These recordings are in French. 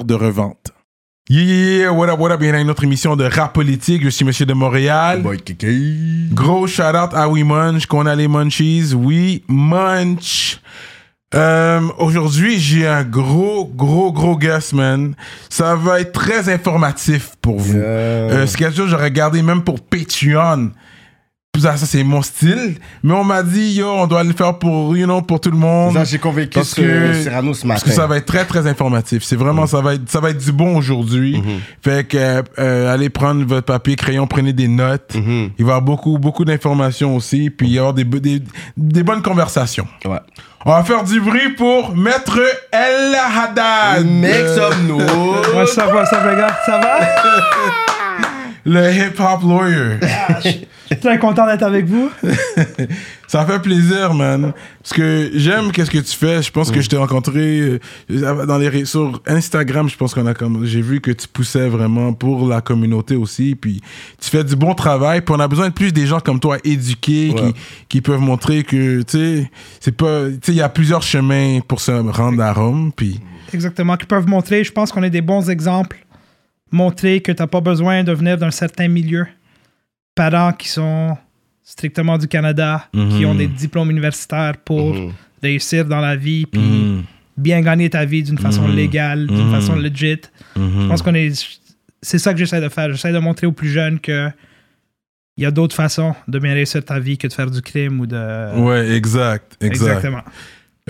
de revente. Yeah, yeah, yeah, what up, what up, bienvenue à une autre émission de Rap Politique, je suis Monsieur de Montréal. Gros shout out à We Munch, qu'on a les Munchies, We Munch. Euh, Aujourd'hui, j'ai un gros, gros, gros guest, man. Ça va être très informatif pour vous. Euh, c'est quelque chose que j'ai regardé même pour Patreon. Ça, ça, c'est mon style. Mais on m'a dit, yo, on doit le faire pour, you know, pour tout le monde. Ça, j'ai convaincu Parce ce que- Cyrano ce matin. Parce que ça va être très très informatif. C'est vraiment ça va être ça va être du bon aujourd'hui. Mhm. Fait que euh, euh, allez prendre votre papier crayon, prenez des notes. Mhm. Il va y avoir beaucoup beaucoup d'informations aussi, puis il y avoir des, des des bonnes conversations. Ouais. On va faire du bruit pour Maître El Haddad. Make some noise. Ouais, ça va, ça va. Ça va? Le hip hop lawyer. Je suis très content d'être avec vous. Ça fait plaisir, man. Parce que j'aime qu'est-ce que tu fais. Je pense que je t'ai rencontré euh, dans les sur Instagram. Je pense qu'on a comme j'ai vu que tu poussais vraiment pour la communauté aussi. Puis tu fais du bon travail. Puis on a besoin de plus des gens comme toi éduqués Ouais. qui, qui peuvent montrer que tu sais c'est pas tu sais il y a plusieurs chemins pour se rendre à Rome. Puis Exactement, qui peuvent montrer, je pense qu'on est des bons exemples. Montrer que tu n'as pas besoin de venir d'un certain milieu. Parents qui sont strictement du Canada, qui ont des diplômes universitaires pour réussir dans la vie, puis Mhm. bien gagner ta vie d'une façon Mhm. légale, d'une Mhm. façon legit. Je pense qu'on est. C'est ça que j'essaie de faire. J'essaie de montrer aux plus jeunes que il y a d'autres façons de bien réussir ta vie que de faire du crime ou de. ouais exact exact. Exactement.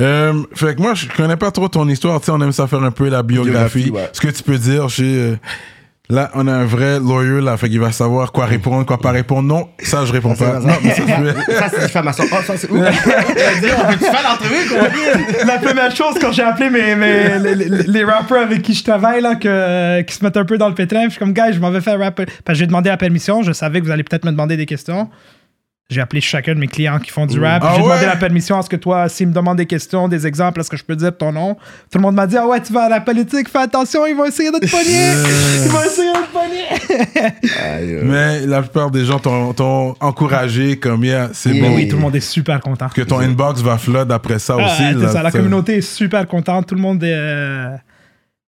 Euh, fait que moi, je connais pas trop ton histoire. Tu sais, on aime ça faire un peu la biographie. Biographie, ouais. Ce que tu peux dire, euh, là, on a un vrai lawyer là, fait qu'il va savoir quoi répondre, quoi pas répondre. Non, ça je réponds pas. Ça, Non, mais ça, je vais- Ça, c'est diffamation. Oh, ça, c'est où? On peut-tu faire l'entrevue, quoi? La première chose quand j'ai appelé mes, mes- les, les- les rappers avec qui je travaille, là, que, qui se mettent un peu dans le pétrin, je suis comme, gars, je m'en vais faire rapper. Parce que j'ai demandé la permission, je savais que vous allez peut-être me demander des questions. J'ai appelé chacun de mes clients qui font du rap. Ah j'ai demandé ouais? la permission à ce que toi, s'ils me demandent des questions, des exemples, est-ce que je peux dire ton nom? Tout le monde m'a dit, ah ouais, tu vas à la politique, fais attention, ils vont essayer de te pogner. Ils vont essayer de te pogner. Aïe, euh, mais la plupart des gens t'ont encouragé comme yeah, c'est Yeah. bon. Oui, tout le monde est super content. Que ton inbox va flood après ça Ah, aussi. là, ça, la communauté est super contente. Tout le monde est, euh,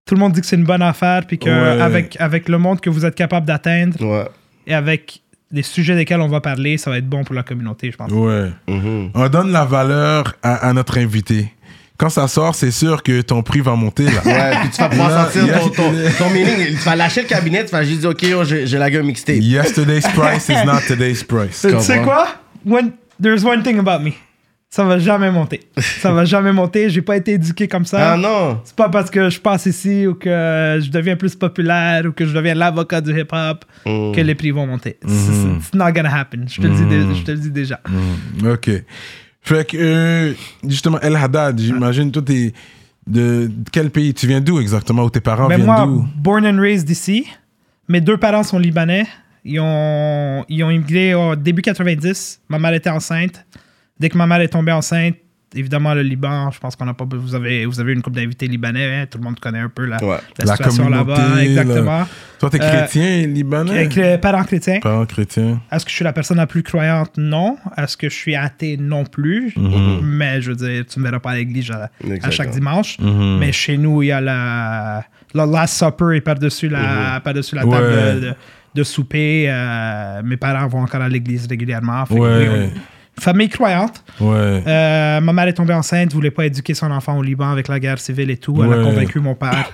tout le monde dit que c'est une bonne affaire, puis que Ouais. avec, avec le monde que vous êtes capable d'atteindre Ouais. et avec les sujets desquels on va parler, ça va être bon pour la communauté, je pense. Ouais. Mhm. On donne la valeur à, à notre invité. Quand ça sort, c'est sûr que ton prix va monter là. Ouais, puis tu vas pouvoir sentir ton, ton, ton meaning. Tu vas lâcher le cabinet, tu vas juste dire, OK, yo, j'ai j'ai la gueule mixtape. Yesterday's price is not today's price. Tu sais quoi? When, there's one thing about me. Ça va jamais monter. ça va jamais monter. J'ai pas été éduqué comme ça. Ah non. C'est pas parce que je passe ici ou que je deviens plus populaire ou que je deviens l'avocat du hip-hop Mm. que les prix vont monter. C'est- It's not gonna happen. Je te, le, dis dé- je te le dis déjà. Mm, Ok. Fait que, euh, justement, El Haddad, j'imagine, toi, t'es de quel pays? Tu viens d'où exactement? Ou tes parents viennent Ben, moi, d'où? born and raised ici. Mes deux parents sont libanais. Ils ont, ils ont immigré au début 90. Ma mère était enceinte. Dès que ma mère est tombée enceinte, évidemment, le Liban, je pense qu'on n'a pas. Vous avez, vous avez une couple d'invités libanais. hein, tout le monde connaît un peu la, Ouais. la La situation là-bas. là. Exactement. Toi, t'es Euh, chrétien, libanais? Avec les parents chrétiens. Parents chrétiens. Est-ce que je suis la personne la plus croyante? Non. Est-ce que je suis athée? Non plus. Mhm. Mais je veux dire, tu ne me verras pas à l'église à, chaque dimanche. Mhm. Mais chez nous, il y a la. Le Last Supper est par-dessus la, par-dessus la Ouais. table de, de- de souper. Euh, mes parents vont encore à l'église régulièrement. Fait que Ouais. oui, famille croyante. Ouais. Euh, ma mère est tombée enceinte, voulait pas éduquer son enfant au Liban avec la guerre civile et tout. Elle Ouais. a convaincu mon père.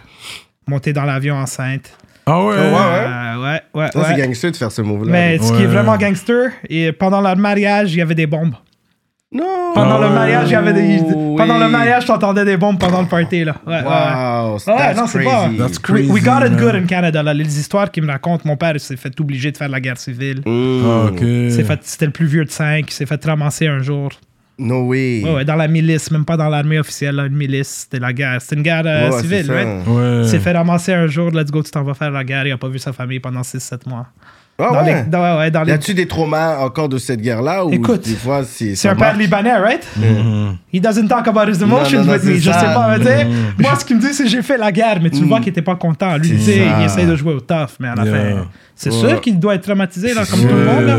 Monter dans l'avion enceinte. Ah ouais? ouais, ouais. Euh, ouais, ouais, Ça, ouais. c'est gangster de faire ce move-là. Mais ce qui est vraiment gangster, et pendant leur mariage, il y avait des bombes. Non. Pendant le mariage, il y avait des. Pendant le mariage, t'entendais des bombes pendant le party, là. Ouais. Wow, Ouais, non, c'est pas-. That's We, crazy. we got it man. good in Canada. Là. Les histoires qu'il me raconte, mon père s'est fait obligé de faire la guerre civile. Mm. Ah, C'était le plus vieux de cinq. Il s'est fait ramasser un jour. No way. Ouais, ouais, dans la milice, même pas dans l'armée officielle, là, une milice. C'était la guerre. C'était une guerre euh, Ouais, civile, right? Ouais. Il s'est fait ramasser un jour, let's go, tu t'en vas faire la guerre. Il a pas vu sa famille pendant 6-7 mois. Ah dans ouais. les, dans, ouais, ouais, dans Y a-tu des traumas encore de cette guerre-là ou Écoute, des fois c'est C'est un père libanais, right? Mhm. He doesn't talk about his emotions Non, non, non, with me. c'est Je ça. sais pas, sais, moi, ce qu'il me dit, c'est j'ai fait la guerre, mais tu le vois qu'il était pas content. Lui, tu sais, il essaie de jouer au tough, mais à la Yeah. fin, c'est Ouais. sûr qu'il doit être traumatisé, là, comme sûr. tout le monde. là.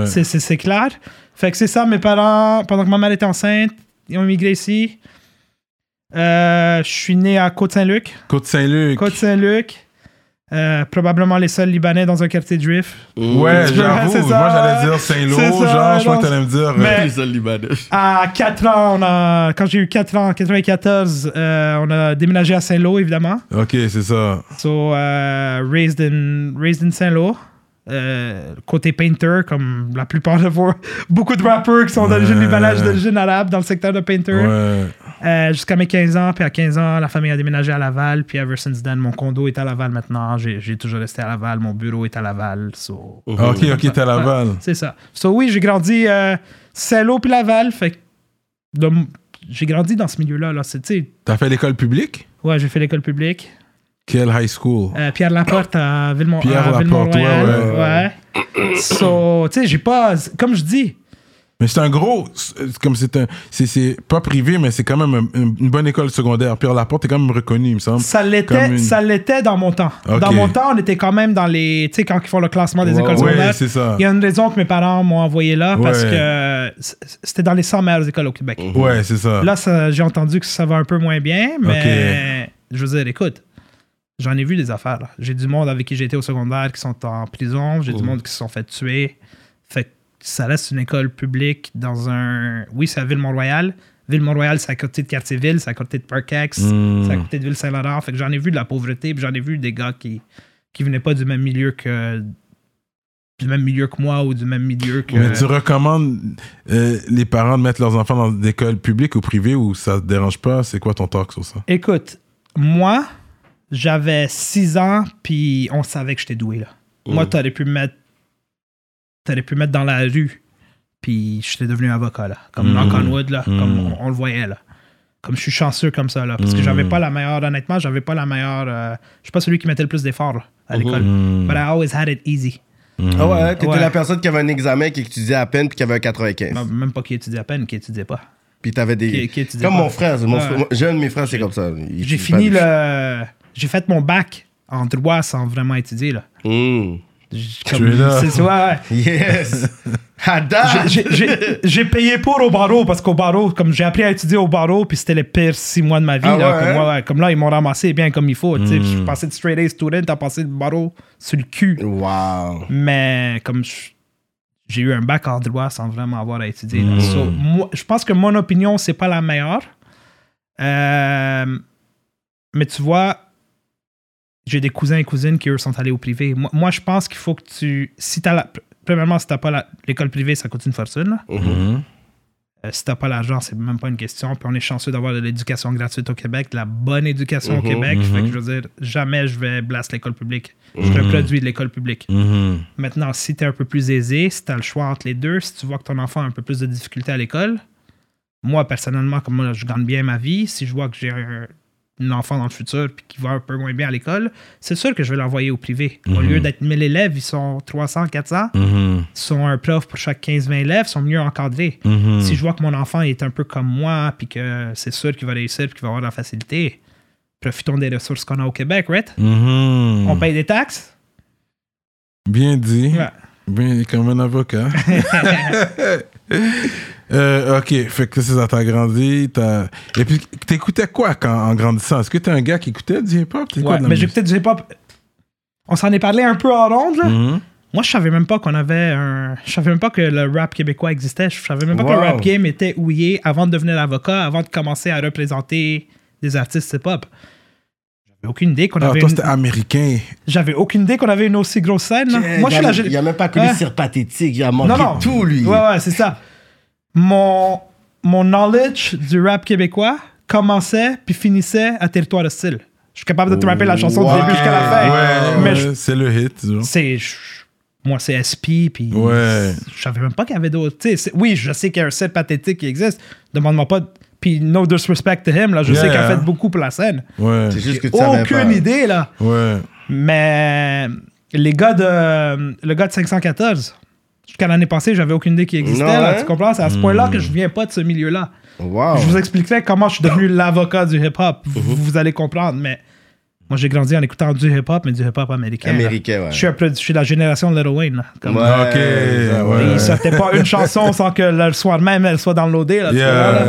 Ouais. C'est- C'est c'est clair. Fait que c'est ça, mes parents, pendant que ma mère était enceinte, ils ont immigré ici. Euh, je suis né à Côte-Saint-Luc. Côte-Saint-Luc. Côte-Saint-Luc. Euh, probablement les seuls Libanais dans un quartier juif. Mm. Ouais, C'est j'avoue. ça. Moi, j'allais dire Saint-Lô. C'est Genre, ça, je crois que t'allais me dire. Mais- euh, À 4 ans, on a, quand j'ai eu 4 ans, en 94, euh, on a déménagé à Saint-Lô, évidemment. Ok, c'est ça. So, euh, raised, in, raised in Saint-Lô. Euh, côté painter, comme la plupart de vos. Beaucoup de rappers qui sont d'origine Ouais. libanaise, d'origine arabe dans le secteur de painter. Ouais. Euh, Jusqu'à mes 15 ans, puis à 15 ans, la famille a déménagé à Laval, puis ever since then, mon condo est à Laval maintenant. J'ai toujours resté à Laval, mon bureau est à Laval. So, Ah, Ok, ok, t'es à Laval. c'est ça. So oui, j'ai grandi euh, Saint-Lô puis Laval, fait de- j'ai grandi dans ce milieu-là. Là. Sais, T'as fait l'école publique? ouais, j'ai fait l'école publique. Quelle high school? Euh, Pierre Laporte à Villemont, Pierre à Laporte, Villemont-Royal. ouais, ouais. So, tu sais, j'ai pas. Comme je dis, Mais c'est un gros. Comme c'est un. C'est, pas privé, mais c'est quand même un- une bonne école secondaire. Pierre Laporte est quand même reconnu, il me semble. ça l'était, une- ça l'était dans mon temps. Dans mon temps, on était quand même dans les. Tu sais, quand ils font le classement des Ouais, écoles ouais, secondaires. Ouais, c'est ça. Il y a une raison que mes parents m'ont envoyé là parce Ouais. que c'était dans les 100 meilleures écoles au Québec. Ouais, c'est ça. Là, j'ai entendu que ça va un peu moins bien, mais je veux dire, écoute, j'en ai vu des affaires. là. J'ai du monde avec qui j'ai été au secondaire qui sont en prison, j'ai du monde qui se sont fait tuer. Fait que ça reste une école publique dans un. Oui, c'est à Ville-Mont-Royal. Ville-Mont-Royal, c'est à côté de Cartierville, c'est à côté de Parkex, Mm. c'est à côté de Ville-Saint-Laurent. Fait que j'en ai vu de la pauvreté, puis j'en ai vu des gars qui qui venaient pas du même milieu que du même milieu que moi ou du même milieu que Mais tu recommandes euh, les parents de mettre leurs enfants dans des écoles publiques ou privées ou ça te dérange pas? C'est quoi ton talk sur ça? Écoute, moi, j'avais 6 ans, puis on savait que j'étais doué, là. Moi, t'aurais pu me mettre... T'aurais pu me mettre dans la rue, puis j'étais devenu avocat, là. Comme knock on wood, là. Comme on, on le voyait, là. Comme je suis chanceux comme ça, là. Parce que j'avais pas la meilleure... Honnêtement, j'avais pas la meilleure... euh, je suis pas celui qui mettait le plus d'efforts, là, à l'école. Mm. But I always had it easy. Ah ouais, t'étais Ouais. la personne qui avait un examen, qui étudiait à peine, puis qui avait un 95. Non, Même pas qui étudiait à peine, qui étudiait pas. Puis t'avais des. Qui- qui étudiait comme pas. mon frère, mon moi, j'ai un de mes frères, c'est comme ça. J'ai fini le... J'ai fait mon bac en droit sans vraiment étudier, là. Mm. Es là. C'est ouais. Yes! J'ai- j'ai- J'ai payé pour au barreau parce qu'au barreau, comme j'ai appris à étudier au barreau, puis c'était les pires six mois de ma vie. Ah là, ouais, comme, hein? ouais, comme là, ils m'ont ramassé bien comme il faut. tu sais. Mm. Je suis passé de straight A student à passer le barreau sur le cul. Wow! Mais comme je- j'ai eu un bac en droit sans vraiment avoir à étudier. là. Mm. So, moi, je pense que mon opinion, c'est pas la meilleure. Euh, mais tu vois, j'ai des cousins et cousines qui, eux, sont allés au privé. Moi, moi, je pense qu'il faut que tu. Si t'as la. Premièrement, si t'as pas l'école privée, ça coûte une fortune. là. Mhm. Euh, si t'as pas l'argent, c'est même pas une question. Puis on est chanceux d'avoir de l'éducation gratuite au Québec, de la bonne éducation au Mhm, Québec. mhm. Fait que je veux dire, jamais je vais blast l'école publique. Je suis un Mhm. produit de l'école publique. Maintenant, si t'es un peu plus aisé, si t'as le choix entre les deux, si tu vois que ton enfant a un peu plus de difficultés à l'école, moi, personnellement, comme moi, je gagne bien ma vie, si je vois que j'ai un, enfant dans le futur puis qui va un peu moins bien à l'école, c'est sûr que je vais l'envoyer au privé. Au Mhm. lieu d'être 1000 élèves, ils sont 300, 400. Mhm. Ils sont un prof pour chaque 15-20 élèves, ils sont mieux encadrés. Mhm. Si je vois que mon enfant est un peu comme moi, puis que c'est sûr qu'il va réussir, puis qu'il va avoir de la facilité, profitons des ressources qu'on a au Québec, right? On paye des taxes? Bien dit. Ouais. Bien, comme un avocat. Euh, ok, fait que c'est ça, t'as grandi, t'as... Et puis, t'écoutais quoi quand, en grandissant? Est-ce que t'es un gars qui écoutait du hip-hop? Ouais, mais j'écoutais du hip-hop. On s'en est parlé un peu en ronde, là. Mhm. Moi, je savais même pas qu'on avait un. Je savais même pas que le rap québécois existait. Je savais même pas que le rap game était est avant de devenir avocat, avant de commencer à représenter des artistes hip-hop. J'avais aucune idée qu'on Ah, avait. toi, une- c'était américain. J'avais aucune idée qu'on avait une aussi grosse scène. Moi, je suis la. Il a même pas connu Ouais. Cire Pathétique, il a manqué Non, non. tout, lui. Ouais, ouais, c'est ça. Mon. mon knowledge du rap québécois commençait puis finissait à territoire hostile. Je suis capable de te rapper la chanson du début jusqu'à la fin. Ouais, mais je- c'est le hit. c'est. je- Moi, c'est SP, puis. Ouais. Je savais même pas qu'il y avait d'autres. Oui, je sais qu'il y a un set pathétique qui existe. Demande-moi pas. Puis, no disrespect to him, là. Je sais qu'il a fait beaucoup pour la scène. Ouais. C'est juste que tu savais Aucune pas. idée, là. Ouais. Mais les gars de le gars de 514, jusqu'à l'année passée, j'avais aucune idée qu'il existait. Non, là, hein? tu comprends? C'est à ce point-là que je viens pas de ce milieu-là. Wow. Je vous expliquerai comment je suis devenu l'avocat du hip-hop. Vous, Mhm. vous allez comprendre, mais moi j'ai grandi en écoutant du hip-hop, mais du hip-hop américain. là. Américain, ouais. Je suis, un peu- je suis la génération de Lil Wayne. Là. Comme- Ouais, Ok, ça, ouais. Il sortait pas une chanson sans que le soir même elle soit downloadée. Là, tu Yeah, vois, là.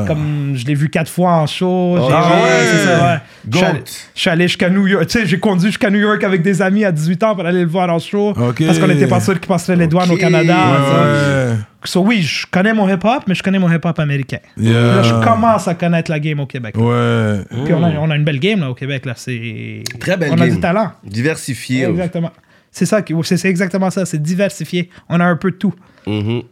yeah. Comme je l'ai vu quatre fois en show. j'ai- Ah ouais. c'est ça, ouais. Je suis allé- Je suis allé jusqu'à New York. Tu sais, j'ai conduit jusqu'à New York avec des amis à 18 ans pour aller le voir en show. Ok. Parce qu'on n'était pas sûr qu'il passerait les douanes au. Canada. ouais. So, oui, je connais mon hip-hop, mais je connais mon hip-hop américain. Yeah. Là, je commence à connaître la game au Québec. Ouais. Puis on a, on a une belle game là, au Québec. Là. C'est... Très belle on a game. du talent. Diversifié. Exactement. C'est ça, c'est, exactement ça. C'est diversifié. On a un peu de tout. Mhm.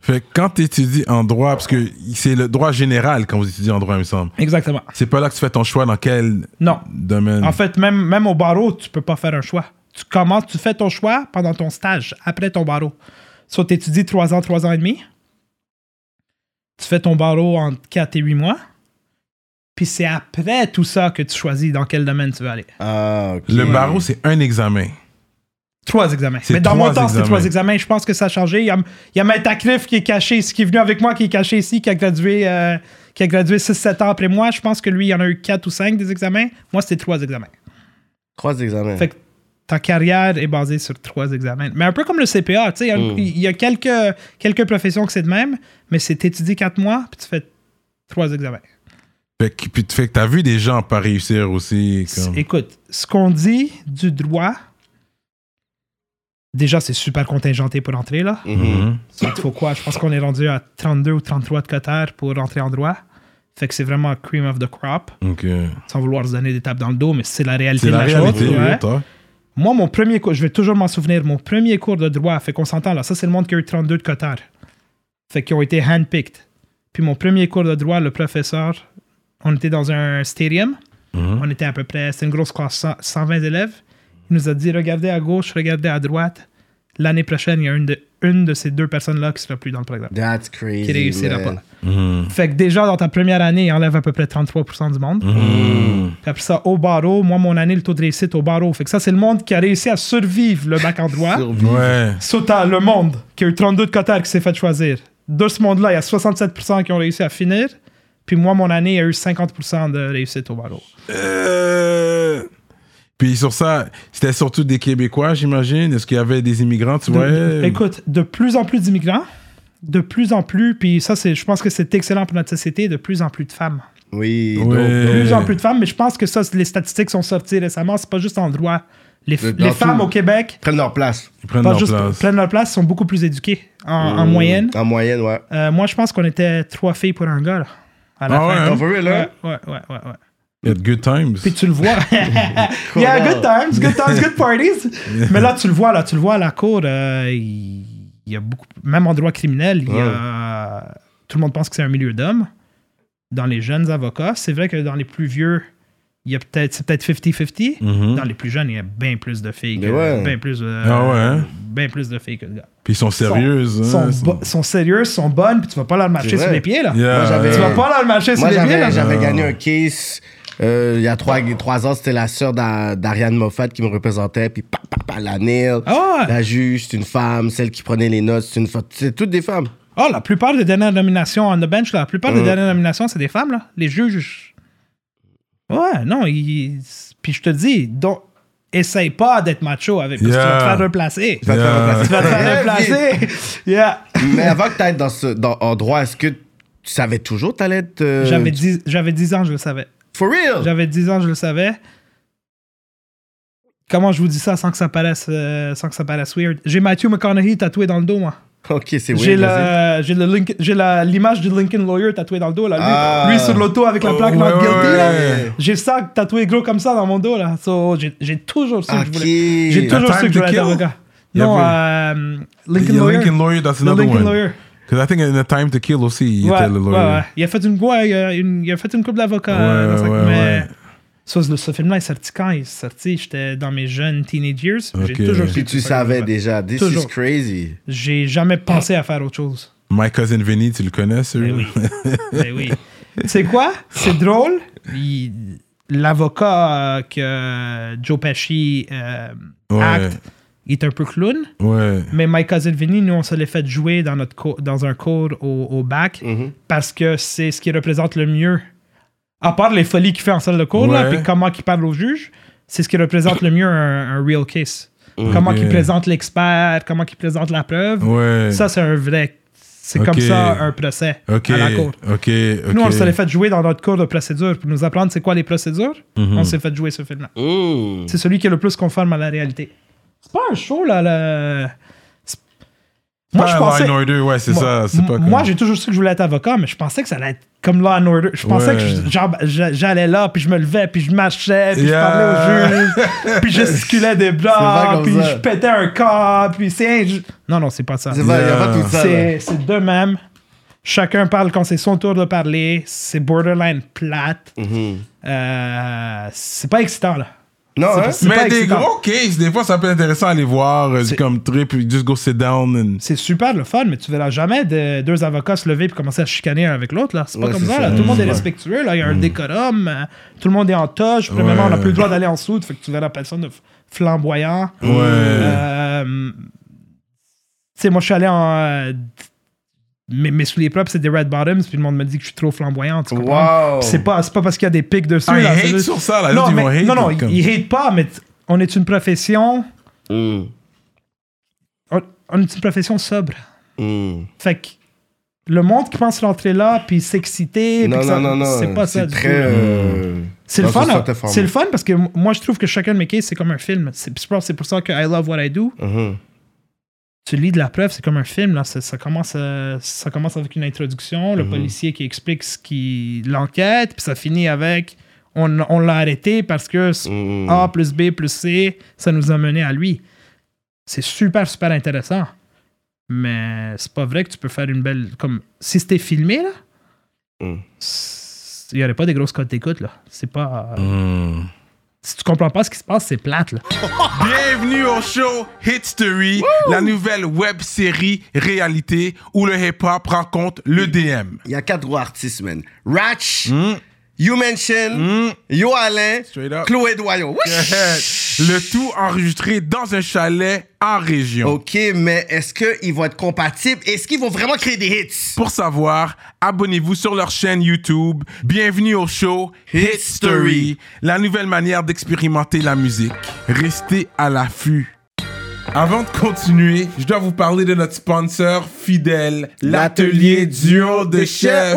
Fait que quand tu étudies en droit, parce que c'est le droit général quand vous étudiez en droit, il me semble. Exactement. C'est pas là que tu fais ton choix dans quel Non. domaine? En fait, même, même au barreau, tu peux pas faire un choix. Tu commences, tu fais ton choix pendant ton stage, après ton barreau. Soit tu étudies 3 ans, 3 ans et demi? Tu fais ton barreau en 4 et 8 mois? Puis c'est après tout ça que tu choisis dans quel domaine tu veux aller. Ah, ok. le barreau, c'est un examen. Trois examens. Mais dans mon temps, c'était trois examens. Je pense que ça a changé. Il y a, il y a qui est caché ici, qui est venu avec moi, qui est caché ici, qui a gradué, euh, qui a gradué 6-7 ans après moi. Je pense que lui, il y en a eu 4 ou 5 des examens. Moi, c'était trois examens. Trois examens. Fait que ta carrière est basée sur trois examens. Mais un peu comme le CPA, tu sais, il y a- Mm. il y a quelques, quelques professions que c'est de même, mais c'est étudié quatre mois, puis tu fais trois examens. Fait que, puis tu fais que t'as vu des gens pas réussir aussi. Comme... Écoute, ce qu'on dit du droit, déjà, c'est super contingenté pour entrer, là. Mhm. Mhm. Il te faut quoi? Je pense qu'on est rendu à 32 ou 33 de cotère pour rentrer en droit. Fait que c'est vraiment cream of the crop, Ok. sans vouloir se donner des tapes dans le dos, mais c'est la réalité de la la, réalité, chose. oui, ouais. Moi, mon premier cours, je vais toujours m'en souvenir, mon premier cours de droit, fait qu'on s'entend là, ça c'est le monde qui a eu 32 de cotard. Fait qu'ils ont été handpicked. Puis mon premier cours de droit, le professeur, on était dans un stadium, Mhm. on était à peu près, c'était une grosse classe, 100 120 élèves. Il nous a dit, regardez à gauche, regardez à droite. L'année prochaine, il y a une de, une de ces deux personnes-là qui sera plus dans le programme. That's crazy. Qui réussira man. pas. Mhm. Fait que déjà, dans ta première année, il enlève à peu près 33% du monde. Mhm. Puis après ça, au barreau, moi, mon année, le taux de réussite au barreau. Fait que ça, c'est le monde qui a réussi à survivre le bac en droit. Ouais. T'as le monde qui a eu 32 de cotard qui s'est fait choisir. De ce monde-là, il y a 67% qui ont réussi à finir. Puis moi, mon année, il y a eu 50% de réussite au barreau. Euh, Puis sur ça, c'était surtout des Québécois, j'imagine. Est-ce qu'il y avait des immigrants, tu De- vois? Écoute, de plus en plus d'immigrants, de plus en plus, puis ça, c'est, je pense que c'est excellent pour notre société, de plus en plus de femmes. Oui. Ouais. donc, De plus en Euh. plus de femmes, mais je pense que ça, les statistiques sont sorties récemment, c'est pas juste en droit. Les, les femmes au Québec, prennent leur place. Ils prennent leur juste place. prennent leur place, sont beaucoup plus éduquées en, en Mhm. moyenne. En moyenne, ouais. Euh, moi, je pense qu'on était trois filles pour un gars, là, à la Ah fin. ouais, hein? Ouais, ouais, ouais, ouais, ouais. Il y a de good times. Puis tu le vois. yeah, good times, good times, good parties. Mais là, tu le vois, là, tu le vois à la cour, euh, il il y a beaucoup, même en droit criminel, il y a, tout le monde pense que c'est un milieu d'hommes. Dans les jeunes avocats, c'est vrai que dans les plus vieux, il y a peut-être, c'est peut-être 50-50. Mhm. Dans les plus jeunes, il y a bien plus de filles que, ouais. bien plus, euh, Ah ouais, hein? bien plus de filles que de gars. Puis ils sont sérieuses. Sont, hein, sont, bo- sont sérieuses, sont bonnes, puis tu vas pas leur marcher sur les pieds, là. Yeah. Moi, j'avais- Tu vas pas leur marcher sur les pieds, j'avais, là. j'avais gagné un case. Euh, il y a trois, trois ans, c'était la sœur d'A- d'Ariane Moffat qui me représentait. Puis, pa, pa, pa, la nail. Ah. La juge, c'est une femme. Celle qui prenait les notes, c'est une femme. C'est toutes des femmes. Oh, la plupart des dernières nominations on the bench, là, la plupart des dernières nominations, c'est des femmes, là. Les juges. Ouais, non, ils... Puis je te dis, donc, essaye pas d'être macho avec. Parce que tu vas te faire replacer. Tu vas te faire Yeah. te replacer. yeah. Mais avant que tu ailles dans ce, dans, en droit, est-ce que tu savais toujours que tu allais être. euh, J'avais 10, j'avais 10 ans, je le savais. For real? J'avais 10 ans, je le savais. Comment je vous dis ça sans que ça paraisse, euh, sans que ça paraisse weird? J'ai Matthew McConaughey tatoué dans le dos, moi. Ok, c'est J'ai weird. j'ai l'image du Lincoln Lawyer tatoué dans le dos, là. Lui, Ah. lui sur l'auto avec la plaque Oh, Not Guilty, ouais, là. ouais. J'ai ça tatoué gros comme ça dans mon dos, là. So, j'ai toujours su que je voulais. J'ai toujours A su Time que je voulais Non, euh, Lincoln Lawyer. Lincoln Lawyer, that's The another Lincoln one. Lawyer. Because I think in A Time to Kill aussi, il Ouais, était le ouais, lawyer. ouais. Il a fait une, ouais, il a, une, il a fait une couple d'avocats. Ouais, ouais, mais ouais. ça, ce, ce film-là est sorti quand? Il est sorti J'étais dans mes jeunes teenage years. J'ai Ok. toujours Puis tu savais déjà. This Toujours. is crazy. J'ai jamais pensé à faire autre chose. My Cousin Vinny, tu le connais, celui Ben oui. Ben oui. C'est quoi? C'est drôle. L'avocat euh, que Joe Pesci euh, Ouais. acte, il est un peu clown. Ouais. Mais My Cousin Vinny, nous, on se l'est fait jouer dans, notre co- dans un cours au, au bac Mhm. parce que c'est ce qui représente le mieux. À part les folies qu'il fait en salle de cours, là, Ouais. puis comment il parle au juge, c'est ce qui représente le mieux un, un real case. Comment Ok. il présente l'expert, comment il présente la preuve. Ouais. Ça, c'est un vrai. C'est comme ça un procès à la cour. Nous, on ok. se l'est fait jouer dans notre cours de procédure pour nous apprendre c'est quoi les procédures. Mhm. On s'est fait jouer ce film-là. Mm. C'est celui qui est le plus conforme à la réalité. C'est pas un show, là. Moi, Pas je Law pensais. and Order, ouais, c'est moi, ça. Pas moi, j'ai toujours su que je voulais être avocat, mais je pensais que ça allait être comme Law and Order. Je pensais Ouais. que j'allais là, puis je me levais, puis je marchais, puis Yeah. je parlais au juge, puis je gesticulais des comme puis ça. je pétais un corps, puis c'est. Non, non, c'est pas ça. C'est Yeah. tout ça. là. C'est de même. Chacun parle quand c'est son tour de parler. C'est borderline plate. Mhm. Euh, c'est pas excitant, là. Non, C'est hein? Mais des excitant. gros cases, des fois, ça peut être intéressant à aller voir, euh, C'est- comme trip, puis just go sit down. And... C'est super le fun, mais tu verras jamais de- deux avocats se lever et commencer à chicaner un avec l'autre. là. C'est pas Ouais, comme ça. ça. là. Tout le monde est respectueux. Là. Il y a un décorum. euh, tout le monde est en toche. Premièrement, on n'a plus le droit d'aller en dessous. Fait que tu verras personne de flamboyant. Ouais. Euh, tu sais, moi, je suis allé en. Euh, mes, mes souliers propres, c'est des red bottoms, puis le monde me dit que je suis trop flamboyant. Tu comprends? Wow. C'est pas, c'est pas parce qu'il y a des pics dessus. Ah, ils hate c'est juste- sur ça, là. Non, mais- hate, non, non, comme- ils, hate pas, mais on est une profession. Mm. On, on est une profession sobre. Mm. Fait que le monde qui pense rentrer là puis s'exciter, puis Non, que non, ça- non, non. c'est pas ça. du très. tout. euh, C'est le fun. C'est le fun parce que moi je trouve que chacun de mes cases c'est comme un film. C'est c'est pour ça que I love what I do. Mhm. Tu lis de la preuve, c'est comme un film là. Ça, ça commence, euh, ça commence avec une introduction, le policier qui explique ce qui l'enquête, puis ça finit avec on, on l'a arrêté parce que Mm. A plus B plus C, ça nous a mené à lui. C'est super, super intéressant. Mais c'est pas vrai que tu peux faire une belle. Comme si c'était filmé, là, Mm. c'est- il y aurait pas des grosses cotes d'écoute, là. C'est pas. Si tu comprends pas ce qui se passe, c'est plate, là. Bienvenue au show Hitstory, la nouvelle web série réalité où le hip-hop rencontre le DM. Il y a quatre gros artistes, man. Ratch, Mm. You Mention, Mm. Yo Alain, Straight up. Chloé Doyon. Wesh! Le tout enregistré dans un chalet en région. Ok, mais est-ce qu'ils vont être compatibles? Est-ce qu'ils vont vraiment créer des hits? Pour savoir, abonnez-vous sur leur chaîne YouTube. Bienvenue au show Hit Story, la nouvelle manière d'expérimenter la musique. Restez à l'affût. Avant de continuer, je dois vous parler de notre sponsor fidèle, l'atelier duo de chef.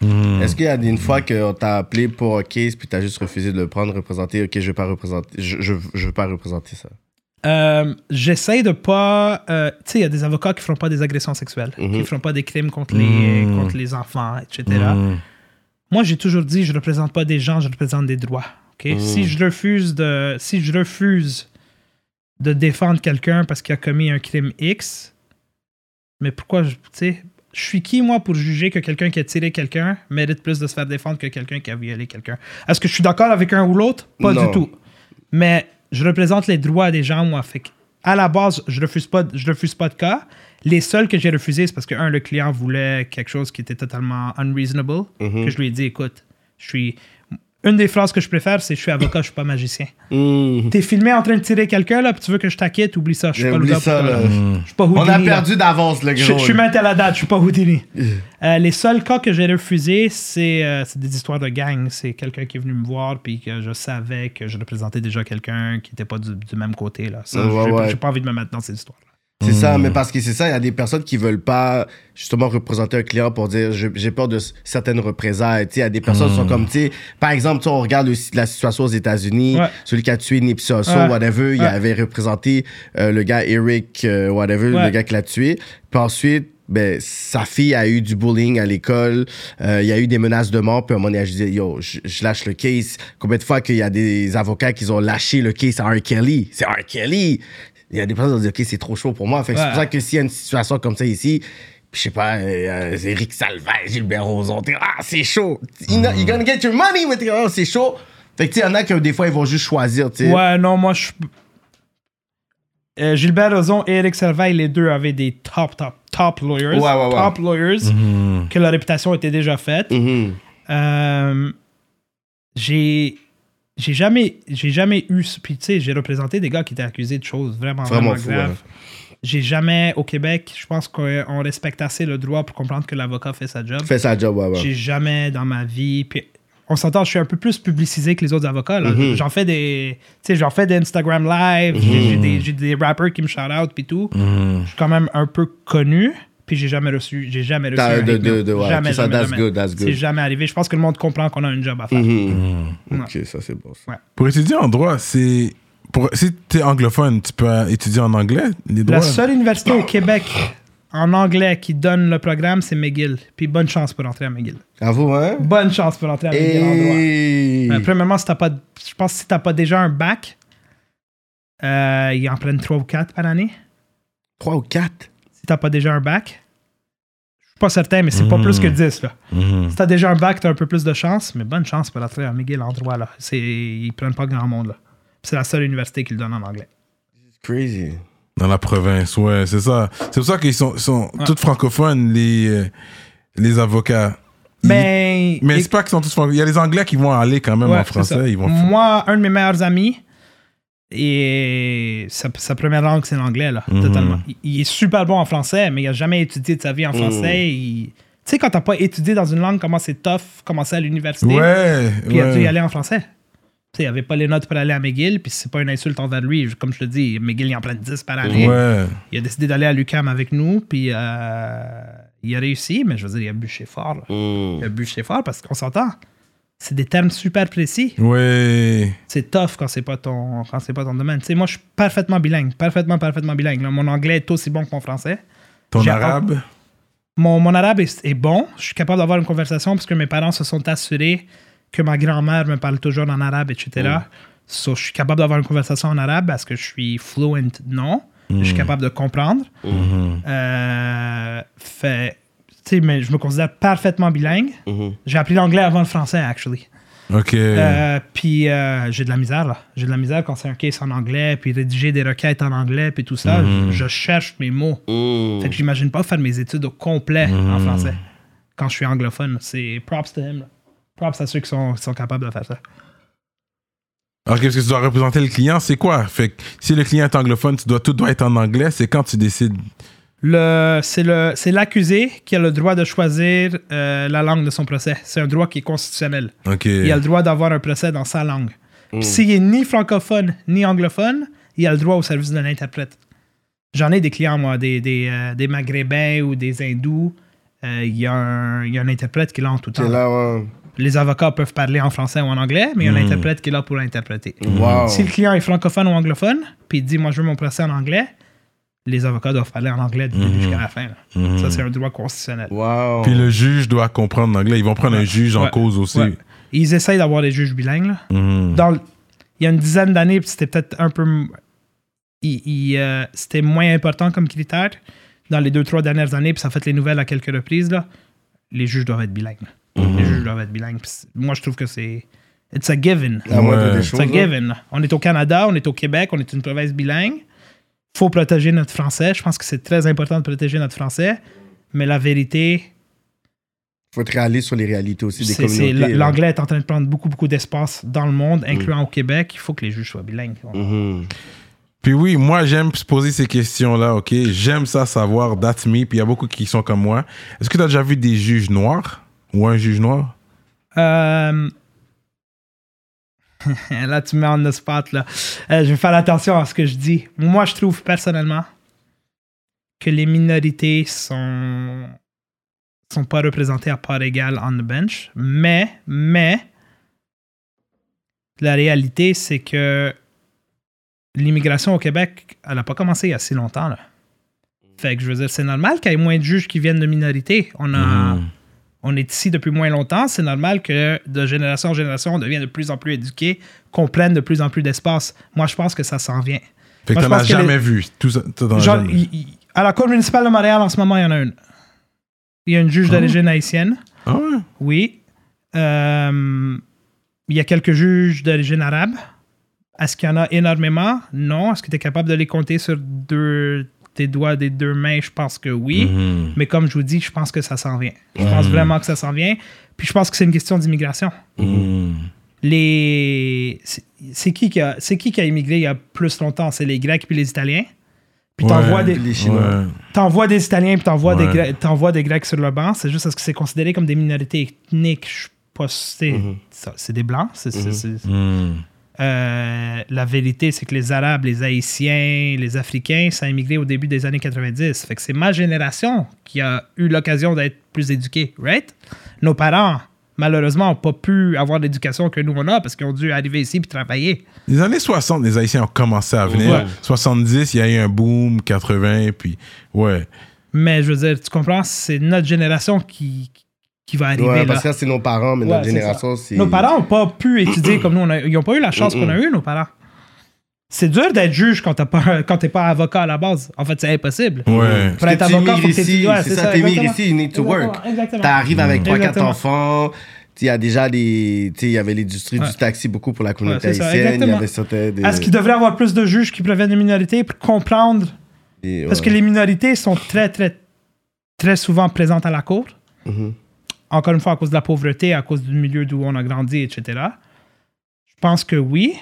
Est-ce qu'il y a une fois qu'on t'a appelé pour un case puis t'as juste refusé de le prendre, représenter? Ok, je vais pas représenter. Je, je, je veux pas représenter ça? Euh, J'essaie de pas. euh, tu sais, il y a des avocats qui feront pas des agressions sexuelles, qui feront pas des crimes contre, les, contre les enfants, etc. Moi, j'ai toujours dit, je représente pas des gens, je représente des droits. ok? Si je refuse de, si je refuse de défendre quelqu'un parce qu'il a commis un crime X, mais pourquoi, je- tu sais, je suis qui moi pour juger que quelqu'un qui a tiré quelqu'un mérite plus de se faire défendre que quelqu'un qui a violé quelqu'un? Est-ce que je suis d'accord avec un ou l'autre? Pas Non. du tout. Mais je représente les droits des gens, moi. Fait à la base, je refuse pas, je refuse pas de cas. Les seuls que j'ai refusés, c'est parce que, un, le client voulait quelque chose qui était totalement unreasonable. Que je lui ai dit, écoute, je suis. Une des phrases que je préfère, c'est je suis avocat, je suis pas magicien. Mm. T'es filmé en train de tirer quelqu'un, là, puis tu veux que je t'acquitte, oublie ça. Je suis pas le Oublie gars ça, là. Je suis pas Houdini. On a perdu d'avance, le gros. je suis même à la date, je suis pas Houdini. Euh, les seuls cas que j'ai refusés, c'est euh, c'est des histoires de gang. C'est quelqu'un qui est venu me voir, puis que je savais que je représentais déjà quelqu'un qui était pas du, du même côté. Là. Ça, Ouais, j'ai ouais. pas envie de me mettre dans ces histoires-là. C'est ça, Hmm. mais parce que c'est ça, il y a des personnes qui veulent pas justement représenter un client pour dire je- j'ai peur de certaines représailles. Il y a des personnes qui sont comme, tu sais, par exemple, on regarde aussi la situation aux États-Unis, Ouais. celui qui a tué Nipsey Hussle, Ouais. whatever, il avait représenté euh, le gars Eric, euh, whatever, le gars qui l'a tué. Puis ensuite, ben, sa fille a eu du bullying à l'école, euh, il y a eu des menaces de mort, puis à un moment donné, a dit, yo, je, je lâche le case. Combien de fois qu'il y a des avocats qui ont lâché le case à R. Kelly? C'est R. Kelly! Il y a des personnes qui vont dire, OK, c'est trop chaud pour moi. Fait que c'est pour ça que s'il y a une situation comme ça ici, je sais pas, euh, c'est Eric Salvaire, Gilbert Rozon, ah, c'est chaud. You know, you're gonna get your money, mais t'es oh, c'est chaud. Fait que tu y en a qui, des fois, ils vont juste choisir, tu sais. Ouais, non, moi, je. Euh, Gilbert Rozon et Eric Servaille, les deux avaient des top, top, top lawyers. Ouais, ouais, ouais. Top lawyers, que leur réputation était déjà faite. Mhm. Euh, j'ai. J'ai jamais, j'ai jamais eu. Puis, tu sais, j'ai représenté des gars qui étaient accusés de choses vraiment, Vraiment vraiment, fou, graves. ouais. J'ai jamais, au Québec, je pense qu'on on respecte assez le droit pour comprendre que l'avocat fait sa job. Fais sa job, ouais, ouais. J'ai jamais dans ma vie. Puis on s'entend, je suis un peu plus publicisé que les autres avocats. Mhm. J'en fais des. Tu sais, j'en fais des Instagram live. j'ai- J'ai des, j'ai des rappers qui me shout out puis tout. Mhm. Je suis quand même un peu connu. Puis j'ai jamais reçu. J'ai jamais reçu. T'as un de- hate de- mail. de- ouais, jamais, ça, jamais, that's jamais. good, that's good. C'est jamais arrivé. Je pense que le monde comprend qu'on a un job à faire. Mhm. Ouais. Ok, ça c'est bon. ça. Pour étudier en droit, c'est. Pour, si tu es anglophone, tu peux étudier en anglais les droits. La seule université au Québec en anglais qui donne le programme, c'est McGill. Puis bonne chance pour entrer à McGill. À vous, hein? Bonne chance pour entrer à McGill en droit. Et... Euh, premièrement, si t'as pas, je pense que si t'as pas déjà un bac, euh, ils en prennent 3 ou 4 par année. 3 ou 4. T'as pas déjà un bac, je suis pas certain, mais c'est pas Mhm. plus que 10. Là. Mhm. Si t'as déjà un bac, t'as un peu plus de chance, mais bonne chance pour entrer à McGill en droit. Là. C'est, ils prennent pas grand monde. Là. C'est la seule université qui le donne en anglais. Crazy. Dans la province, ouais, c'est ça. C'est pour ça qu'ils sont, sont Ouais. tous francophones, les, euh, les avocats. Ils- Mais, mais et- c'est pas qu'ils sont tous francophones. Il y a les Anglais qui vont aller quand même Ouais, en français. Ils vont Moi, un de mes meilleurs amis, et sa, sa première langue, c'est l'anglais, là, Mhm. totalement. Il, il est super bon en français, mais il a jamais étudié de sa vie en français. Il- Tu sais, quand t'as pas étudié dans une langue, comment c'est tough commencer à l'université, Ouais, puis il a dû y aller en français? Tu sais, il avait pas les notes pour aller à McGill, puis c'est pas une insulte envers lui. Comme je te dis, McGill, il en prend 10 par année. Ouais. Il a décidé d'aller à l'UQAM avec nous, puis euh, il a réussi, mais je veux dire, il a bûché fort. là. Mm. Il a bûché fort parce qu'on s'entend. C'est des termes super précis Ouais. c'est tough quand c'est pas ton quand c'est pas ton domaine. Tu sais, moi je suis parfaitement bilingue, parfaitement parfaitement bilingue. là. Mon anglais est aussi bon que mon français. Ton arabe? Mon, mon arabe est, est bon. Je suis capable d'avoir une conversation parce que mes parents se sont assurés que ma grand-mère me parle toujours en arabe, etc. So, je suis capable d'avoir une conversation en arabe parce que je suis fluent, non. Je suis capable de comprendre. Mhm. Euh, fait, sais, mais je me considère parfaitement bilingue. Mhm. J'ai appris l'anglais avant le français, actually. Ok. Euh, puis euh, j'ai de la misère là. J'ai de la misère quand c'est un case en anglais, puis rédiger des requêtes en anglais, puis tout ça. Mhm. Je, je cherche mes mots. Mm. Fait que j'imagine pas faire mes études au complet Mhm. en français quand je suis anglophone. C'est props to him. là. Props à ceux qui sont, qui sont capables de faire ça. Ok, parce que tu dois représenter le client, c'est quoi? Fait que si le client est anglophone, tu dois, tout doit être en anglais. C'est quand tu décides. Le, c'est, le, c'est l'accusé qui a le droit de choisir euh, la langue de son procès. C'est un droit qui est constitutionnel. Il a le droit d'avoir un procès dans sa langue. Mm. Puis S'il est ni francophone ni anglophone, il a le droit au service d'un interprète. J'en ai des clients, moi, des, des, euh, des Maghrébins ou des Hindous. Euh, Il y, a un- il y a un interprète qui est là en tout temps. C'est là, ouais. Les avocats peuvent parler en français ou en anglais, mais il y a un Mm. interprète qui est là pour interpréter. Wow. Si le client est francophone ou anglophone, puis il dit Moi, je veux mon procès en anglais, les avocats doivent parler en anglais du début Mhm. jusqu'à la fin. Mhm. Ça, c'est un droit constitutionnel. Wow. Puis le juge doit comprendre l'anglais. Ils vont prendre un juge en Ouais. cause aussi. Ouais. Ils essayent d'avoir des juges bilingues. là. Mhm. dans il y a une dizaine d'années, c'était peut-être un peu. euh, c'était moins important comme critère. Dans les deux, trois dernières années, puis ça a fait les nouvelles à quelques reprises, là, les juges doivent être bilingues. Les juges doivent être bilingues. Puis moi, je trouve que c'est. It's a given. La moindre Ouais. des It's choses. a given. On est au Canada, on est au Québec, on est une province bilingue. Faut protéger notre français. Je pense que c'est très important de protéger notre français. Mais la vérité, Faut être réaliste sur les réalités aussi des communautés. l'anglais est en train de prendre beaucoup, beaucoup d'espace dans le monde, incluant au Québec. Il faut que les juges soient bilingues. Mhm. Puis oui, moi, j'aime se poser ces questions-là, OK? J'aime ça savoir, that's me. Puis il y a beaucoup qui sont comme moi. Est-ce que tu as déjà vu des juges noirs? Ou un juge noir? Euh, là, tu me mets en the spot. Là. Euh, je vais faire attention à ce que je dis. Moi, je trouve personnellement que les minorités sont sont pas représentées à part égale on the bench, mais mais la réalité c'est que l'immigration au Québec, elle a pas commencé il y a si longtemps. Fait que je veux dire, c'est normal qu'il y ait moins de juges qui viennent de minorités. On a Mhm. On est ici depuis moins longtemps, c'est normal que de génération en génération, on devient de plus en plus éduqué, qu'on prenne de plus en plus d'espace. Moi, je pense que ça s'en vient. Fait que t'en as jamais les- vu. Tout Genre, jamais à la Cour municipale de Montréal, en ce moment, il y en a une. Il y a une juge d'origine haïtienne, Ah ouais? oui. Euh, il y a quelques juges d'origine arabe. Est-ce qu'il y en a énormément? Non. Est-ce que tu es capable de les compter sur deux, tes doigts des deux mains? Je pense que oui. Mhm. Mais comme je vous dis, je pense que ça s'en vient. Je pense vraiment que ça s'en vient. Puis je pense que c'est une question d'immigration. Mhm. Les... C'est c'est qui, qui a... c'est qui qui a immigré il y a plus longtemps? C'est les Grecs puis les Italiens. Puis t'envoies Ouais. des... Les Chinois. Ouais. T'envoies des Italiens puis t'envoies des, Ouais. Gre- t'envoies des Grecs sur le banc. C'est juste parce que c'est considéré comme des minorités ethniques. Je suis pas... C'est ça, c'est des Blancs. C'est, c'est- c'est- Mhm. Euh, la vérité, c'est que les Arabes, les Haïtiens, les Africains, ça a immigré au début des années 90. Fait que c'est ma génération qui a eu l'occasion d'être plus éduquée, right? Nos parents, malheureusement, n'ont pas pu avoir l'éducation que nous on a parce qu'ils ont dû arriver ici puis travailler. Les années 60, les Haïtiens ont commencé à venir. Ouais. 70, il y a eu un boom, 80, puis ouais. Mais je veux dire, tu comprends, c'est notre génération qui, qui va arriver Ouais, là. parce que ça, c'est nos parents, mais Ouais, notre génération, c'est. Nos parents n'ont pas pu étudier comme nous. on a- ils n'ont pas eu la chance qu'on a eu, nos parents. C'est dur d'être juge quand tu n'es pas avocat à la base. En fait, c'est impossible. Ouais. Pour être tu avocat, faut que ici, ouais, c'est ça, t'immigres ici, you need to Exactement, work. Exactement. T'arrives avec 3-4 Exactement. enfants. Il y a déjà des. Il y avait l'industrie Ouais. du taxi beaucoup pour la communauté haïtienne. Il y exactement. avait certains. Des, Est-ce qu'il devrait avoir plus de juges qui proviennent de minorités pour comprendre? Des- Parce que les minorités sont très, très, très souvent présentes à la cour. Mhm. Encore une fois, à cause de la pauvreté, à cause du milieu d'où on a grandi, etc. Je pense que oui.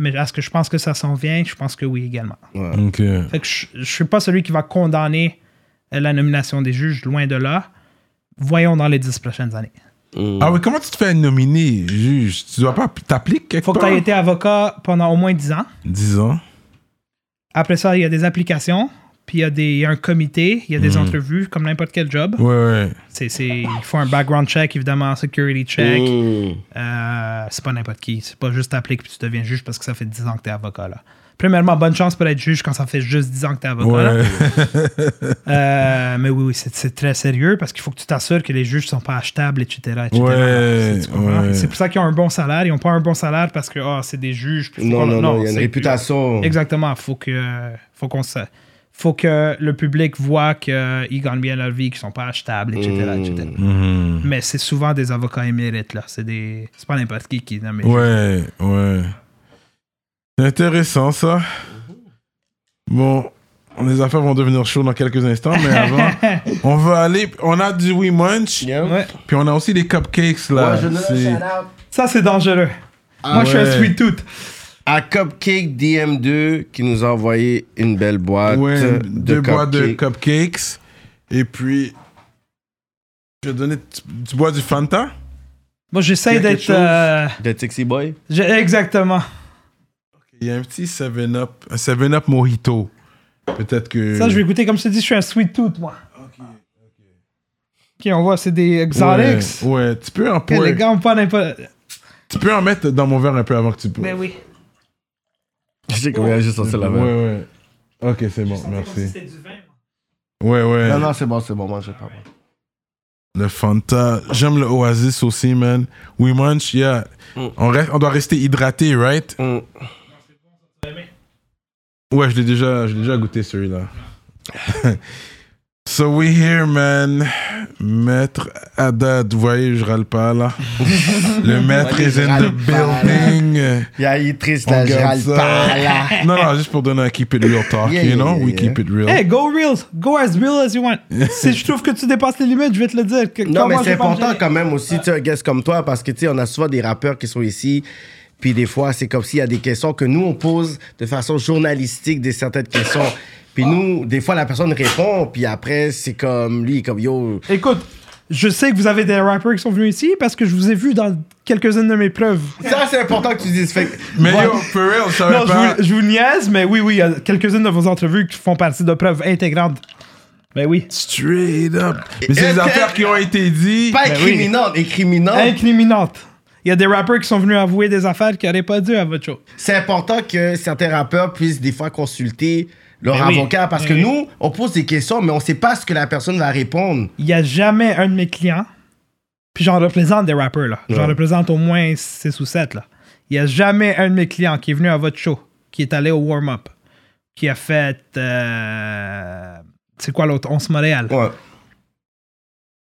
Mais est-ce que je pense que ça s'en vient? Je pense que oui également. Ouais. Ok. Fait que je ne suis pas celui qui va condamner euh, la nomination des juges, loin de là. Voyons dans les dix prochaines années. Mhm. Ah oui, comment tu te fais nominer, juge? Tu dois pas t'appliquer quelque faut que tu aies été avocat pendant au moins 10 ans. 10 ans. Après ça, il y a des applications, puis il y, a des- y a un comité, il y a des Mhm. entrevues, comme n'importe quel job. Ouais, ouais. C'est, c'est, il faut un background check, évidemment, security check. Mhm. Euh, c'est pas n'importe qui. C'est pas juste t'appliques puis tu deviens juge parce que ça fait 10 ans que t'es avocat. Là. Premièrement, bonne chance pour être juge quand ça fait juste 10 ans que t'es avocat. là. Euh, mais oui, oui, c'est, c'est très sérieux parce qu'il faut que tu t'assures que les juges sont pas achetables, etc. etc. Ouais, C'est- ouais. C'est pour ça qu'ils ont un bon salaire. Ils ont pas un bon salaire parce que ah, c'est des juges. puis Non, non, non, il y a une réputation. Exactement. Faut que, faut qu'on se- faut que le public voit qu'ils gagnent bien leur vie, qu'ils sont pas achetables, etc. Mm. etc. Mhm. Mais c'est souvent des avocats émérites, là. C'est des... C'est pas n'importe qui qui nomme Ouais, ouais. C'est intéressant, ça. Bon, les affaires vont devenir chaudes dans quelques instants, mais avant, on va aller... On a du We Munch, Yeah. Ouais. puis on a aussi des cupcakes, là. Ouais, je Ça, c'est dangereux. Moi, je suis un sweet tooth. À Cupcake DM2 qui nous a envoyé une belle boîte Ouais, de deux boîtes de cupcakes. cupcakes. Et puis, je vais donner... Tu, bois du Fanta? Moi, j'essaie d'être... euh, De Sexy Boy? Exactement. Il y a un petit 7-Up, un 7-Up Mojito. Peut-être que... Ça, je vais écouter. Comme je te dis, je suis un sweet tooth, moi. Ok, on voit, c'est des Ouais, exotics. ouais, tu peux en Ok, pour- les gars, on pas n'importe... Tu peux en mettre dans mon verre un peu avant que tu bois. Mais Ben oui. Je sais combien j'ai sorti la Ouais, main. ouais. Ok, c'est bon, merci. C'était du vin, moi. Ouais, ouais. Non, non, c'est bon, c'est bon, moi je pas. Le Fanta. J'aime le Oasis aussi, man. We munch, yeah. Mm. On, reste, on doit rester hydraté, right? Mm. Ouais, je l'ai déjà, je l'ai déjà goûté celui-là. so we here, man. Maître Haddad, vous voyez, je râle pas là. Le maître je in the building. Il y a il est triste là, je râle ça. pas là. Non, non, juste pour donner un keep it real talk, Yeah, you yeah, know? yeah, we yeah. keep it real. Hey, go real. Go as real as you want. si je trouve que tu dépasses les limites, je vais te le dire. Que- Non, mais c'est important quand même aussi, tu sais, un guest comme toi, parce que, tu sais, on a souvent des rappeurs qui sont ici, puis des fois, c'est comme s'il y a des questions que nous, on pose de façon journalistique, des certaines questions. Puis nous, des fois, la personne répond, puis après, c'est comme, lui, comme, yo, Écoute, je sais que vous avez des rappers qui sont venus ici parce que je vous ai vu dans quelques-unes de mes preuves. ça, c'est important que tu dises. Fait Mais Ouais. yo, for real, savais Non, je vous, je vous niaise, mais oui, oui, il y a quelques-unes de vos entrevues qui font partie de preuves intégrantes Ben oui. Straight up. Mais c'est des affaires qui ont été dites. Pas Ben oui. incriminante, incriminante. Incriminante. Il y a des rappeurs qui sont venus avouer des affaires qu'ils n'auraient pas dû à votre show. C'est important que certains rappeurs puissent des fois consulter leur Ben oui. avocat parce Ben que oui. nous, on pose des questions, mais on sait pas ce que la personne va répondre. Il n'y a jamais un de mes clients, puis j'en représente des rappeurs, là. J'en Ouais. représente au moins 6 ou 7, là. Il n'y a jamais un de mes clients qui est venu à votre show, qui est allé au warm-up, qui a fait. euh, c'est quoi l'autre? 11 Montréal, Ouais.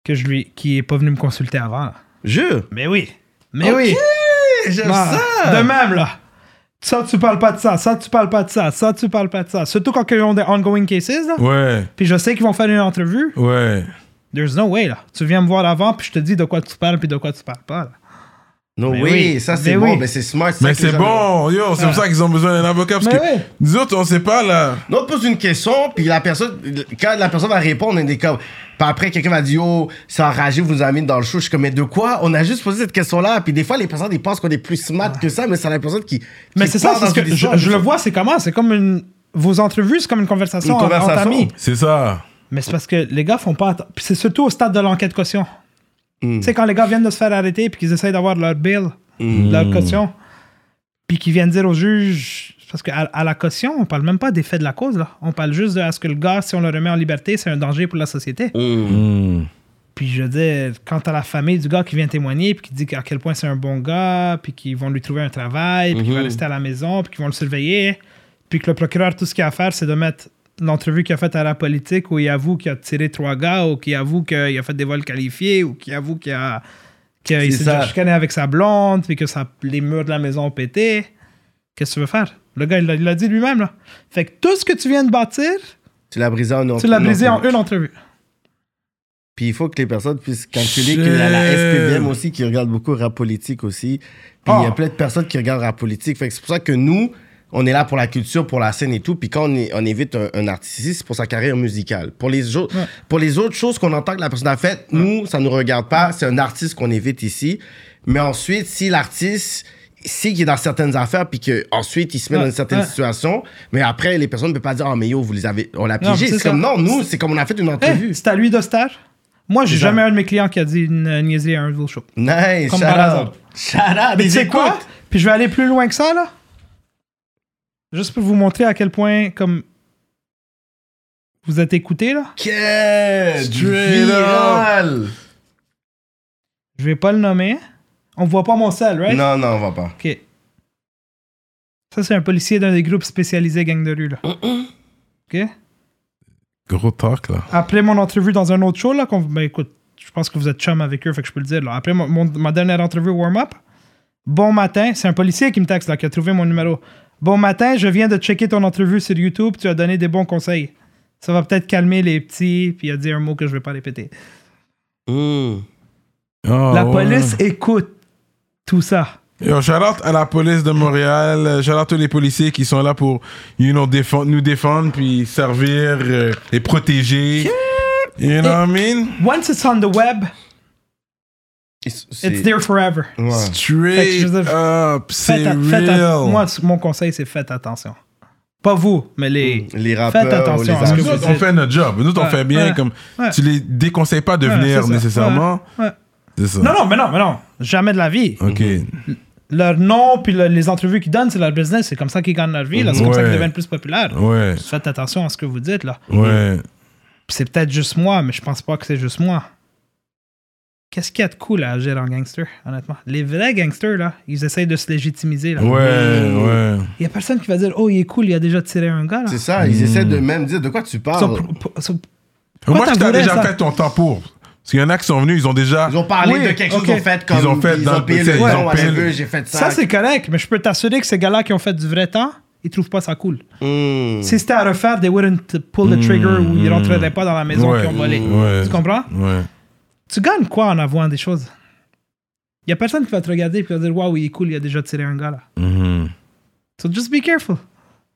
que je lui, qui est pas venu me consulter avant. là. Jure? Mais oui. Mais oui. J'aime ça. De même, là. Ça, tu parles pas de ça. Ça, tu parles pas de ça. Ça, tu parles pas de ça. Surtout quand ils ont des ongoing cases, là. Ouais, Puis je sais qu'ils vont faire une entrevue. ouais. There's no way, là. Tu viens me voir avant, puis je te dis de quoi tu parles, puis de quoi tu parles pas, là. Non, Mais oui, oui. ça c'est bon, oui. mais c'est smart. Mais c'est gens- bon, yo, c'est pour ça qu'ils ont besoin d'un avocat. Parce Mais que ouais. nous autres, on sait pas, là. Nous, on pose une question, puis la personne, quand la personne va répondre, on est comme. Puis après, quelqu'un va dire, oh, c'est enragé, vous nous avez mis dans le show. Je suis comme, mais de quoi? On a juste posé cette question-là. Puis des fois, les personnes, ils pensent qu'on est plus smart que ça, mais c'est la personne qui. Mais c'est ça, ce que je, le vois, c'est comment? C'est comme une. Vos entrevues, c'est comme une conversation, Une entre conversation. amis. C'est ça. Mais c'est parce que les gars font pas. c'est surtout au stade de l'enquête caution. Mm. Tu sais, quand les gars viennent de se faire arrêter, puis qu'ils essayent d'avoir leur bill, Mm. leur caution, puis qu'ils viennent dire au juge. Parce qu'à à la caution, on parle même pas des faits de la cause, là. On parle juste de est-ce que le gars, si on le remet en liberté, c'est un danger pour la société. Hmm. Puis je veux dire, quand t'as la famille du gars qui vient témoigner, puis qui dit à quel point c'est un bon gars, puis qu'ils vont lui trouver un travail, puis qu'il va Mhm. rester à la maison, puis qu'ils vont le surveiller, puis que le procureur, tout ce qu'il a à faire, c'est de mettre l'entrevue qu'il a faite à la politique où il avoue qu'il a tiré trois gars, ou qu'il avoue qu'il a fait des vols qualifiés, ou qu'il avoue qu'il a qu'il s'est chicané avec sa blonde, puis que ça, les murs de la maison ont pété. Qu'est-ce que tu veux faire? Le gars, il l'a- dit lui-même, là. Fait que tout ce que tu viens de bâtir, Tu l'as brisé en tu l'as brisé en entrevue. une entrevue. Puis il faut que les personnes puissent calculer qu'il y a la SPVM aussi qui regarde beaucoup rap politique aussi. Puis il y a Ah. plein de personnes qui regardent rap politique. Fait que c'est pour ça que nous, on est là pour la culture, pour la scène et tout. Puis quand on, est- on évite un, un artiste ici, c'est pour sa carrière musicale. Pour les, autres Ouais. pour les autres choses qu'on entend que la personne a faites, nous, ça nous regarde pas. C'est un artiste qu'on évite ici. Mais ensuite, si l'artiste sait qu'il est dans certaines affaires, puis qu'ensuite il se met Ouais, dans une certaine ouais. situation, mais après, les personnes ne peuvent pas dire, oh, mais yo, vous les avez, on l'a piégé. c'est comme, non, nous, c'est comme on a fait une Hey, entrevue. c'est à lui de star. Moi, j'ai jamais un de mes clients qui a dit une niaiserie à un de vos shows. Nice, Comme shout par out. hasard. Shout out, Mais tu sais quoi? Puis je vais aller plus loin que ça, là. Juste pour vous montrer à quel point, comme. Vous êtes écoutés, là. Viral. Je vais pas le nommer. On voit pas mon sel, right? Non, non, on va pas. Ok. Ça, c'est un policier d'un des groupes spécialisés gang de rue, là. Ok? Gros talk, là. Après mon entrevue dans un autre show, là, qu'on- ben écoute, je pense que vous êtes chum avec eux, fait que je peux le dire. Là. Après mon- mon- ma dernière entrevue warm-up, bon matin, c'est un policier qui me texte, là, qui a trouvé mon numéro. Bon matin, je viens de checker ton entrevue sur YouTube, tu as donné des bons conseils. Ça va peut-être calmer les petits, puis il a dit un mot que je vais pas répéter. Oh, La ouais. police écoute tout ça. Yo, shout out à la police de Montréal, shout out à tous les policiers qui sont là pour you know, défendre- nous défendre puis servir euh, et protéger. You know what I mean? Once it's on the web, it's there forever. Ouais. Straight dire, up, c'est real. moi, mon conseil, c'est faites attention. Pas vous, mais les. Les rappeurs Faites attention les à ce que Nous vous on fait notre job. Nous on fait bien. ouais, comme ouais. Tu les déconseilles pas de Ouais, venir nécessairement. Ouais, ouais. C'est ça. Non, non, mais non, mais non. Jamais de la vie. Ok. Leur nom, puis le- les entrevues qu'ils donnent, c'est leur business. C'est comme ça qu'ils gagnent leur vie. C'est comme ça qu'ils deviennent plus populaires. Ouais. Faites attention à ce que vous dites, là. Ouais. C'est peut-être juste moi, mais je pense pas que c'est juste moi. Qu'est-ce qu'il y a de cool à agir en gangster, honnêtement? Les vrais gangsters, là, ils essayent de se légitimiser, là. Ouais. Ouais. Il y a personne qui va dire, oh, il est cool, il a déjà tiré un gars, là. C'est ça, ils essaient de même dire de quoi tu So, parles. so- Moi, t'as t'avouerais déjà ça? fait ton temps pour. Parce qu'il y en a qui sont venus, ils ont déjà. Ils ont parlé Oui, de quelque chose qu'ils ont fait comme. Ils ont fait ils dans ont le payé le ils le- j'ai fait ça. Ça, c'est correct, mais je peux t'assurer que ces gars-là qui ont fait du vrai temps, ils trouvent pas ça cool. Mm. Si c'était à refaire, they wouldn't pull the trigger ou ils rentreraient pas dans la maison Ouais, qu'ils ont volé. ouais. Tu comprends? Ouais. Tu gagnes quoi en avouant des choses? Il y a personne qui va te regarder et va dire Waouh, il est cool, il a déjà tiré un gars là. Mhm. So just be careful.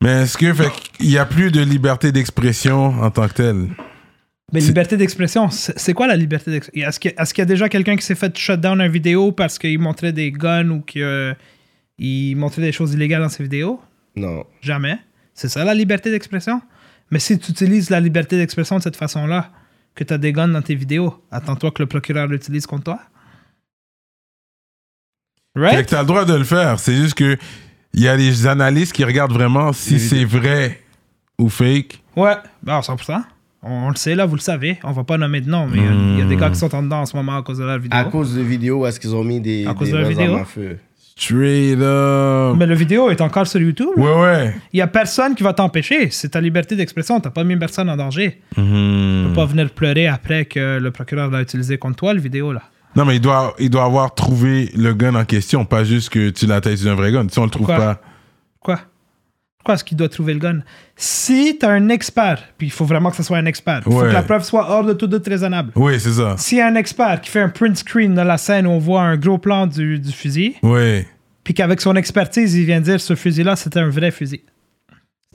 Mais est-ce que fait qu'il y a plus de liberté d'expression en tant que telle? Mais liberté d'expression, c'est c'est quoi la liberté d'expression? Est-ce qu'il y a déjà quelqu'un qui s'est fait shut down une vidéo parce qu'il montrait des guns ou qu'il montrait des choses illégales dans ses vidéos? Non. Jamais. C'est ça la liberté d'expression? Mais si tu utilises la liberté d'expression de cette façon-là, que tu as des guns dans tes vidéos, attends-toi que le procureur l'utilise contre toi. Right? que t'as le droit de le faire. C'est juste que il y a des analystes qui regardent vraiment si c'est vrai ou fake. Ouais, bah 100%. On, on le sait là, vous le savez. On va pas nommer de nom, mais il y a- il y, a des gars qui sont en dedans en ce moment à cause de leur vidéo. À cause de vidéos, est-ce qu'ils ont mis des, À cause des de la vidéo? armes à feu? Straight up. Mais le vidéo est encore sur YouTube. Ouais, ouais. Il y a personne qui va t'empêcher. C'est ta liberté d'expression. T'as pas mis personne en danger. Mhm. Tu peux pas venir pleurer après que le procureur l'a utilisé contre toi, le vidéo là. Non, mais il doit, il doit avoir trouvé le gun en question, pas juste que tu l'attaques sur un vrai gun. Si on le trouve Pourquoi? pas. Quoi? Pourquoi est-ce qu'il doit trouver le gun? Si t'as un expert, puis il faut vraiment que ce soit un expert, il faut que la preuve soit hors de tout doute raisonnable. Oui, c'est ça. Y a un expert qui fait un print screen de la scène où on voit un gros plan du, du fusil, Oui. puis qu'avec son expertise, il vient dire ce fusil-là, c'était un vrai fusil.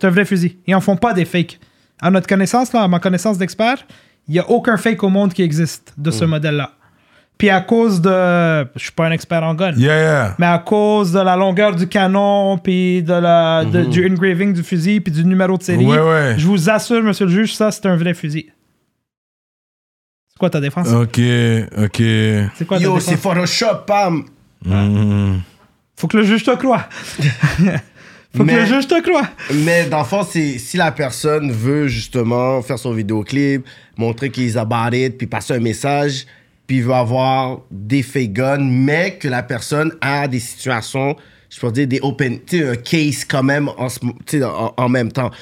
C'est un vrai fusil. Ils en font pas des fakes. À notre connaissance, là, à ma connaissance d'expert, il n'y a aucun fake au monde qui existe de ce modèle-là. Puis à cause de... Je suis pas un expert en gun. Yeah, yeah. Mais à cause de la longueur du canon, puis de la, de- du engraving du fusil, puis du numéro de série, Ouais, ouais. je vous assure, monsieur le juge, ça, c'est un vrai fusil. C'est quoi ta défense? Ok, ok. C'est quoi ta Yo, défense? c'est Photoshop, pam! Mhm. Faut que le juge te croie. Faut que le juge te croie. Mais dans le fond, si la personne veut justement faire son vidéoclip, montrer qu'il a about it, puis passer un message, puis il veut avoir des fake guns, mais que la personne a des situations, je peux dire des open, tu sais, un case quand même en, en, en même temps.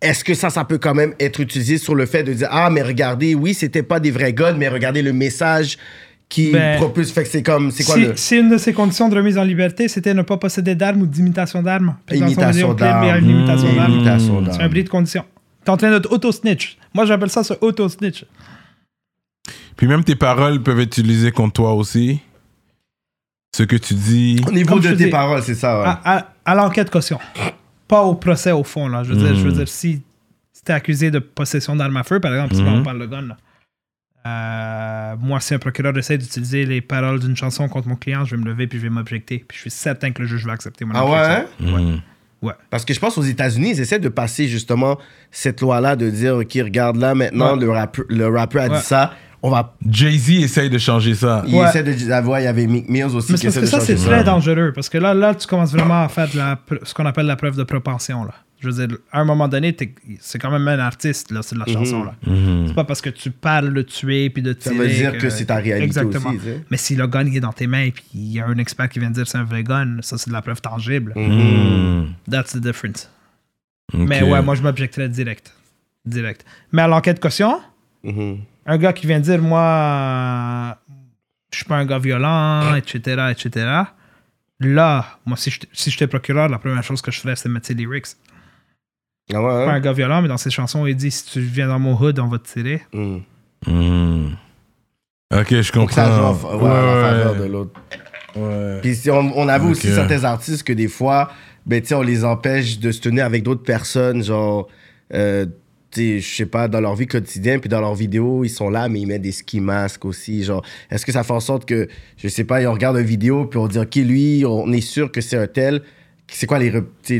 Est-ce que ça, ça peut quand même être utilisé sur le fait de dire Ah, mais regardez, oui, c'était pas des vrais guns, mais regardez le message qui Ben, propulse. Fait que c'est comme, c'est quoi Si, le. si une de ces conditions de remise en liberté, c'était ne pas posséder d'armes ou d'imitation d'armes. Imitation d'armes. imitation d'armes. C'est un bris de condition. T'es en train de auto-snitch. Moi, j'appelle ça ce auto-snitch. Puis même tes paroles peuvent être utilisées contre toi aussi. Ce que tu dis. Au niveau Comme de tes dis, paroles, c'est ça, ouais. À, à- à l'enquête caution. Pas au procès au fond. Là. Je, veux dire, je veux Mm. dire, si, t'es accusé de possession d'armes à feu, par exemple, si là, on parle de gun, là, euh, moi, si un procureur essaie d'utiliser les paroles d'une chanson contre mon client, je vais me lever puis je vais m'objecter. Puis je suis certain que le juge va accepter mon Ah ouais? hein? Mhm. Ouais. Parce que je pense aux États-Unis, ils essaient de passer justement cette loi-là, de dire, OK, regarde là, maintenant, Ouais. le, rappeur, le rappeur a Ouais. dit ça, on va. Jay-Z essaye de changer ça. Il Ouais. essaie de dire, ah ouais, il y avait Mick Mills aussi Mais qui c'est parce que de ça, c'est ça. très dangereux. Parce que là, là, tu commences vraiment à faire de la, ce qu'on appelle la preuve de propension. Là. Je veux dire, à un moment donné, c'est quand même un artiste, là, c'est de la chanson. Là. Mhm. C'est pas parce que tu parles de tuer puis de Ça tirer. veut dire que c'est ta réalité Exactement. aussi. Mais si le gun il est dans tes mains puis il y a un expert qui vient de dire c'est un vrai gun, ça c'est de la preuve tangible. Mhm. That's the difference. Mais ouais, moi je m'objecterais direct. Direct. Mais à l'enquête caution, Mhm. Un gars qui vient dire moi je suis pas un gars violent, etc., etc. Là, moi si je si j'étais procureur, la première chose que je ferais c'est mettre ses lyrics. Ah ouais, Je suis pas hein? un gars violent, mais dans ses chansons, il dit si tu viens dans mon hood, on va te tirer. Mhm. Mhm. Ok, je Donc ça joue en comprends. ouais, Ouais, faveur de l'autre. Ouais. Puis si on, on avait aussi certains artistes que des fois, ben, on les empêche de se tenir avec d'autres personnes, genre, euh, je sais pas, dans leur vie quotidienne, puis dans leurs vidéos, ils sont là, mais ils mettent des ski masques aussi. Genre, est-ce que ça fait en sorte que, je sais pas, on regarde une vidéo, puis on dit, OK, lui, on est sûr que c'est un tel. C'est quoi les.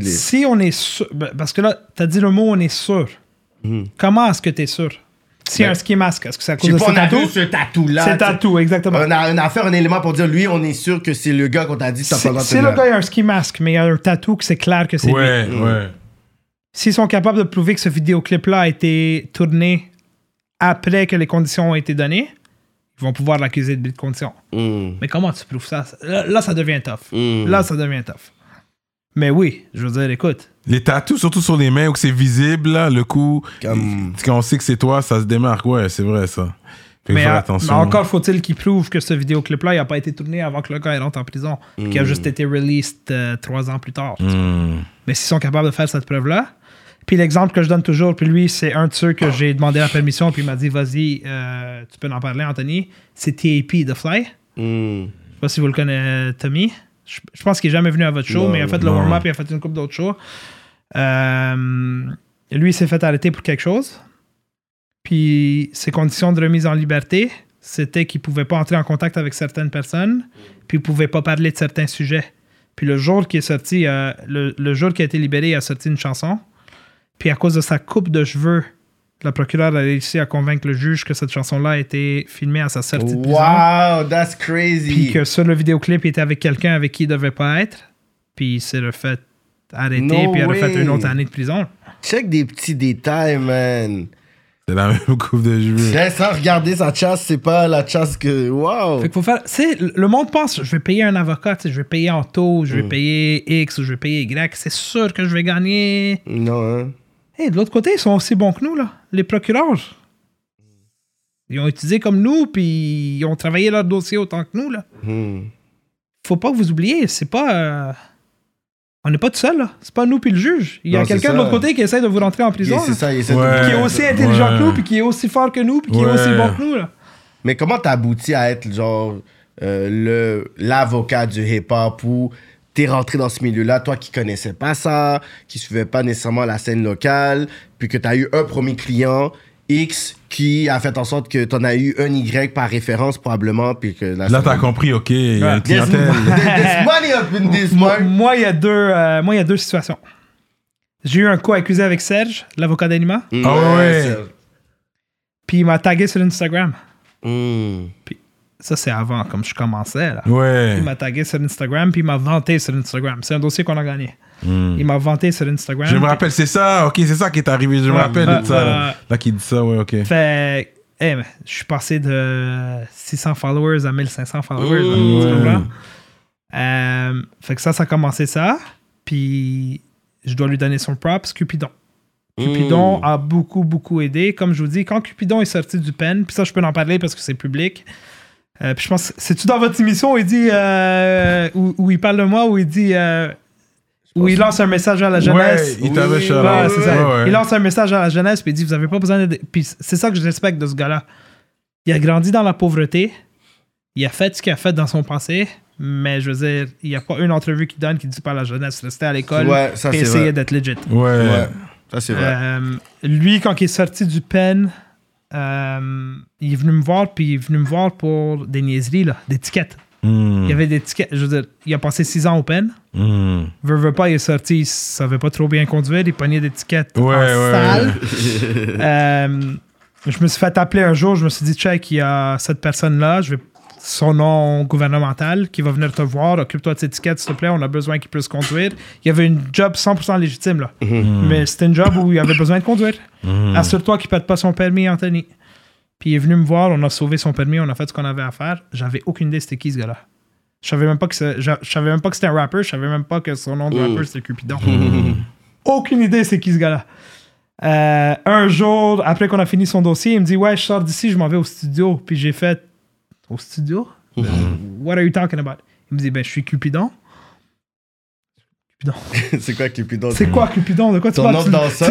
Si on est sûr, ben, parce que là, t'as dit le mot on est sûr. Mhm. Comment est-ce que t'es sûr? Si Ben, un ski mask, est-ce que Je cause de pas, ce on a tatou? vu ce tatou-là. C'est tatou, exactement. On a une affaire, un élément pour dire, lui, on est sûr que c'est le gars qu'on t'a dit, t'as pas Si le gars a un ski mask, mais il y a un tatou que c'est clair que c'est lui. Ouais, ouais. S'ils sont capables de prouver que ce vidéoclip-là a été tourné après que les conditions ont été données, ils vont pouvoir l'accuser de bris de conditions. Mhm. Mais comment tu prouves ça? Là, là, ça devient tough. Mhm. Là, ça devient tough. Mais oui, je veux dire, écoute, Les tatous, surtout sur les mains où que c'est visible, là, le coup, Comme- quand on sait que c'est toi, ça se démarque. Ouais, c'est vrai, ça. Fait que mais, faire attention. mais encore faut-il qu'il prouve que ce vidéoclip-là n'a pas été tourné avant que le gars rentre en prison, qu'il a juste été released euh, trois ans plus tard. Mhm. Mais s'ils sont capables de faire cette preuve-là, puis l'exemple que je donne toujours, puis lui, c'est un de ceux que j'ai demandé la permission, puis il m'a dit, vas-y, euh, tu peux en parler, Anthony. C'est TAP, The Fly. Mhm. Je sais pas si vous le connaissez, Tommy. Je, je pense qu'il est jamais venu à votre show, Non, mais il a fait le warm-up et il a fait une couple d'autres shows. Euh, lui, il s'est fait arrêter pour quelque chose. Puis ses conditions de remise en liberté, c'était qu'il pouvait pas entrer en contact avec certaines personnes, puis il pouvait pas parler de certains sujets. Puis le jour qui est sorti, euh, le, le jour qui a été libéré, il a sorti une chanson. Puis à cause de sa coupe de cheveux, la procureure a réussi à convaincre le juge que cette chanson-là a été filmée à sa sortie de prison. Wow, that's Puis crazy. que sur le vidéoclip, il était avec quelqu'un avec qui il devait pas être. Puis il s'est refait arrêter, No puis il a refait une autre année de prison. Check des petits détails, man. C'est la même coupe de cheveux. Laisse ça regarder sa chasse, c'est pas la chasse que. Wow. Fait qu'il faut faire. Tu sais, le monde pense, je vais payer un avocat, tu sais, je vais payer en taux, je vais Mm. payer X ou je vais payer Y. C'est sûr que je vais gagner. Non, hein. Hey, de l'autre côté, ils sont aussi bons que nous, là. Les procureurs. Ils ont étudié comme nous, puis ils ont travaillé leur dossier autant que nous, là. Hmm. Faut pas que vous oubliez, c'est pas. euh, On n'est pas tout seul, là. C'est pas nous puis le juge. Il y a quelqu'un de l'autre côté qui essaie de vous rentrer en prison. C'est ça, il essaie de- Ouais. Qui est aussi intelligent Ouais. que nous, puis qui est aussi fort que nous, puis qui est aussi bon que nous, là. Mais comment t'as abouti à être genre euh, le l'avocat du hip-hop ou t'es rentré dans ce milieu-là, toi qui connaissais pas ça, qui suivais pas nécessairement la scène locale, puis que t'as eu un premier client X qui a fait en sorte que t'en as eu un Y par référence probablement, puis que Là, t'as compris, ok, il y a une clientèle. Moi, il y a deux, euh, moi, il y a deux situations. J'ai eu un co-accusé avec Serge, l'avocat d'Anima, Ah ouais. c'est- puis il m'a tagué sur Instagram. Hmm. Ça, c'est avant, comme je commençais, là. Ouais. Il m'a tagué sur Instagram, puis il m'a vanté sur Instagram. C'est un dossier qu'on a gagné. Hmm. Il m'a vanté sur Instagram. Je me rappelle, c'est ça, ok, c'est ça qui est arrivé, je me rappelle de ça. là. qui dit ça, ouais, ok. Fait, eh, ben, je suis passé de 600 followers à 1500 followers. là, Mmh. Ouais. comprends? Euh, fait que ça, ça a commencé ça. Puis, je dois lui donner son props, Cupidon. Cupidon Hmm. a beaucoup, beaucoup aidé. Comme je vous dis, quand Cupidon est sorti du pen, puis ça, je peux en parler parce que c'est public. Euh, puis je pense, c'est-tu dans votre émission où il dit, euh, où, où il parle de moi, où il dit, euh, où il lance un message à la jeunesse? Ouais, il t'avait Oui, Ouais, c'est ça. Ouais, ouais. Il lance un message à la jeunesse puis il dit vous avez pas besoin de puis c'est ça que je respecte de ce gars-là. Il a grandi dans la pauvreté. Il a fait ce qu'il a fait dans son passé, mais je veux dire, il n'y a pas une entrevue qui donne qui dit pas à la jeunesse rester à l'école et vrai. d'être legit. Ouais. Ouais, ça c'est vrai. Euh, lui, quand il est sorti du pen, euh, il est venu me voir, puis il est venu me voir pour des niaiseries, là, des tickets. Hmm. Il y avait des tickets. Je veux dire, il a passé six ans au pen. Hmm. Veut, veut pas, il est sorti, il savait pas trop bien conduire, il pognait des tickets Ouais, en ouais, salle. Euh, je me suis fait appeler un jour, je me suis dit, check, il y a cette personne-là, je vais son nom gouvernemental qui va venir te voir, occupe-toi de ces tickets, s'il te plaît, on a besoin qu'il puisse conduire. Il y avait une job 100% légitime, là. Mais c'était une job où il avait besoin de conduire. Assure-toi qu'il pète pas son permis, Anthony. Puis il est venu me voir, on a sauvé son permis, on a fait ce qu'on avait à faire. J'avais aucune idée c'était qui ce gars-là. Je savais même pas que savais même pas que c'était un rapper, je savais même pas que son nom de rapper c'était Cupidon. aucune idée c'est qui ce gars-là. Euh, un jour, après qu'on a fini son dossier, il me dit Ouais, je sors d'ici, je m'en vais au studio. Puis j'ai fait Au studio What are you talking about? Il me dit Ben, je suis Cupidon. Cupidon. c'est quoi Cupidon? C'est quoi Cupidon? De quoi tu Ton parles? nom tu, lances,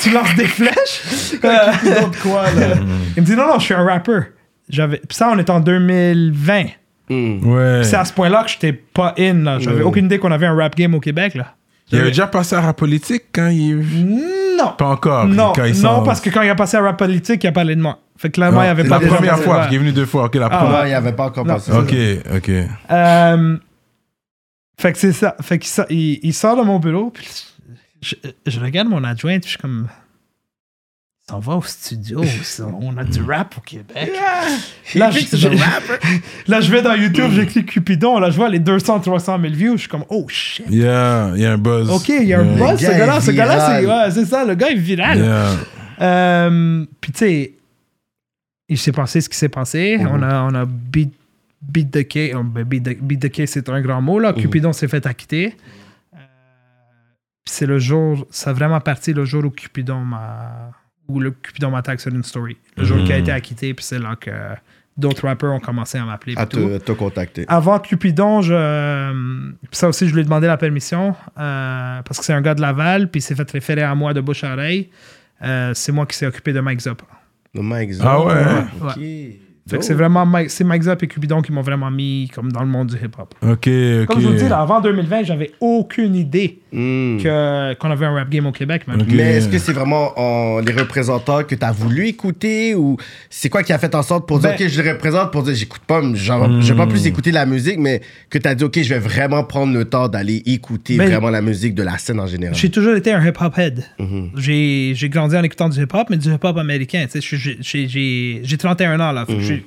tu lances des flèches? Euh, Cupidon de quoi là? Il me dit Non, non, je suis un rapper. J'avais... Puis ça, on est en 2020. Hmm. Ouais. C'est à ce point-là que j'étais pas in. Là. J'avais Ouais. aucune idée qu'on avait un rap game au Québec. Là. Il avait déjà passé à la politique quand il. Non. Pas encore. Non, quand non, parce que quand il a passé à rap politique, il a parlé de moi. Fait que clairement, il y avait la pas déjà première passé- fois, parce qu'il est venu deux fois. Ok, la Ah, première. Il n'y avait pas encore Non, passé. Ok, ok. Euh, fait que c'est ça. Fait qu'il sort, il, il sort de mon bureau, puis je, je regarde mon adjoint, puis je suis comme. On va au studio, on a du rap au Québec. Là, je, je- là, je vais dans YouTube, j'écris Cupidon, là, je vois les 200, 300 000 views, je suis comme, oh shit. Il y a, il y a un buzz. Ok, il y a un buzz, ce gars gars-là. Ce gars-là, c'est ouais, ça, le gars est viral. Yeah. Euh, Puis tu sais, il s'est passé ce qui s'est passé. On a, on a beat, beat the case. oh, ben, beat, the, beat the case, c'est un grand mot. Là. Cupidon s'est fait acquitter. Euh, c'est le jour, ça a vraiment parti le jour où Cupidon m'a. Où le Cupidon m'attaque sur une story. Le jour qu'il a été acquitté, puis c'est là que d'autres rappers ont commencé à m'appeler. À te, te contacter. Avant Cupidon, je, euh, ça aussi, je lui ai demandé la permission euh, parce que c'est un gars de Laval, puis il s'est fait référer à moi de bouche à oreille. Euh, c'est moi qui s'est occupé de Mike Zop. Le Mike Zop. Ah ouais? Ok. Fait que c'est vraiment Mike, c'est Mike Zop et Cupidon qui m'ont vraiment mis comme dans le monde du hip-hop. Ok, ok. Comme je vous dis, là, avant 2020, j'avais aucune idée Que- qu'on avait un rap game au Québec. Même. Mais est-ce que c'est vraiment en- les représentants que tu as voulu écouter ou c'est quoi qui a fait en sorte pour dire, Ben- OK, je les représente pour dire, j'écoute pas, genre, Hmm. je vais pas plus écouter la musique, mais que tu as dit, OK, je vais vraiment prendre le temps d'aller écouter Ben- vraiment la musique de la scène en général. J'ai toujours été un hip-hop head. Mhm. J'ai j'ai grandi en écoutant du hip-hop, mais du hip-hop américain. J'ai- J'ai j'ai 31 ans, là. J'ai-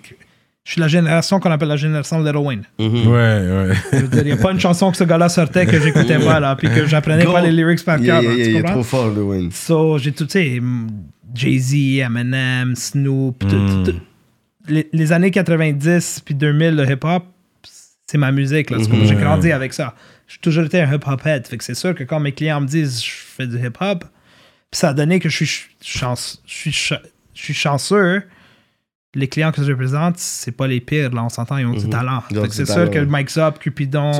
Je suis la génération qu'on appelle la génération Little Wayne. Ouais, ouais. Dire, il n'y a pas une chanson que ce gars-là sortait que j'écoutais pas, là, puis que j'apprenais pas les lyrics par cœur. il- là, il- est trop fort, le. So, j'ai tout, tu sais, mm, Jay-Z, Eminem, Snoop, Mm. tout- les, les années 90 puis 2000, le hip-hop, c'est ma musique, là. Mhm. j'ai grandi avec ça. J'ai toujours été un hip-hop head. Fait que c'est sûr que quand mes clients me disent je fais du hip-hop, ça a donné que je suis, ch- chance, je suis, je suis chanceux. Les clients que je représente, c'est pas les pires, là, on s'entend, ils ont du Mhm. talent. C'est sûr que Mike's Up, Cupidon,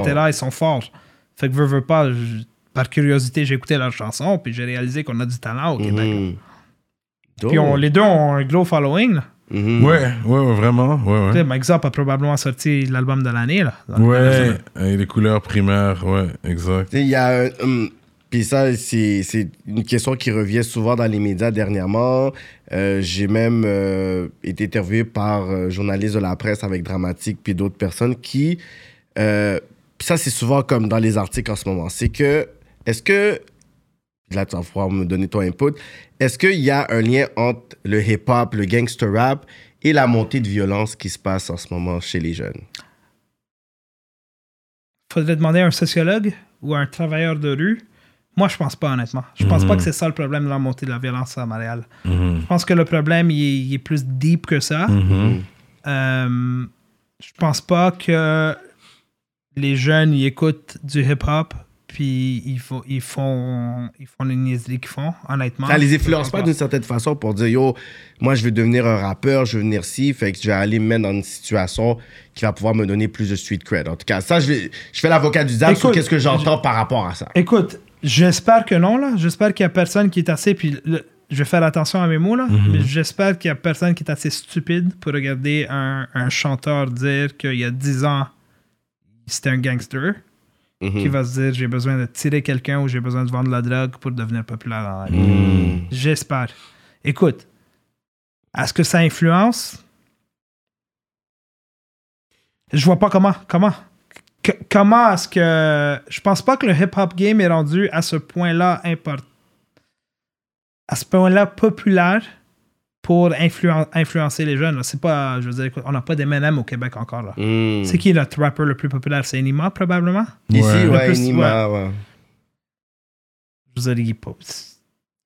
etc., ils sont forts. Fait que veux, veux pas, je- par curiosité, j'ai écouté leurs chansons, puis j'ai réalisé qu'on a du talent au Québec. Mhm. Puis on- les deux ont un gros following. Là. Mhm. Ouais, ouais, ouais, vraiment. Ouais, Tu sais, ouais. Mike Zop a probablement sorti l'album de l'année. Ouais, avec les couleurs primaires, ouais, exact. Il y a un. Puis ça, c'est une question qui revient souvent dans les médias dernièrement. Euh, J'ai même euh, été interviewé par un journaliste de la presse avec Dramatique puis d'autres personnes qui. euh, ça, c'est souvent comme dans les articles en ce moment. C'est que. Est-ce que. Là, tu vas pouvoir me donner ton input. Est-ce qu'il y a un lien entre le hip-hop, le gangster rap et la montée de violence qui se passe en ce moment chez les jeunes? Faudrait demander à un sociologue ou à un travailleur de rue. Moi, je pense pas, honnêtement. Je pense Mhm. pas que c'est ça le problème de la montée de la violence à Montréal. Mhm. Je pense que le problème, il est, il est plus deep que ça. Mhm. Euh, je pense pas que les jeunes, ils écoutent du hip-hop, puis ils, font, ils, font, ils font les niaiseries qu'ils font, honnêtement. Ça les influence pas d'une certaine façon pour dire yo, moi je veux devenir un rappeur, je veux venir ci, fait que je vais aller me mettre dans une situation qui va pouvoir me donner plus de street cred. En tout cas, ça, je, vais, je fais l'avocat du diable sur qu'est-ce que j'entends par rapport à ça. Écoute, j'espère que non, là. J'espère qu'il y a personne qui est assez. Puis le- je vais faire attention à mes mots, là. Mhm. Mais j'espère qu'il y a personne qui est assez stupide pour regarder un, un chanteur dire qu'il y a 10 ans, c'était un gangster. Mhm. Qui va se dire j'ai besoin de tirer quelqu'un ou j'ai besoin de vendre de la drogue pour devenir populaire dans la vie. Mhm. J'espère. Écoute, est-ce que ça influence? Je vois pas comment. Comment? Que- comment est-ce que. Je pense pas que le hip-hop game est rendu à ce point-là important. À ce point-là populaire pour influen- influencer les jeunes. C'est pas. Je veux dire, on n'a pas d'Eminem au Québec encore. là. Mhm. C'est qui le rapper le plus populaire? C'est Enima, probablement? Ici, Ouais. ouais, plus- Nima, ouais. Je veux dire,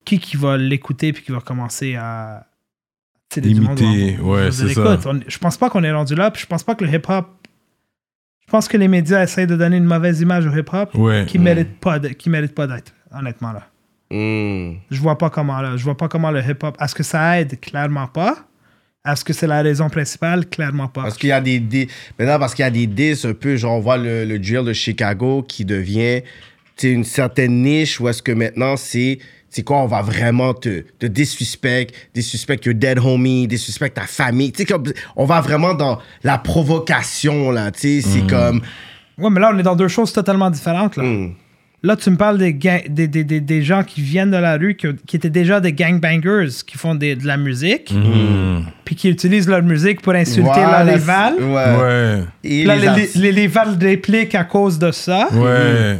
Qui qui va l'écouter puis qui va commencer à. tirer du monde Imiter, ouais, c'est ça. on- je pense pas qu'on est rendu là, puis je pense pas que le hip-hop. Je pense que les médias essayent de donner une mauvaise image au hip-hop Ouais. qui mérite pas de- qui mérite pas d'être, honnêtement là. Mhm. Je vois pas comment là, je vois pas comment le hip-hop. Est-ce que ça aide? Clairement pas. Est-ce que c'est la raison principale? Clairement pas. Parce qu'il y a des dis- Maintenant, parce qu'il y a des disques un peu, genre, on voit le, le drill de Chicago qui devient tu sais, une certaine niche où est-ce que maintenant c'est. C'est quoi, on va vraiment te, te disrespect, disrespect your dead homie, disrespect ta famille. Tu sais, comme, on va vraiment dans la provocation, là. Tu sais, c'est comme. Ouais, mais là on est dans deux choses totalement différentes là. hmm. Là, tu me parles des, des, des, des, des gens qui viennent de la rue, qui, qui étaient déjà des gangbangers, qui font des- de la musique, Mhm. puis qui utilisent leur musique pour insulter Voilà, la rival. Ouais. Ouais. Et Puis là, les les, les, les rivales répliquent à cause de ça. Ouais.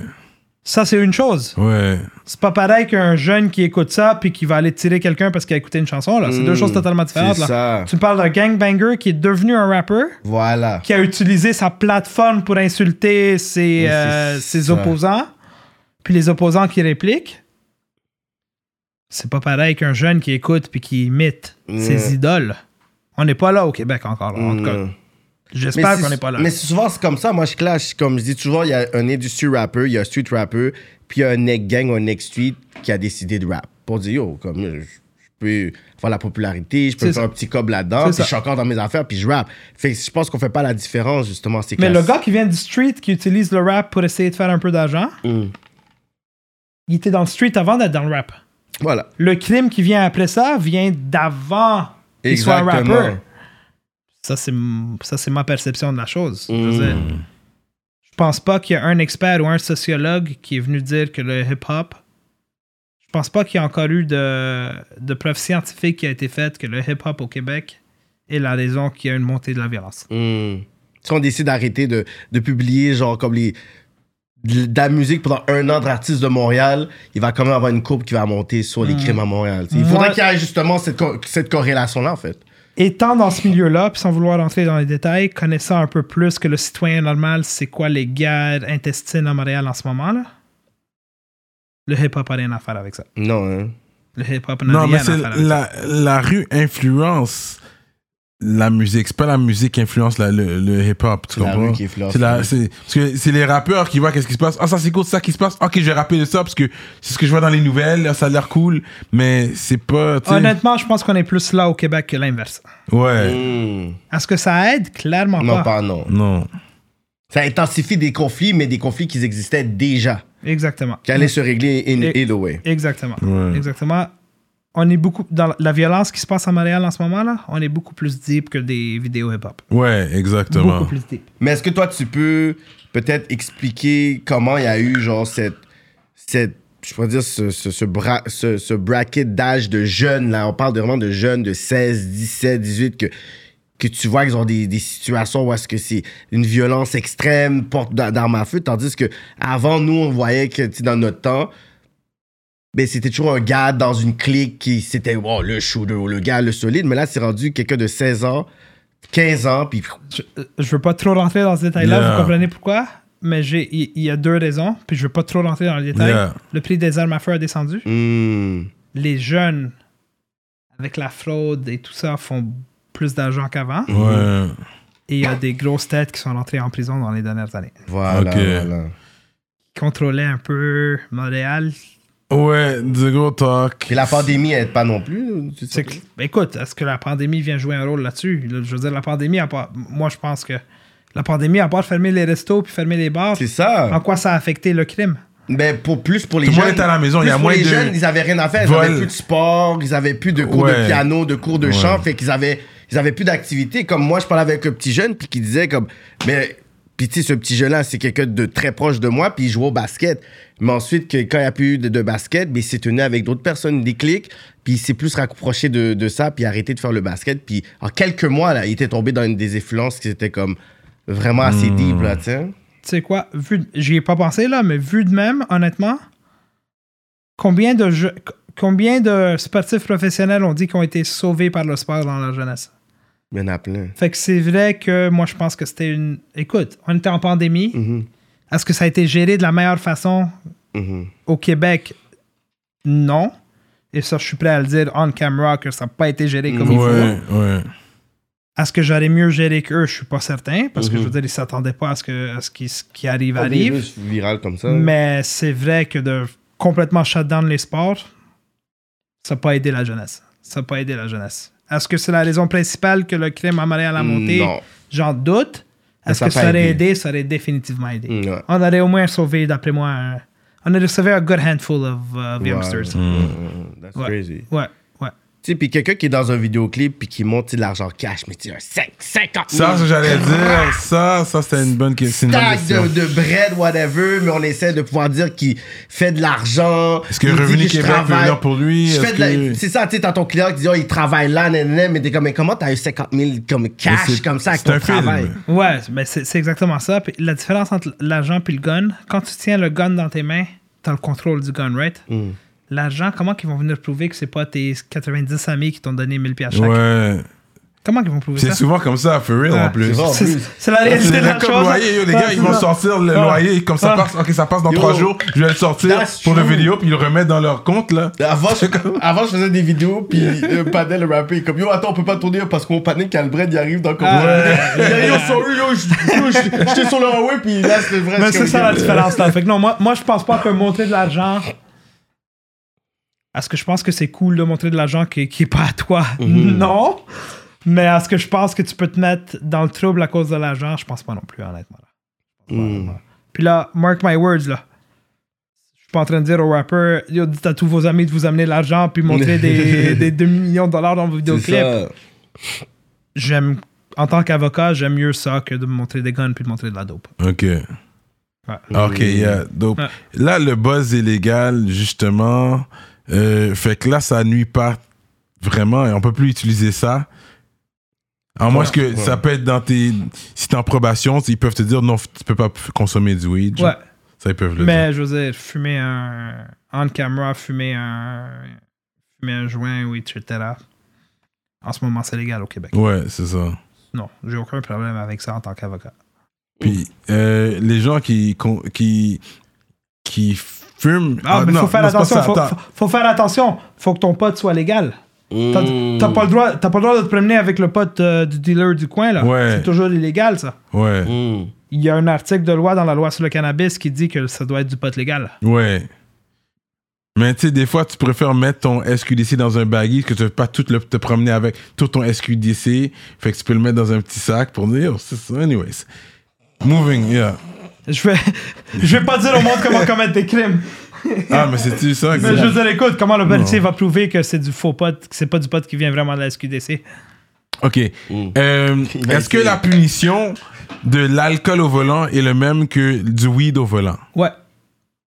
Ça, c'est une chose. Ouais. C'est pas pareil qu'un jeune qui écoute ça puis qui va aller tirer quelqu'un parce qu'il a écouté une chanson. là. C'est deux Mm, choses totalement différentes. c'est Là. ça. Tu me parles d'un gangbanger qui est devenu un rapper, Voilà. qui a utilisé sa plateforme pour insulter ses, euh, ses opposants, puis les opposants qui répliquent. C'est pas pareil qu'un jeune qui écoute puis qui imite Mm. ses idoles. On n'est pas là au Québec encore. là. En tout cas, Hmm. J'espère qu'on n'est pas là. Mais souvent c'est comme ça. Moi, je clash. Comme je dis toujours, il y a un industry rapper, il y a un street rapper, puis il y a un neck gang ou un neck street qui a décidé de rap. Pour dire, yo, comme je, je peux avoir la popularité, je peux faire ça. un petit cob là-dedans, puis ça. je suis encore dans mes affaires, puis je rap. Fait que je pense qu'on fait pas la différence, justement. C'est Mais le gars qui vient du street, qui utilise le rap pour essayer de faire un peu d'argent, Mm. il était dans le street avant d'être dans le rap. Voilà. Le crime qui vient après ça vient d'avant qu'il soit un rappeur. Ça, c'est m- ça, c'est ma perception de la chose. Je veux Mm. dire, je pense pas qu'il y a un expert ou un sociologue qui est venu dire que le hip-hop. Je pense pas qu'il y a encore eu de, de preuves scientifiques qui a été faite que le hip-hop au Québec est la raison qu'il y a une montée de la violence. Hmm. Si on décide d'arrêter de, de publier, genre, comme les. de la musique pendant un an d'artistes de Montréal, il va quand même avoir une courbe qui va monter sur les crimes à Montréal. Il faudrait qu'il y ait justement cette, co- cette corrélation-là, en fait. Étant dans ce milieu-là, puis sans vouloir rentrer dans les détails, connaissant un peu plus que le citoyen normal, c'est quoi les guerres intestines à Montréal en ce moment, là, le hip-hop a rien à faire avec ça. Non, hein. Le hip-hop n'a rien mais à faire avec ça. la, la rue influence la musique. C'est pas la musique qui influence la- le, le hip-hop, tu C'est la comprends? rue qui influence C'est la- c'est- parce que c'est les rappeurs qui voient qu'est-ce qui se passe. Ah, ça c'est cool, c'est ça qui se passe. Ok, je vais rapper de ça parce que c'est ce que je vois dans les nouvelles, ça a l'air cool, mais c'est pas. Honnêtement, je pense qu'on est plus là au Québec que l'inverse. Ouais. Hmm. Est-ce que ça aide? Clairement Non, pas. pas non. Non. Ça intensifie des conflits, mais des conflits qui existaient déjà, Exactement. qui allaient se régler in Et- either way. Exactement. Ouais. Exactement. On est beaucoup dans la violence qui se passe à Montréal en ce moment là. On est beaucoup plus deep que des vidéos hip-hop. Ouais, exactement. Beaucoup plus deep. Mais est-ce que toi, tu peux peut-être expliquer comment il y a eu, genre, cette. cette je pourrais dire, ce, ce, ce, bra- ce, ce bracket d'âge de jeunes, là? On parle de- vraiment de jeunes de 16, 17, 18, que, que tu vois qu'ils ont des, des situations où est-ce que c'est une violence extrême, porte d'a- d'armes à feu, tandis que avant nous, on voyait que, tu sais, dans notre temps, ben, c'était toujours un gars dans une clique qui, c'était, wow, le shooter, le gars, le solide, mais là, c'est rendu quelqu'un de 16 ans, 15 ans, puis Je, je veux pas trop rentrer dans ce détail-là, Yeah. vous comprenez pourquoi? Mais j'ai- il y, a deux raisons, puis je veux pas trop rentrer dans le détail. Yeah. Le prix des armes à feu a descendu. hmm, Les jeunes, avec la fraude et tout ça, font plus d'argent qu'avant. Ouais. Et il y a des grosses têtes qui sont rentrées en prison dans les dernières années. voilà, voilà. Qui contrôlaient un peu Montréal. Ouais, the go talk. Puis la pandémie aide pas non plus. tu sais. C'est que- ben écoute, est-ce que la pandémie vient jouer un rôle là-dessus? Là, Je veux dire, la pandémie, a pas, moi je pense que la pandémie, à part fermer les restos puis fermer les bars, C'est ça. en quoi ça a affecté le crime? Mais pour plus pour les Tout le jeunes. monde à la maison, il y a pour moins les de jeunes, ils avaient rien à faire. Ils vol. avaient plus de sport, ils avaient plus de cours Ouais. de piano, de cours de Ouais. chant. Fait qu'ils avaient, ils avaient plus d'activité. Comme moi, je parlais avec un petit jeune, puis qui disait comme, mais, puis tu sais, ce petit jeune-là, c'est quelqu'un de très proche de moi, puis il jouait au basket. Mais ensuite, que, quand il n'y a plus eu de, de basket, ben, il s'est tenu avec d'autres personnes, des clics, puis il s'est plus rapproché de, de ça, puis arrêté de faire le basket. Puis en quelques mois, là, il était tombé dans une des influences qui était comme vraiment assez deep, là, tu sais. Tu sais quoi, vu, j'y ai pas pensé là, mais vu de même, honnêtement, combien de, jeux- combien de sportifs professionnels ont dit qu'ils ont été sauvés par le sport dans leur jeunesse? Il y en a plein. Fait que c'est vrai que moi je pense que c'était une. Écoute, on était en pandémie. Mhm. Est-ce que ça a été géré de la meilleure façon? Mhm. au Québec? Non. Et ça, je suis prêt à le dire on camera que ça n'a pas été géré comme il faut. Ouais. Est-ce que j'aurais mieux géré qu'eux? Je suis pas certain. Parce que je veux dire, ils s'attendaient pas à ce, que, à ce qui, ce qui arrive Un arrive. virus viral comme ça. Mais c'est vrai que de complètement shut down les sports, ça n'a pas aidé la jeunesse. Ça n'a pas aidé la jeunesse. Est-ce que c'est la raison principale que le crime à Montréal a monté? Non. J'en doute. Est-ce que a ça aurait aidé. aidé? Ça aurait définitivement aidé. Mm, ouais. On aurait au moins sauvé, d'après moi, un- on aurait sauvé un good handful of uh, youngsters. Ouais. Mm, That's Ouais. crazy. Ouais. Tu sais, puis quelqu'un qui est dans un vidéoclip puis qui monte de l'argent cash, mais tu sais, un 5, 50 000. Ça, j'allais dire, ça, ça, c'était une bonne question. Stack de, de bread, whatever, mais on essaie de pouvoir dire qu'il fait de l'argent. Est-ce que Revenu Québec peut travaille. venir pour lui? Que- C'est ça, tu sais, t'as ton client qui dit, oh, il travaille là, nanana, mais t'es comme, mais comment t'as eu 50 000 comme cash c'est- comme ça avec c'est ton un film. travail? Ouais, mais c'est c'est exactement ça. Puis la différence entre l'argent et le gun, quand tu tiens le gun dans tes mains, tu as le contrôle du gun, right? Mm. L'argent, comment ils vont venir prouver que c'est pas tes 90 amis qui t'ont donné 1000 pièces chaque? Ouais. Comment ils vont prouver C'est ça? souvent comme ça, for real, Ouais. en plus. C'est C'est c'est la C'est réalité de la comme chose. loyer, yo, les Ouais, gars, ils c'est vont ça. sortir le Ouais. loyer, comme ça passe, ok, ça passe dans Yo. trois jours, je vais le sortir pour le vidéo, puis ils le remettent dans leur compte, là. Avant je, avant, je faisais des vidéos, puis euh, Padel, le rappeur, il est comme Yo, attends, on peut pas tourner parce qu'on panique quand le bread il arrive dans le Ah, ouais. Yo, sorry, yo, j'étais sur le Huawei, puis là, c'était vrai. Mais c'est ça comme, la différence là. Fait que non, moi, moi je pense pas que montrer de l'argent. Est-ce que je pense que c'est cool de montrer de l'argent qui, qui est pas à toi? Mhm. Non. Mais est-ce que je pense que tu peux te mettre dans le trouble à cause de l'argent? Je pense pas non plus, honnêtement. là. Mm. honnêtement. Puis là, mark my words, là. Je suis pas en train de dire au rappeur, yo, dites à tous vos amis de vous amener de l'argent puis montrer des, des demi-millions de dollars dans vos vidéoclips. J'aime, en tant qu'avocat, j'aime mieux ça que de me montrer des guns puis de montrer de la dope. Ok. Ok, yeah, dope. Ouais. Là, le buzz est légal, justement. Euh, fait que là, ça nuit pas vraiment et on peut plus utiliser ça. À moins que ça peut être dans tes. Si t'es en probation, ils peuvent te dire non, tu peux pas consommer du weed. Ouais. Ça, ils peuvent le dire. Mais je veux dire, fumer un. On camera, fumer un. Fumer un joint, oui, etc. En ce moment, c'est légal au Québec. Ouais, c'est ça. Non, j'ai aucun problème avec ça en tant qu'avocat. Puis euh, les gens qui, qui fument. Ah, mais non, faut faire non, attention. ça, Faut, attends. faut- faut faire attention. Faut que ton pote soit légal. T'as Mm. t'as pas, le droit- t'as pas le droit de te promener avec le pote euh, du dealer du coin, là. Ouais. C'est toujours illégal, ça. Ouais, Mm. Il y a un article de loi dans la loi sur le cannabis qui dit que ça doit être du pot légal. ouais. Mais tu sais, des fois, tu préfères mettre ton SQDC dans un baggy que tu veux pas tout le, te promener avec tout ton SQDC. Fait que tu peux le mettre dans un petit sac pour dire, oh, c'est ça. Anyways. Moving, yeah. Je vais, je vais pas dire au monde comment commettre des crimes. Ah, mais c'est-tu ça? Mais je veux dire, écoute, comment le policier va prouver que c'est du faux pot, que c'est pas du pot qui vient vraiment de la SQDC? OK. Mm. Euh, Est-ce que la punition de l'alcool au volant est le même que du weed au volant? Ouais,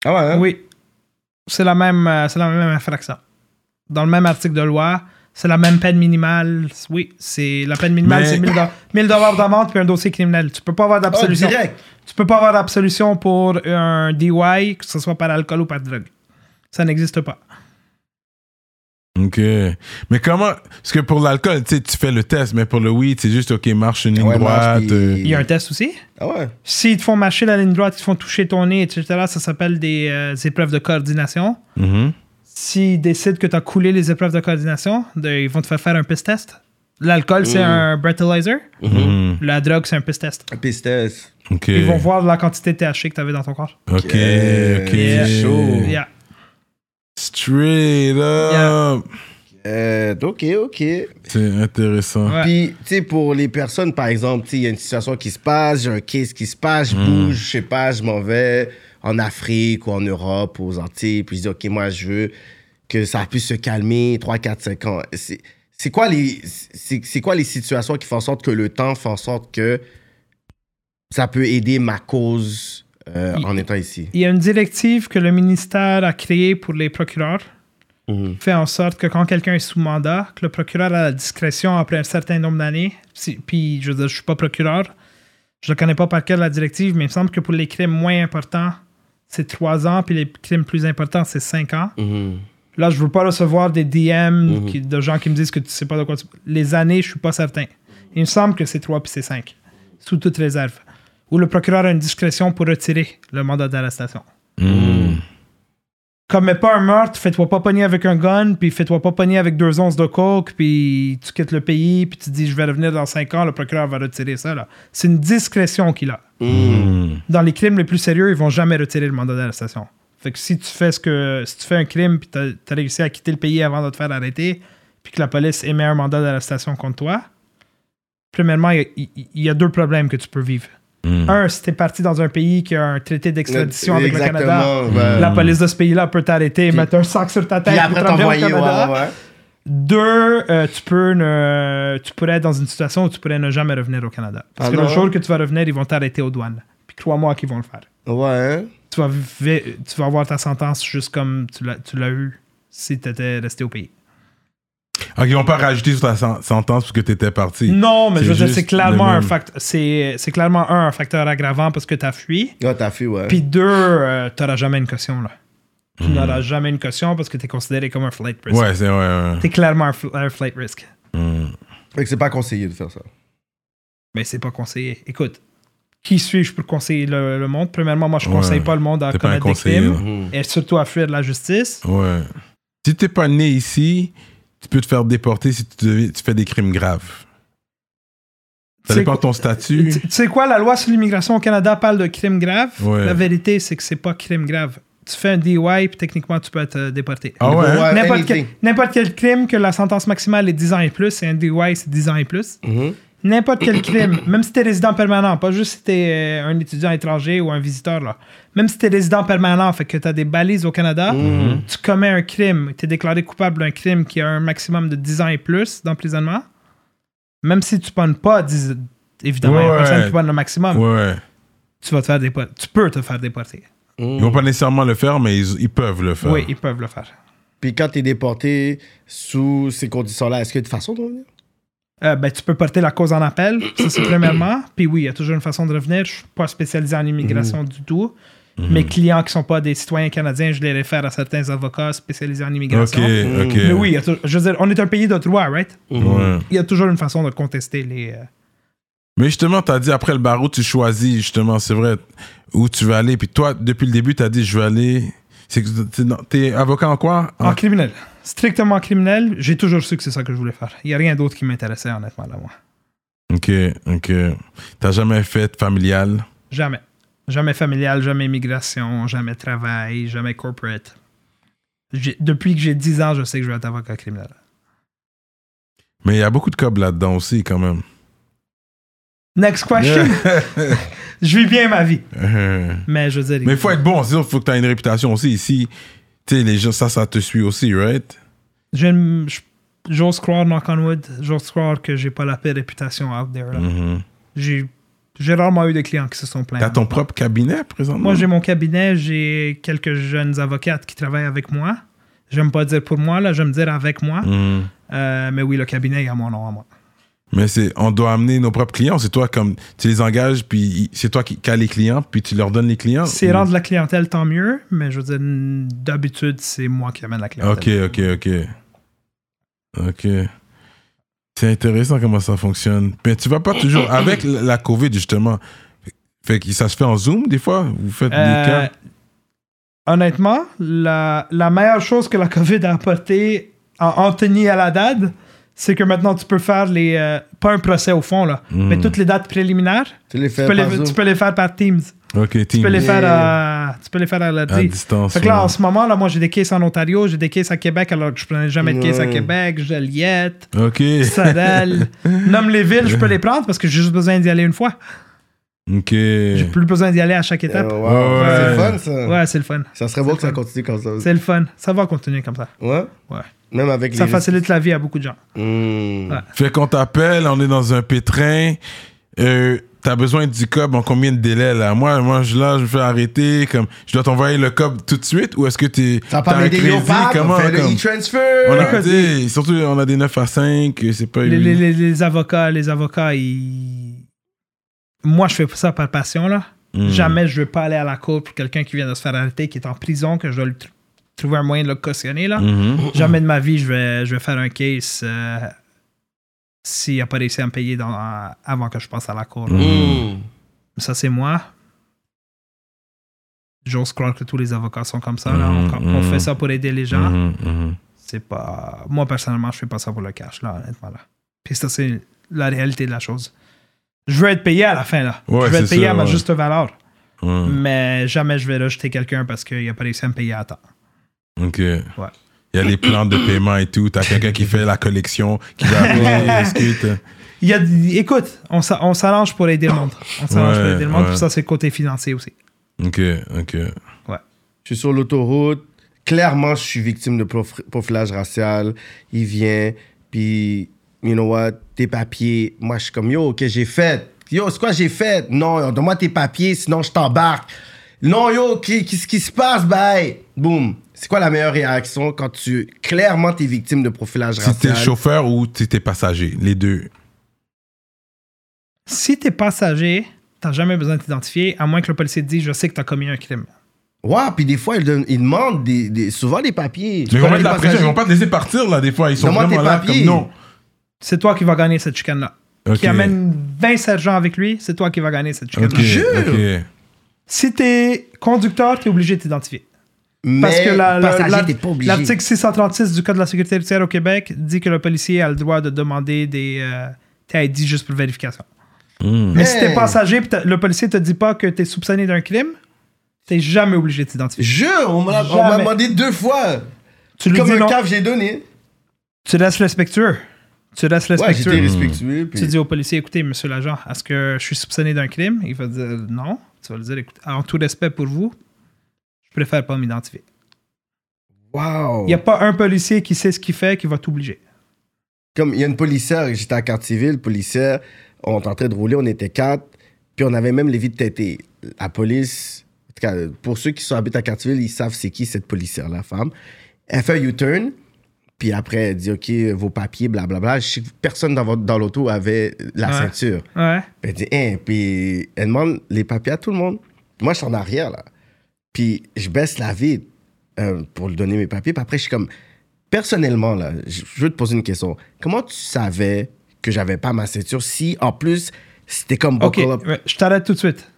Ah ouais, hein? oui. C'est la même, euh, c'est la même infraction. Dans le même article de loi, c'est la même peine minimale. Oui, c'est la peine minimale, Mais- c'est 1000 dollars 1000 dollars d'amende puis un dossier criminel. Tu peux pas avoir Oh, d'absolution. direct. tu peux pas avoir d'absolution pour un DUI, que ce soit par alcool ou par drogue. Ça n'existe pas. OK. Mais comment... Parce que pour l'alcool, tu sais, tu fais le test, mais pour le weed, c'est juste, OK, marche une ligne Ouais, marche, droite. puis- euh, Il y a un test aussi? Ah ouais. S'ils te font marcher la ligne droite, ils te font toucher ton nez, etc., ça s'appelle des euh, épreuves de coordination. mhm. S'ils décident que tu as coulé les épreuves de coordination, de- ils vont te faire faire un piss test. L'alcool, c'est un breathalyzer. Mhm. La drogue, c'est un piss test. Pistes. OK. Ils vont voir la quantité de THC que tu avais dans ton corps. OK, OK. Yeah. Chaud. Yeah. Straight up. Euh, ok, ok. C'est intéressant. Ouais. Puis, tu sais, pour les personnes, par exemple, tu sais, il y a une situation qui se passe, j'ai un case qui se passe, je bouge, je sais pas, je m'en vais en Afrique ou en Europe, aux Antilles, puis je dis, ok, moi, je veux que ça puisse se calmer 3, 4, 5 ans. C'est quoi, les- quoi les situations qui font en sorte que le temps fait en sorte que ça peut aider ma cause euh, Il- en étant ici? Il y a une directive que le ministère a créée pour les procureurs. Mhm. fait en sorte que quand quelqu'un est sous mandat, que le procureur a la discrétion après un certain nombre d'années. Si- Puis, je veux dire, je suis pas procureur. Je ne connais pas par cœur la directive, mais il me semble que pour les crimes moins importants, c'est trois ans, puis les crimes plus importants, c'est cinq ans. Mhm. Là, je veux pas recevoir des DM qui- de gens qui me disent que tu sais pas de quoi tu... Les années, je suis pas certain. Il me semble que c'est trois puis c'est cinq, sous toute réserve. Où le procureur a une discrétion pour retirer le mandat d'arrestation. Mm. Commets pas un meurtre, fais-toi pas pogner avec un gun, puis fais-toi pas pogner avec deux onces de coke, puis tu quittes le pays, puis tu dis je vais revenir dans cinq ans, le procureur va retirer ça. là. C'est une discrétion qu'il a. Mm. Dans les crimes les plus sérieux, ils vont jamais retirer le mandat d'arrestation. Fait que si tu fais ce que si tu fais un crime puis t'as as réussi à quitter le pays avant de te faire arrêter, puis que la police émet un mandat d'arrestation contre toi, premièrement, il y, a- il y a deux problèmes que tu peux vivre. Mm. Un, si t'es parti dans un pays qui a un traité d'extradition avec le Canada, la police de ce pays-là peut t'arrêter, Puis- mettre un sac sur ta tête Puis et après au t'envoyer, ouais, Canada. ouais, ouais. Deux, euh, tu, peux ne- tu pourrais être dans une situation où tu pourrais ne jamais revenir au Canada. Parce Ah que le non? jour que tu vas revenir, ils vont t'arrêter aux douanes. Puis crois-moi qu'ils vont le faire. Ouais? Tu vas, tu vas avoir ta sentence juste comme tu l'as, tu l'as eu si tu étais resté au pays. Ok, ils vont pas rajouter sur ta sen- sentence parce que t'étais parti. Non, mais C'est je veux dire, c'est clairement, un fact- c'est, c'est clairement un, un facteur aggravant parce que tu as fui. Ouais, t'as fait, ouais. Puis deux, euh, tu n'auras jamais une caution. Là. Tu Mhm. n'auras jamais une caution parce que tu es considéré comme un flight risk. Ouais, c'est ouais, ouais. Tu es clairement un, fl- un flight risk. Mm. Fait que c'est pas conseillé de faire ça. Mais c'est pas conseillé. Écoute, qui suis-je pour conseiller le, le monde? Premièrement, moi, je Ouais. conseille pas le monde à T'es commettre des crimes et surtout à fuir de la justice. Ouais. Si t'es pas né ici, tu peux te faire déporter si tu, fais des crimes graves. Ça C'est dépend de ton Tu statut. tu sais quoi, la loi sur l'immigration au Canada parle de crimes graves. Ouais. La vérité, c'est que c'est pas crime grave. Tu fais un DUI, puis techniquement, tu peux être euh, déporté. Ah ouais? Ouais, N'importe quel, anything. n'importe quel crime que la sentence maximale est 10 ans et plus, c'est un DUI, c'est 10 ans et plus. Mhm. N'importe quel crime, même si t'es résident permanent, pas juste si t'es euh, un étudiant étranger ou un visiteur, là. Même si t'es résident permanent, fait que t'as des balises au Canada, Mhm. tu commets un crime, t'es déclaré coupable d'un crime qui a un maximum de 10 ans et plus d'emprisonnement, même si tu pognes pas 10... Évidemment, il y a Ouais, personne qui pogne le maximum. Ouais. tu vas te faire déporter. Tu peux te faire déporter. Ils vont pas nécessairement le faire, mais ils, ils peuvent le faire. Oui, ils peuvent le faire. Puis quand t'es déporté sous ces conditions-là, est-ce qu'il y a une façon de revenir? Euh, ben, tu peux porter la cause en appel, ça c'est premièrement. Puis oui, il y a toujours une façon de revenir. Je suis pas spécialisé en immigration du tout. Mes clients qui sont pas des citoyens canadiens, je les réfère à certains avocats spécialisés en immigration. ok. Mais oui, il y a tou- je veux dire, on est un pays de droit, right? Ouais. Il y a toujours une façon de contester les. euh, Mais justement, t'as dit après le barreau, tu choisis justement, c'est vrai, où tu veux aller. Puis toi, depuis le début, t'as dit je veux aller. C'est que t'es avocat en quoi? En En- criminel. Strictement criminel, j'ai toujours su que c'est ça que je voulais faire. Il n'y a rien d'autre qui m'intéressait, honnêtement, là, moi. Ok, ok. T'as jamais fait familial? Jamais. Jamais familial, jamais immigration, jamais travail, jamais corporate. Depuis que j'ai 10 ans, je sais que je vais être avocat criminel. Mais il y a beaucoup de cobs là-dedans aussi, quand même. Next question. je vis bien ma vie. Euh, Mais je veux dire. Mais il faut être bon, sinon il faut que t'aies une réputation aussi. Ici, tu sais, les gens, ça, ça te suit aussi, right? J'ose croire, knock on wood, j'ose croire que j'ai pas la pire réputation out there. Mhm. J'ai rarement eu de clients qui se sont plaints. T'as ton propre cabinet présentement? Moi, j'ai mon cabinet, j'ai quelques jeunes avocates qui travaillent avec moi. J'aime pas dire pour moi, là, j'aime dire avec moi. Mhm. Euh, mais oui, le cabinet, il y a mon nom à moi. Mais c'est, on doit amener nos propres clients. C'est toi comme, tu les engages, puis c'est toi qui as les clients, puis tu leur donnes les clients. C'est ou- rendre la clientèle, tant mieux. Mais je veux dire, d'habitude, c'est moi qui amène la Ok, clientèle. ok, ok. Ok. C'est intéressant comment ça fonctionne. Mais tu vas pas toujours avec la COVID justement. Fait que ça se fait en Zoom des fois? Vous faites Euh, des cas? honnêtement, la, la meilleure chose que la COVID a apporté en Anthony à la date, c'est que maintenant tu peux faire les. euh, pas un procès au fond, là, Mm. mais toutes les dates préliminaires, Tu les tu fais peux par les, Zoom? tu peux les faire par Teams. Ok, Tu peux les faire à, tu peux les faire à à l'ordi. distance. Fait que là, ouais. en ce moment, là, moi, j'ai des cases en Ontario, j'ai des cases à Québec, alors que je prenais jamais de cases à Ouais. Québec, Joliette, Ok. Sorel. Nomme les villes, je peux les prendre parce que j'ai juste besoin d'y aller une fois. Ok. J'ai plus besoin d'y aller à chaque étape. wow. Ouais. C'est le fun, ça. Ouais, c'est le fun. Ça serait beau que ça continue comme ça. C'est le fun. Ça va continuer comme ça. Ouais? Ouais. Même avec Ça les... facilite la vie à beaucoup de gens. Ouais. Fait qu'on t'appelle, on est dans un pétrin. Euh, T'as besoin du cob en combien de délais là? Moi, moi, je là, je me fais arrêter. Comme, je dois t'envoyer le cob tout de suite ou est-ce que t'es parle un des crédit? Comment on fait le comme- e-transfer. On a, sais, surtout, on a des 9 à 5, c'est pas Les, les- les- les avocats, les avocats, ils. Moi, je fais ça par passion, là. Hmm. Jamais je veux pas aller à la cour pour quelqu'un qui vient de se faire arrêter, qui est en prison, que je dois lui tr- trouver un moyen de le cautionner, là. Mhm. Jamais de ma vie, je vais, je vais faire un case euh, s'il n'a pas réussi à me payer dans, avant que je passe à la cour. Hmm. Ça, c'est moi. J'ose croire que tous les avocats sont comme ça. là. Mhm, On, on fait ça pour aider les gens. Mhm, mhm. C'est pas. Moi, personnellement, je fais pas ça pour le cash, là, honnêtement. Là. Puis ça, c'est la réalité de la chose. Je veux être payé à la fin, là. Ouais, je veux être payé ça, à ma ouais. juste valeur. Ouais. Mais jamais je vais rejeter quelqu'un parce qu'il a pas réussi à me payer à temps. Ok. Il y a les plans de paiement et tout. T'as quelqu'un qui fait la collection, qui va appeler. Il y a, écoute, on s'a- on s'arrange pour aider le monde. On s'arrange Ouais, pour aider le monde. ouais. Ça, c'est le côté financier aussi. Ok, ok. Je suis sur l'autoroute. Clairement, je suis victime de prof- profilage racial. Il vient, puis, you know what, tes papiers. Moi, je suis comme, yo, que j'ai fait? Yo, c'est quoi j'ai fait? Non, donne-moi tes papiers, sinon je t'embarque. Non, yo, qu'est-ce qui se passe, bye? Boum. C'est quoi la meilleure réaction quand tu, clairement, t'es victime de profilage Si t'es racial? chauffeur ou t'es passager, les deux. Si t'es passager, t'as jamais besoin de t'identifier, à moins que le policier te dise Je sais que t'as commis un crime. Ouais, puis des fois, ils, donnent- ils demandent des, des- souvent des papiers. Mais ils vont mettre la pression, ils vont pas te laisser partir là, des fois. Ils sont vraiment là comme non. C'est toi qui vas gagner cette chicane-là. Qui amène 20 sergents avec lui, c'est toi qui vas gagner cette chicane-là. Ok, Jure. Si t'es conducteur, t'es obligé de t'identifier. Mais Parce que la- la- la- t'es pas obligé. l'article 636 du Code de la sécurité routière au Québec dit que le policier a le droit de demander des euh, juste pour vérification. Hmm. Mais si t'es Hey. passager le policier te dit pas que t'es soupçonné d'un crime, t'es jamais obligé de t'identifier. Jure, on m'a on m'a Jamais. demandé deux fois. Tu lui Comme dis un non. cave, j'ai donné. Tu restes respectueux. Tu restes Ouais, respectueux. respectueux. Puis... tu dis au policier, écoutez, monsieur l'agent, est-ce que je suis soupçonné d'un crime? Il va dire non. Tu vas lui dire, écoute, en tout respect pour vous, je préfère pas m'identifier. Wow. Il n'y a pas un policier qui sait ce qu'il fait qui va t'obliger. Comme il y a une policière, j'étais à Cartierville, policière, on était en train de rouler, on était quatre. Puis on avait même les vides têtées. La police, en tout cas, pour ceux qui sont habités à Cartierville, ils savent c'est qui cette policière, la femme. Elle fait un U-turn, puis après, elle dit, OK, vos papiers, blablabla. Je sais que personne dans, votre- dans l'auto avait la Ouais. ceinture. Ouais. Puis elle dit, hein, puis elle demande les papiers à tout le monde. Moi, je suis en arrière, là. Puis je baisse la vitre euh, pour lui donner mes papiers. Puis après, je suis comme, personnellement, là, je veux te poser une question. Comment tu savais que j'avais pas ma ceinture si, en plus, c'était comme Ok, up? je t'arrête tout de suite.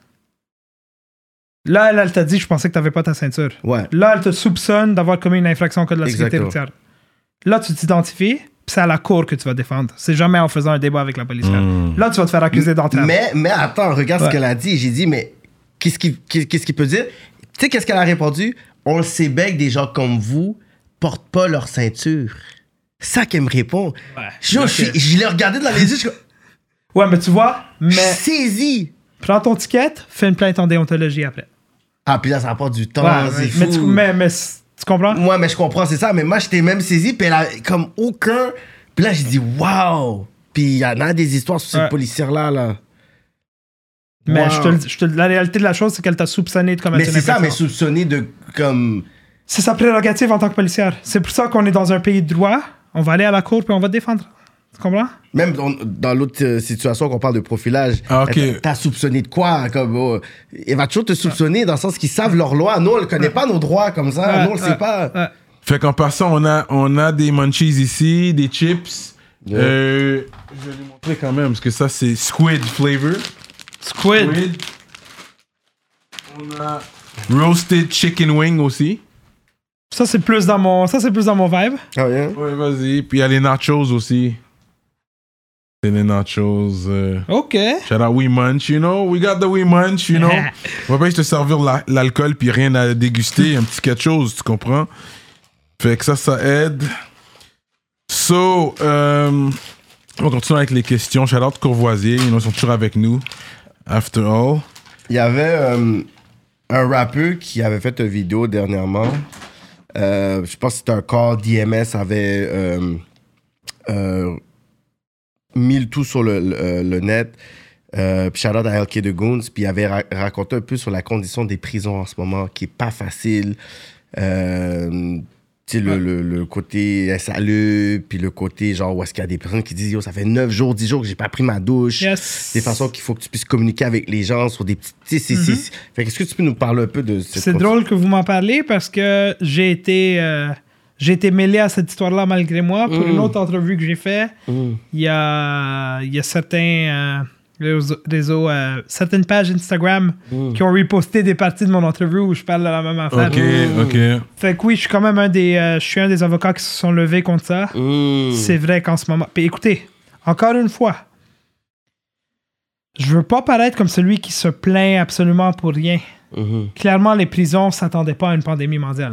Là, elle, elle t'a dit, je pensais que t'avais pas ta ceinture. Ouais. Là, elle te soupçonne d'avoir commis une infraction au code de la sécurité routière. Là, tu t'identifies, puis c'est à la cour que tu vas défendre. C'est jamais en faisant un débat avec la police. Là, tu vas te faire accuser d'entrave. Mais, mais attends, regarde Ouais. ce qu'elle a dit. J'ai dit, mais qu'est-ce qu'il qu'est-ce qu'il peut dire? Tu sais, qu'est-ce qu'elle a répondu? On le sait bien que des gens comme vous portent pas leur ceinture. Ça qu'elle me répond. Ouais. Je, Ok. je, je l'ai regardé dans les yeux, je Ouais, mais tu vois, mais saisi. prends ton ticket, fais une plainte en déontologie après. Ah, puis là, ça prend du temps, Ouais, c'est mais, fou. tu, mais, mais tu comprends? Moi, mais je comprends, c'est ça. Mais moi, j'étais même saisi, puis elle a comme aucun. Puis là, j'ai dit, waouh! Puis il y en a des histoires sur cette Ouais. policière-là, là. Mais Wow. je te, le- je te- la réalité de la chose, c'est qu'elle t'a soupçonné de commettre Mais c'est ça, mais soupçonné de comme. C'est sa prérogative en tant que policière. C'est pour ça qu'on est dans un pays de droit. On va aller à la cour puis on va te défendre. Tu comprends? Même on- dans l'autre euh, situation qu'on parle de profilage, Ah, ok. elle- t'as soupçonné de quoi comme, oh, Il va toujours te soupçonner dans le sens qu'ils savent leurs lois. Nous, on ne connaît pas nos droits comme ça. Ouais, Nous, on ne ouais, sait pas. ouais. Fait qu'en passant, on a, on a des munchies ici, des chips. Yeah. Euh, je vais les montrer quand même, parce que ça, c'est squid flavor. Squid. Squid. On a roasted chicken wing aussi. Ça, c'est plus dans mon, ça, c'est plus dans mon vibe. Ah, ouais? Ouais, vas-y. Puis il y a les nachos aussi. C'est les nachos. euh, OK. Shout out We Munch, you know? We got the We Munch, you know? On va pas juste te servir la- l'alcool puis rien à déguster, un petit quelque chose, tu comprends? Fait que ça, ça aide. So, euh, on va continuer avec les questions. Shout out Courvoisier, you know, ils sont toujours avec nous. After all. Il y avait euh, un rappeur qui avait fait une vidéo dernièrement. Euh, je pense que c'était un corps DMS avait euh, euh, mis le tout sur le, le- le net. Euh, puis shout out à LK de Goons. Puis il avait ra- raconté un peu sur la condition des prisons en ce moment, qui est pas facile. Euh, tu sais, le, le, le côté SALE, puis le côté genre où est-ce qu'il y a des personnes qui disent Yo, ça fait 9 jours, 10 jours que j'ai pas pris ma douche Yes. des façons qu'il faut que tu puisses communiquer avec les gens sur des petits. tu sais, c'est- c'est- Fait qu'est-ce que tu peux nous parler un peu de cette. C'est drôle que vous m'en parlez parce que j'ai été, euh, j'ai été mêlé à cette histoire-là malgré moi. Pour une autre entrevue que j'ai fait, Mm. il y a, y a certains euh, réseaux, réseaux, euh, certaines pages Instagram qui ont reposté des parties de mon entrevue où je parle de la même affaire. Ok, ok. Fait que oui, je suis quand même un des, euh, je suis un des avocats qui se sont levés contre ça. Mm. C'est vrai qu'en ce moment. Puis écoutez, encore une fois, je veux pas paraître comme celui qui se plaint absolument pour rien. Mhm. Clairement, les prisons s'attendaient pas à une pandémie mondiale.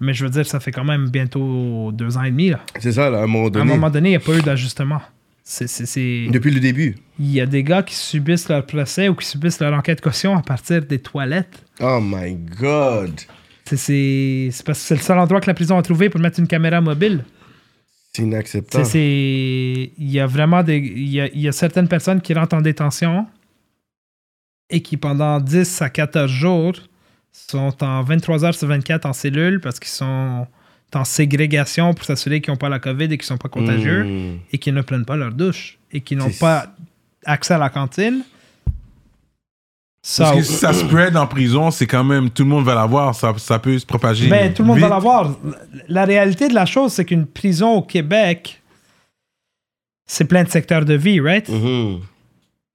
Mais je veux dire, ça fait quand même bientôt deux ans et demi. Là. C'est ça, là, à un moment À un donné. moment donné, il n'y a pas eu d'ajustement. Depuis le début. Il y a des gars qui subissent leur procès ou qui subissent leur enquête caution à partir des toilettes. Oh my God. C'est, parce que c'est le seul endroit que la prison a trouvé pour mettre une caméra mobile. C'est inacceptable. c'est- il y a vraiment des, il y a, il y a certaines personnes qui rentrent en détention et qui pendant 10 à 14 jours sont en 23 heures sur 24 en cellule parce qu'ils sont en ségrégation pour s'assurer qu'ils n'ont pas la COVID et qu'ils ne sont pas contagieux Mm. et qu'ils ne prennent pas leur douche et qu'ils n'ont pas accès à la cantine. Ça, Parce que si ça spread en prison, c'est quand même, tout le monde va l'avoir, ça, ça peut se propager. Ben, tout le monde va l'avoir. La réalité de la chose, c'est qu'une prison au Québec, c'est plein de secteurs de vie, right? Mhm.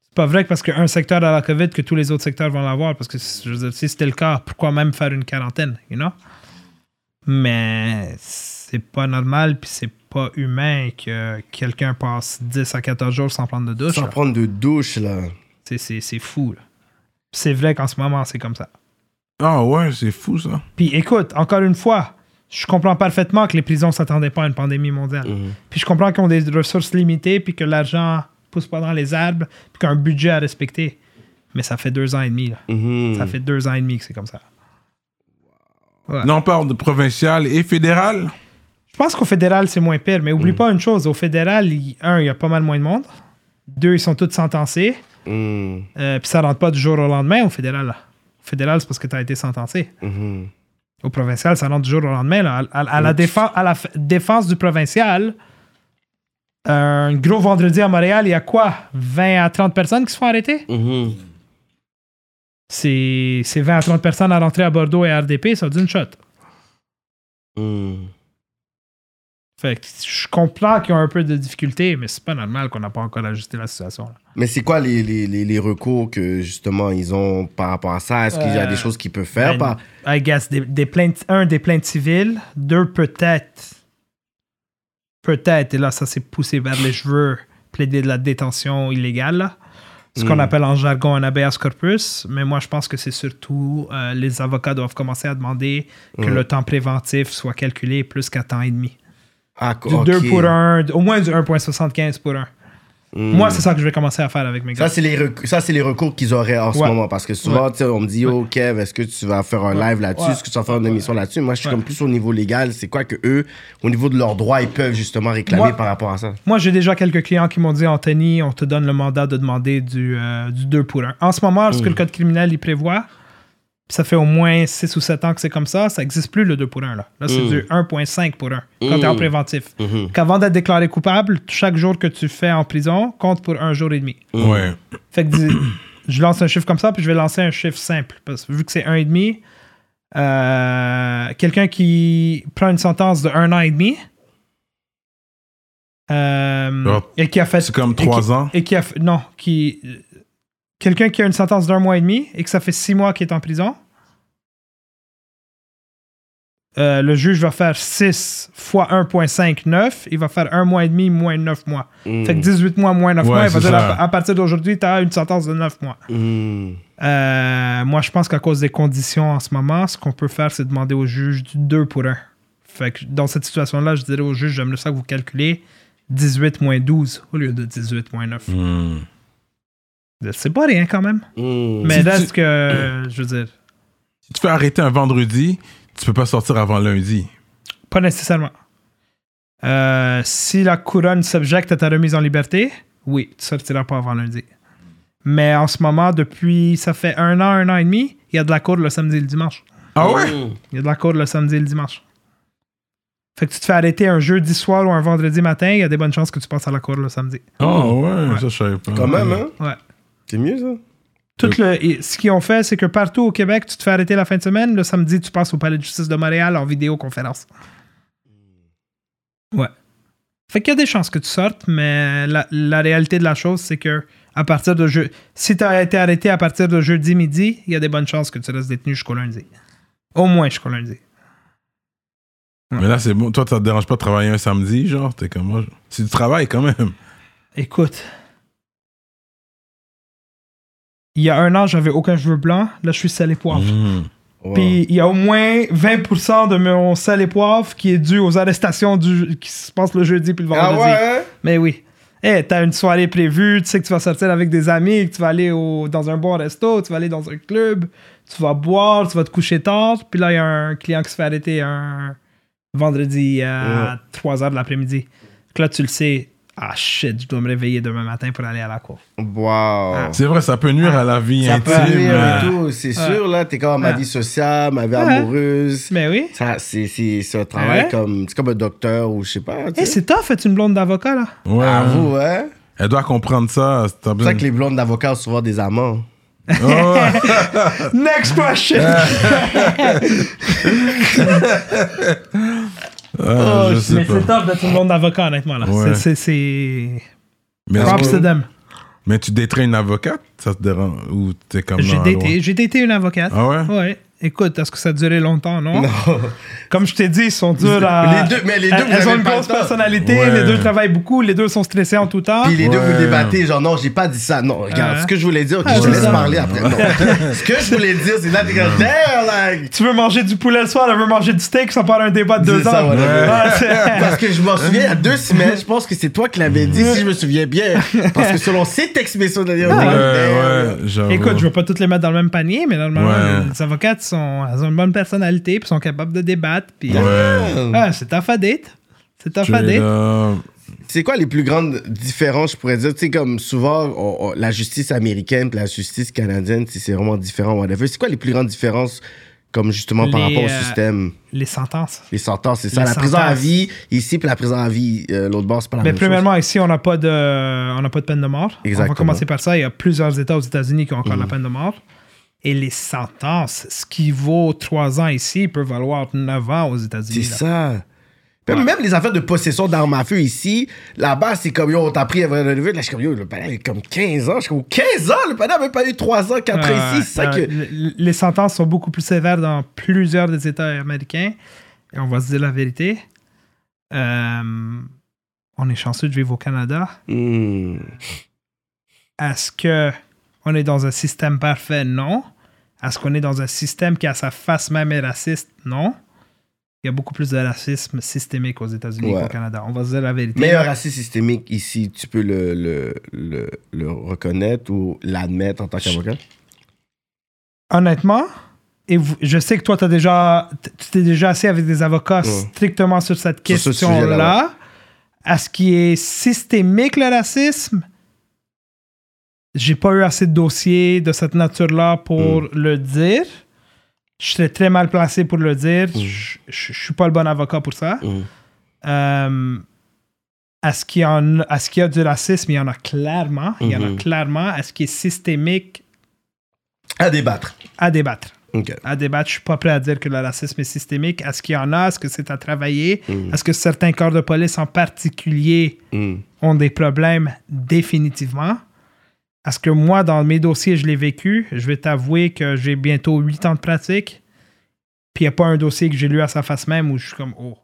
C'est pas vrai que parce qu'un secteur a la COVID que tous les autres secteurs vont l'avoir. Parce que je veux dire, si c'était le cas, pourquoi même faire une quarantaine, you know? Mais c'est pas normal puis c'est pas humain que quelqu'un passe 10 à 14 jours sans prendre de douche. Sans là. prendre de douche, là. C'est- C'est c'est fou. là. C'est vrai qu'en ce moment, c'est comme ça. Ah ouais, c'est fou ça. Puis écoute, encore une fois, je comprends parfaitement que les prisons s'attendaient pas à une pandémie mondiale. Mhm. Puis je comprends qu'ils ont des ressources limitées, puis que l'argent pousse pas dans les arbres, puis qu'un budget à respecter. Mais ça fait deux ans et demi. Là. Mhm. Ça fait deux ans et demi que c'est comme ça. Ouais. Non, on parle de provincial et fédéral. Je pense qu'au fédéral, c'est moins pire. Mais oublie pas une chose, au fédéral, il- un, il y a pas mal moins de monde. Deux, ils sont tous sentencés. Mm, Euh, Puis ça rentre pas du jour au lendemain au fédéral. Là. Au fédéral, c'est parce que tu as été sentencé. mhm. Au provincial, ça rentre du jour au lendemain. là. À, à- à la, défense, à la f- défense du provincial, un gros vendredi à Montréal, il y a quoi? 20 à 30 personnes qui se font arrêter? Mhm. C'est c'est 20 à 30 personnes à rentrer à Bordeaux et à RDP, ça d'une shot. Mm. Fait que je comprends qu'ils ont un peu de difficultés, mais c'est pas normal qu'on n'a pas encore ajusté la situation. là. Mais c'est quoi les, les, les, les recours que justement ils ont par rapport à ça? Est-ce qu'il y a Euh, des choses qu'ils peuvent faire? Ben, par... I guess, des, des plaintes, un, des plaintes civiles, deux, peut-être, peut-être, et là, ça s'est poussé vers les cheveux, plaider de la détention illégale, là. Ce qu'on Mm. appelle en jargon un habeas corpus, mais moi, je pense que c'est surtout euh, les avocats doivent commencer à demander que Mm. le temps préventif soit calculé plus qu'à temps et demi. Ah, Du ok. 2 pour 1, au moins du 1.75 pour 1. Mm. Moi, c'est ça que je vais commencer à faire avec mes gars. Ça, c'est les, rec- ça, les recours qu'ils auraient en ce Ouais. moment. Parce que souvent, tu sais, on me dit, oh, Kev, est-ce que tu vas faire un live là-dessus? Ouais. Est-ce que tu vas faire une émission là-dessus? Moi, je suis Ouais. comme plus au niveau légal. C'est quoi que eux, au niveau de leurs droits, ils peuvent justement réclamer Moi- par rapport à ça? Moi, j'ai déjà quelques clients qui m'ont dit Anthony, on te donne le mandat de demander du, euh, du 2 pour 1. En ce moment, ce que le code criminel il prévoit, ça fait au moins 6 ou 7 ans que c'est comme ça, ça n'existe plus le 2 pour 1. Là, là c'est Mm. du 1,5 pour 1 quand tu es en Mm. préventif. Mhm. Qu'avant d'être déclaré coupable, chaque jour que tu fais en prison compte pour un jour et demi. Ouais. Fait que dis- je lance un chiffre comme ça, puis je vais lancer un chiffre simple. Parce que vu que c'est 1,5, euh, quelqu'un qui prend une sentence de 1 an et demi euh, Oh, et qui a fait. C'est comme et qui- trois ans? Et qui a fait- Non, qui. Quelqu'un qui a une sentence d'un mois et demi et que ça fait six mois qu'il est en prison. euh, le juge va faire 6 fois 1.59, il va faire un mois et demi moins 9 mois. Mm. Fait que 18 mois moins 9 Ouais, mois, il va dire à, à partir d'aujourd'hui, tu as une sentence de 9 mois. Mm. Euh, moi, je pense qu'à cause des conditions en ce moment, ce qu'on peut faire, c'est demander au juge du 2 pour 1. Fait que dans cette situation-là, je dirais au juge, j'aimerais ça que vous calculez 18 moins 12 au lieu de 18 moins 9. Hmm. C'est pas rien quand même. Mm. Mais Si là, tu- ce que je veux dire, Si tu fais arrêter un vendredi, tu peux pas sortir avant lundi. pas nécessairement. Euh, si la couronne s'objecte à ta remise en liberté, oui, tu sortiras pas avant lundi. Mais en ce moment, depuis, ça fait un an, un an et demi, il y a de la cour le samedi et le dimanche. Ah ouais? Mm. Il y a de la cour le samedi et le dimanche. Fait que tu te fais arrêter un jeudi soir ou un vendredi matin, il y a des bonnes chances que tu passes à la cour le samedi. Oh ouais, ça je savais pas. Quand même, hein? Ouais. C'est mieux, ça? Tout le, ce qu'ils ont fait, c'est que partout au Québec, tu te fais arrêter la fin de semaine. Le samedi, tu passes au Palais de justice de Montréal en vidéoconférence. Ouais. Fait qu'il y a des chances que tu sortes, mais la, la réalité de la chose, c'est que à partir de je... si tu as été arrêté à partir de jeudi midi, il y a des bonnes chances que tu restes détenu jusqu'au lundi. Au moins jusqu'au lundi. Mais là c'est bon. Toi, ça te dérange pas de travailler un samedi, genre? T'es comme moi. Si tu travailles quand même. Écoute. Il y a un an, j'avais aucun cheveu blanc. Là, je suis sel et poivre. Hmm. Wow. Puis il y a au moins 20% de mon sel et poivre qui est dû aux arrestations du, qui se passent le jeudi puis le Ah vendredi. ouais? hein? Mais oui. Eh, t'as une soirée prévue, tu sais que tu vas sortir avec des amis, que tu vas aller au- dans un bon resto, tu vas aller dans un club, tu vas boire, tu vas te coucher tard. Puis là, il y a un client qui se fait arrêter un vendredi à 3h de l'après-midi. Donc là, tu le sais. Ah shit, je dois me réveiller demain matin pour aller à la cour. Wow. C'est vrai, ça peut nuire à la vie Ça peut intime. arriver euh, et tout, c'est sûr, là. T'es comme ma Ouais. vie sociale, ma vie amoureuse. Mais oui. Ça, c'est, c'est, c'est un travail comme. C'est comme un docteur ou je sais pas. Eh, c'est tough, être une blonde d'avocat, là. Ouais. À vous, hein? Elle doit comprendre ça. C'est C'est pour ça que les blondes d'avocats ont souvent des amants. Next question! Ah, sais mais c'est tough d'être une d'avocat, honnêtement. Là. Ouais. C'est, Props to them. mais tu daterais une avocate? Ça te dérange? Ou t'es comme daté, j'ai daté une avocate. Ah ouais? Ouais. Écoute, est-ce que ça a duré longtemps, non? Comme je t'ai dit, ils sont durs à... Les deux- mais les deux, elles, vous elles avez ont une grosse temps. personnalité, Ouais. les deux travaillent beaucoup, les deux sont stressés en tout temps. Puis les deux, vous débattez, genre, non, j'ai pas dit ça. Non, regarde, ce que je voulais dire, ok, je te laisse ça. parler après. Non. ce que je voulais dire, c'est là, t'es comme, damn, like. Tu veux manger du poulet le soir, elle veut manger du steak, ça part un débat de deux ça, ans. ouais. Ouais, c'est- Parce que je m'en souviens, il y a deux semaines, je pense que c'est toi qui l'avais dit, si je me souviens bien. Parce que selon ces textes d'ailleurs, ouais, damn. j'avoue. Écoute, je veux pas toutes les mettre dans le même panier, mais normalement, les avocates sont, elles ont une bonne personnalité, puis sont capables de débattre. Puis, Ouais. Ah, c'est tough à date. C'est tough à es date. là. C'est quoi les plus grandes différences, je pourrais dire? Tu sais, comme souvent, on- on- la justice américaine et la justice canadienne, tu sais, c'est vraiment différent, whatever. C'est quoi les plus grandes différences, comme justement par Les, rapport au euh, système? Les sentences. Les sentences, c'est ça. les La prison à vie, ici, puis la prison à vie, euh, l'autre bord, c'est pas la Mais même chose. premièrement, ici, on n'a pas, de, on n'a pas de peine de mort. On va commencer par ça. Il y a plusieurs États aux États-Unis qui ont encore la peine de mort. Et les sentences, ce qui vaut 3 ans ici, peut valoir 9 ans aux C'est États-Unis. là. ça. Même, même les affaires de possession d'armes à feu ici, là-bas, c'est comme, yo, on t'a pris avant de lever. Là, je suis comme, yo, le panel a comme 15 ans. Je suis comme, 15 ans? Le panel a même pas eu 3 ans, 4 ans Euh, ici. C'est euh, que. Les sentences sont beaucoup plus sévères dans plusieurs des États américains. Et on va se dire la vérité. Euh, on est chanceux de vivre au Canada. Hmm. Est-ce que on est dans un système parfait? Non. Est-ce qu'on est dans un système qui, à sa face même, est raciste? Non. Il y a beaucoup plus de racisme systémique aux États-Unis Ouais. qu'au Canada. On va se dire la vérité. Meilleur racisme systémique ici, tu peux le, le, le, le reconnaître ou l'admettre en tant qu'avocat? Honnêtement, et vous- je sais que toi, as déjà, tu t'es déjà assis avec des avocats Ouais. strictement sur cette question-là. Est-ce qui est systémique le racisme? J'ai pas eu assez de dossiers de cette nature-là pour Mm. le dire. Je serais très mal placé pour le dire. Mm. Je, je, je suis pas le bon avocat pour ça. Hmm. Euh, est-ce qu'il y, en- est-ce qu'il y a du racisme? Il y en a clairement. Il y en a Mhm. clairement. Est-ce qu'il est systémique? À débattre. à débattre? À débattre. Je suis pas prêt à dire que le racisme est systémique. Est-ce qu'il y en a? Est-ce que c'est à travailler? Mm. Est-ce que certains corps de police en particulier Hmm. ont des problèmes? Définitivement. Est-ce que moi, dans mes dossiers, je l'ai vécu? Je vais t'avouer que j'ai bientôt 8 ans de pratique. Puis il n'y a pas un dossier que j'ai lu à sa face même où je suis comme, oh,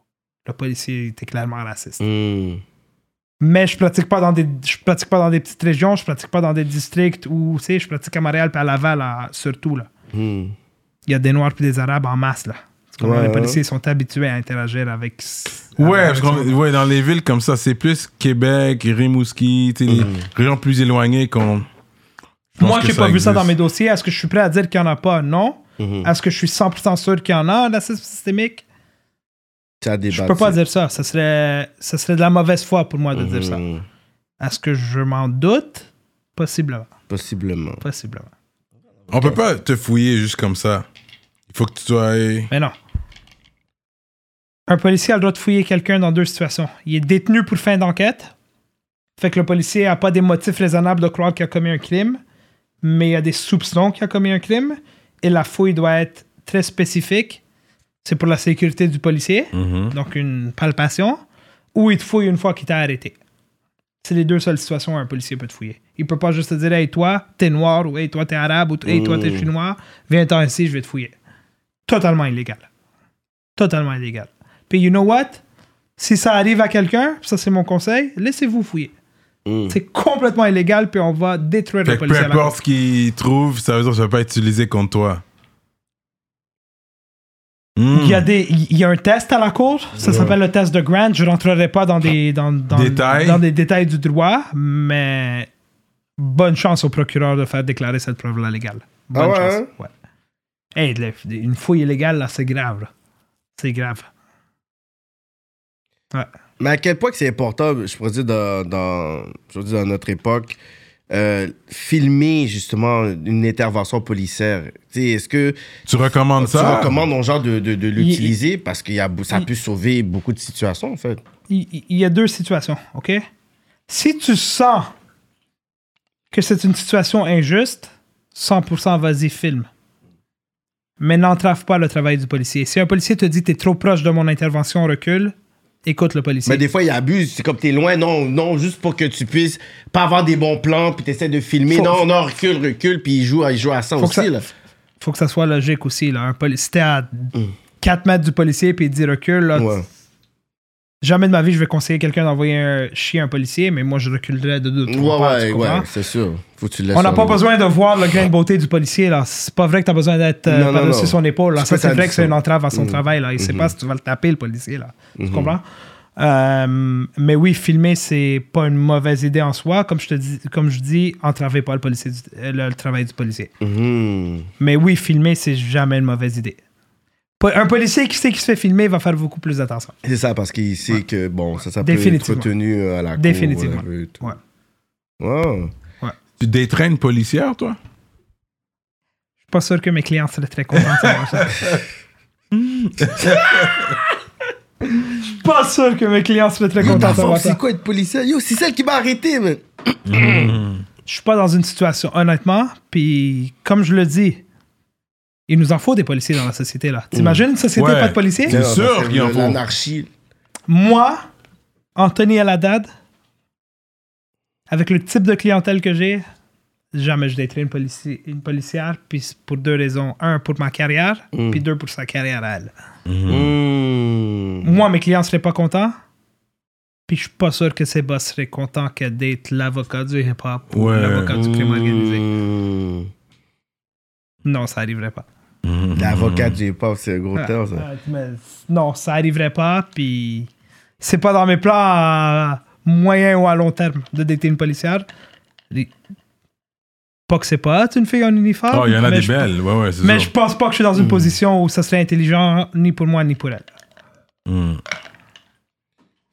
le policier était clairement raciste. Hmm. Mais je pratique pas dans des je pratique pas dans des petites régions, je pratique pas dans des districts où, tu sais, je pratique à Montréal puis à Laval surtout, là. Hmm. il y a des Noirs puis des Arabes en masse, là. C'est comme Ouais, les ouais. policiers sont habitués à interagir avec... Ouais, avec parce qu'on- ouais, dans les villes comme ça, c'est plus Québec, Rimouski, les régions plus éloignées qu'on. Moi, j'ai pas vu ça dans mes dossiers. Est-ce que je suis prêt à dire qu'il y en a pas? Non. Mhm. Est-ce que je suis 100% sûr qu'il y en a, un racisme systémique? C'est à Je peux pas dire ça. Ça serait, ça serait de la mauvaise foi pour moi de dire ça. Hmm. Est-ce que je m'en doute? Possiblement. Possiblement. Possiblement. On peut pas te fouiller juste comme ça. Il faut que tu sois. Mais non. Un policier a le droit de fouiller quelqu'un dans deux situations. Il est détenu pour fin d'enquête. Fait que le policier n'a pas des motifs raisonnables de croire qu'il a commis un crime, mais il a des soupçons qu'il a commis un crime. Et la fouille doit être très spécifique. C'est pour la sécurité du policier, Mhm. donc une palpation. Ou il te fouille une fois qu'il t'a arrêté. C'est les deux seules situations où un policier peut te fouiller. Il peut pas juste te dire Hey, toi, t'es noir, ou Hey, toi, t'es arabe, ou Hey, toi, t'es chinois, viens-t'en ici, je vais te fouiller. Totalement illégal. Totalement illégal. Puis, you know what? Si ça arrive à quelqu'un, ça c'est mon conseil, laissez-vous fouiller. Hmm. C'est complètement illégal, puis on va détruire Fait le que peu importe ce qu'ils trouvent, ça veut dire que ça va pas être utilisé contre toi. Hmm. Il y, a des, il y a un test à la cour, ça s'appelle le test de Grant. Je rentrerai pas dans des, dans, dans, Détails. dans des détails du droit, mais bonne chance au procureur de faire déclarer cette preuve-là légale. Bonne Ah ouais, chance. hein? Ouais. Hey, une fouille illégale, là, c'est grave. C'est grave. Mais à quel point que c'est important, je pourrais dire, dans, dans, je veux dire, dans notre époque, euh, filmer justement une intervention policière? Tu Est-ce que Tu recommandes tu ça? recommandes aux gens de, de, de l'utiliser? Parce que ça il- peut sauver beaucoup de situations, en fait? il y a deux situations, OK? Si tu sens que c'est une situation injuste, 100% vas-y, filme. Mais n'entrave pas le travail du policier. Si un policier te dit t'es trop proche de mon intervention, recule, écoute le policier. Mais des fois, il abuse. C'est comme t'es loin. Non, non, juste pour que tu puisses pas avoir des bons plans, puis t'essaies de filmer. Faut- non, non, recule, recule, puis il joue, il joue à ça aussi, ça- là. Faut que ça soit logique aussi. Là. Un poli- si t'es à 4 mètres du policier puis il dit recule, là, Ouais. jamais de ma vie je vais conseiller quelqu'un d'envoyer un chier à un policier, mais moi je reculerais de deux, Ouais, trois pas, tu ouais, ouais, c'est sûr. Faut que tu le laisses On n'a pas besoin de voir le grain de beauté du policier. là. C'est pas vrai que tu as besoin d'être euh, par-dessus son épaule. là. Ça, c'est vrai que c'est une entrave à son Mhm. travail. Là. Il sait Mhm. pas si tu vas le taper, le policier. Là. Tu Mhm. comprends? Euh, mais oui, filmer, c'est pas une mauvaise idée en soi. Comme je te dis, comme je dis entravez pas le, policier du- euh, le, le travail du policier. Mais oui, filmer, c'est jamais une mauvaise idée. Un policier qui sait qu'il se fait filmer va faire beaucoup plus attention. C'est ça, parce qu'il sait que, bon, ça, ça peut être retenu à la cour. Définitivement. Wow. Tu une policière, toi? Je suis pas sûr que mes clients seraient très contents de savoir ça. Je suis pas sûr que mes clients seraient très contents de savoir femme, c'est ça. quoi être policier? Yo, c'est celle qui m'a arrêté, man. Je suis pas dans une situation, honnêtement, puis comme je le dis, il nous en faut des policiers dans la société, là. T'imagines une société Ouais. pas de policiers? C'est sûr qu'il en faut. L'anarchie. Moi, Anthony Aladad, avec le type de clientèle que j'ai, jamais je daterai une, polici- une policière, puis pour deux raisons. Un, pour ma carrière, Mm. puis deux, pour sa carrière à elle. Mmh. Moi, mes clients seraient pas contents, puis je suis pas sûr que ces boss seraient contents que date l'avocat du hip-hop ou Ouais. l'avocat du crime organisé. Mmh. Non, ça arriverait pas. L'avocat du hip-hop, c'est un gros Ah, terme, ça. ah, mais non, ça arriverait pas, puis c'est pas dans mes plans à moyen ou à long terme de dater une policière. Les- Pas que c'est pas une fille en uniforme. Oh, il y en a des belles. Ouais, ouais, c'est Mais ça. je pense pas que je suis dans une position où ça serait intelligent ni pour moi ni pour elle. Mm.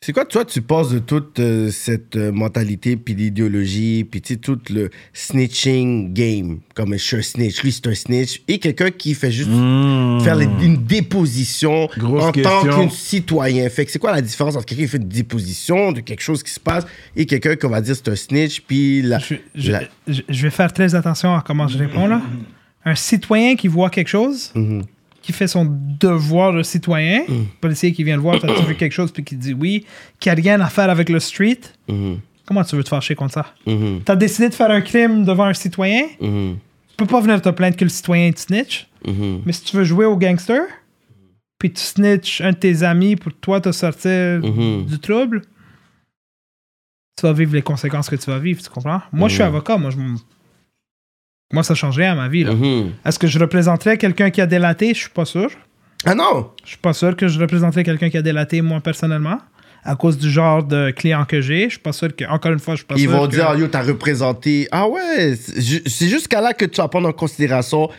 C'est quoi, toi, tu penses de toute euh, cette euh, mentalité, puis l'idéologie, puis tu sais, tout le snitching game, comme je suis un snitch, lui c'est un snitch, et quelqu'un qui fait juste Mm. faire les- une déposition Grosse en tant qu'un citoyen. Fait que c'est quoi la différence entre quelqu'un qui fait une déposition de quelque chose qui se passe et quelqu'un qu'on va dire c'est un snitch, puis la... Je, je- la- je- je vais faire très attention à comment je réponds là. Un citoyen qui voit quelque chose, Mhm. Qui fait son devoir de citoyen, Mm. policier qui vient le voir, t'as-tu vu quelque chose, puis qui dit oui, qui a rien à faire avec le street, Mhm. comment tu veux te fâcher contre ça? Mhm. T'as décidé de faire un crime devant un citoyen, Mhm. tu peux pas venir te plaindre que le citoyen est snitch, mais si tu veux jouer au gangster, puis tu snitch un de tes amis pour toi te sortir du trouble, tu vas vivre les conséquences que tu vas vivre, tu comprends? Moi, je suis avocat, moi, je moi, ça change rien à ma vie. là. Mhm. Est-ce que je représenterais quelqu'un qui a délaté? Je suis pas sûr. Ah non! Je suis pas sûr que je représenterais quelqu'un qui a délaté, moi, personnellement. À cause du genre de client que j'ai. Je suis pas sûr que, encore une fois, je suis pas Ils sûr vont que- dire, yo, t'as représenté. Ah ouais, c'est ju- c'est jusqu'à là que tu vas prendre en considération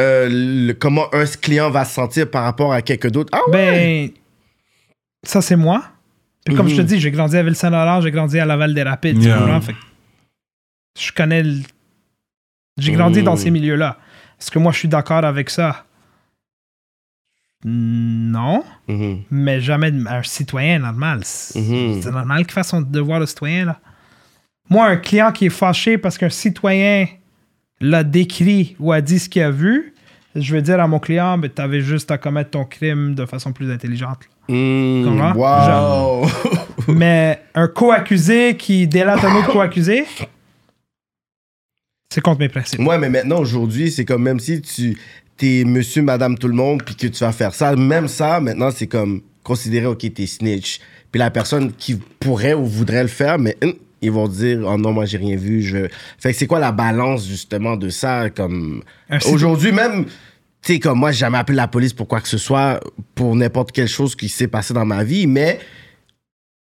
euh, le- comment un client va se sentir par rapport à quelqu'un d'autre. Ah ouais! Ben, ça, c'est moi. Puis comme Mhm. je te dis, j'ai grandi à Ville-Saint-Laurent, j'ai grandi à Laval-des-Rapides. Yeah. je connais le- J'ai grandi dans ces milieux-là. Est-ce que moi, je suis d'accord avec ça? Non, Mhm. mais jamais un citoyen normal. C'est Mhm. c'est normal qu'il fasse son devoir de citoyen, là. Moi, un client qui est fâché parce qu'un citoyen l'a décrit ou a dit ce qu'il a vu, je vais dire à mon client, mais t'avais juste à commettre ton crime de façon plus intelligente. Mmh, Comprends? wow! Mais un co-accusé qui délate un autre co-accusé, c'est contre mes principes. Moi, mais maintenant, aujourd'hui, c'est comme même si tu t'es monsieur, madame, tout le monde, puis que tu vas faire ça, même ça, maintenant, c'est comme considérer, OK, t'es snitch. Puis la personne qui pourrait ou voudrait le faire, mais hum, ils vont dire, oh non, moi, j'ai rien vu. Je... Fait que c'est quoi la balance, justement, de ça? Comme aujourd'hui, même, tu sais, comme moi, j'ai jamais appelé la police pour quoi que ce soit, pour n'importe quelle chose qui s'est passée dans ma vie, mais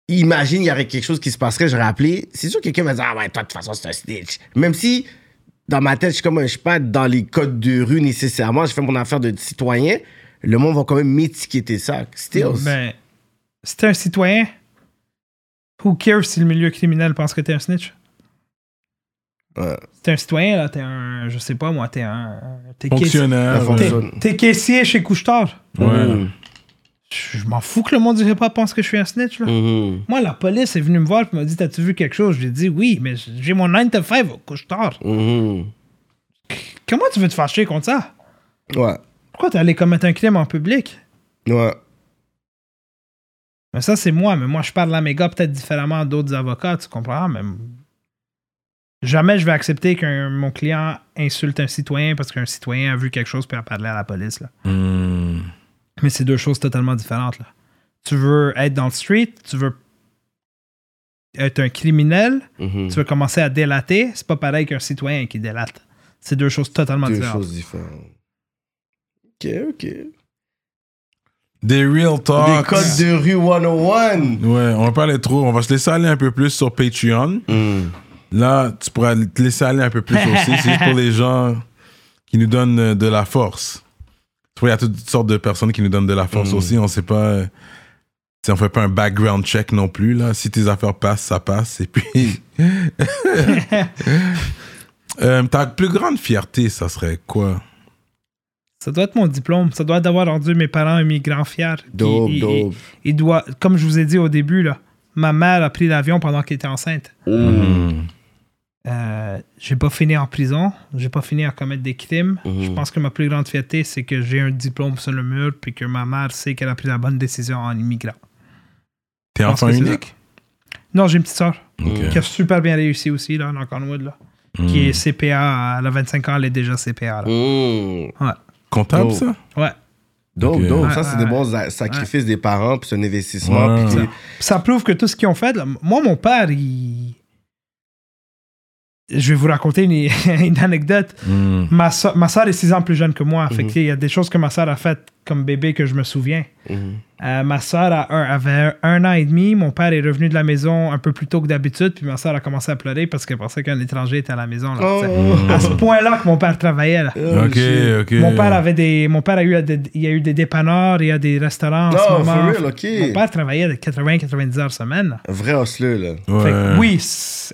imagine, il y aurait quelque chose qui se passerait, j'aurais appelé. C'est sûr que quelqu'un va dire, ah ouais, toi, de toute façon, c'est un snitch. Même si, dans ma tête, je suis comme, je suis pas dans les codes de rue nécessairement, je fais mon affaire de citoyen, le monde va quand même m'étiqueter ça. Still. Ben, si t'es un citoyen, who cares si le milieu criminel pense que t'es un snitch? Ouais. Si t'es un citoyen, là, t'es un, je sais pas moi, t'es un... T'es Fonctionnaire. T'es caissier chez Couchetard. Ouais. Mhm. Je, m'en fous que le monde du hip-hop pense que je suis un snitch, là. Mhm. Moi, la police est venue me voir et m'a dit T'as-tu vu quelque chose? J'ai dit Oui, mais j'ai mon 9 to 5 au couche-tard. Mhm. Comment tu veux te fâcher contre ça? Ouais. Pourquoi t'es allé commettre un crime en public? Ouais. Mais ça, c'est moi. Mais moi, je parle à mes gars peut-être différemment d'autres avocats, tu comprends? Mais jamais je vais accepter que mon client insulte un citoyen parce qu'un citoyen a vu quelque chose puis a parlé à la police. Là. Mm. Mais c'est deux choses totalement différentes. Là. Tu veux être dans le street, tu veux être un criminel, Mhm. tu veux commencer à délater, c'est pas pareil qu'un citoyen qui délate. C'est deux choses totalement Deux différentes. choses différentes. Ok, ok. Des real Des talks. codes de rue 101. Ouais, on va pas aller trop. On va se laisser aller un peu plus sur Patreon. Mhm. Là, tu pourras te laisser aller un peu plus aussi. C'est juste pour les gens qui nous donnent de la force. Il y a toutes sortes de personnes qui nous donnent de la force Mm. aussi. On sait pas. euh, sais, on fait pas un background check non plus. Là. Si tes affaires passent, ça passe. Et puis. Euh, ta plus grande fierté, ça serait quoi? Ça doit être mon diplôme. Ça doit être d'avoir rendu mes parents immigrants fiers. Dope, il- dope. il- il doit, comme je vous ai dit au début, là, ma mère a pris l'avion pendant qu'elle était enceinte. Mhm. Euh, j'ai pas fini en prison, j'ai pas fini à commettre des crimes. Mhm. Je pense que ma plus grande fierté, c'est que j'ai un diplôme sur le mur, puis que ma mère sait qu'elle a pris la bonne décision en immigrant. T'es enfant unique? Non, j'ai une petite soeur qui a super bien réussi aussi, là, dans Cornwood, là. Qui est CPA, elle a 25 ans, elle est déjà CPA, là. Mm. Ouais. Comptable, Oh. ça? Ouais. Ouais, ça, c'est ouais, des bons sacrifices des parents, puis c'est un investissement. Ouais. puis tu sais, Ça prouve que tout ce qu'ils ont fait, là, moi, mon père, il. Je vais vous raconter une, une anecdote. Mhm. Ma, so- ma soeur est 6 ans plus jeune que moi. Fait que, il y a des choses que ma soeur a faites comme bébé que je me souviens. mhm. Euh, ma soeur a un- avait un, an et demi. Mon père est revenu de la maison un peu plus tôt que d'habitude. Puis ma soeur a commencé à pleurer parce qu'elle pensait qu'un étranger était à la maison. là. Oh. À ce point-là que mon père travaillait. Là. Oh. Mon père avait des. Mon père a eu des, il y a eu des dépanneurs, il y a des restaurants en Non, ce moment. real. Mon père travaillait de 80-90 heures semaine. là. Un vrai hustler, là. Ouais. Fait que oui,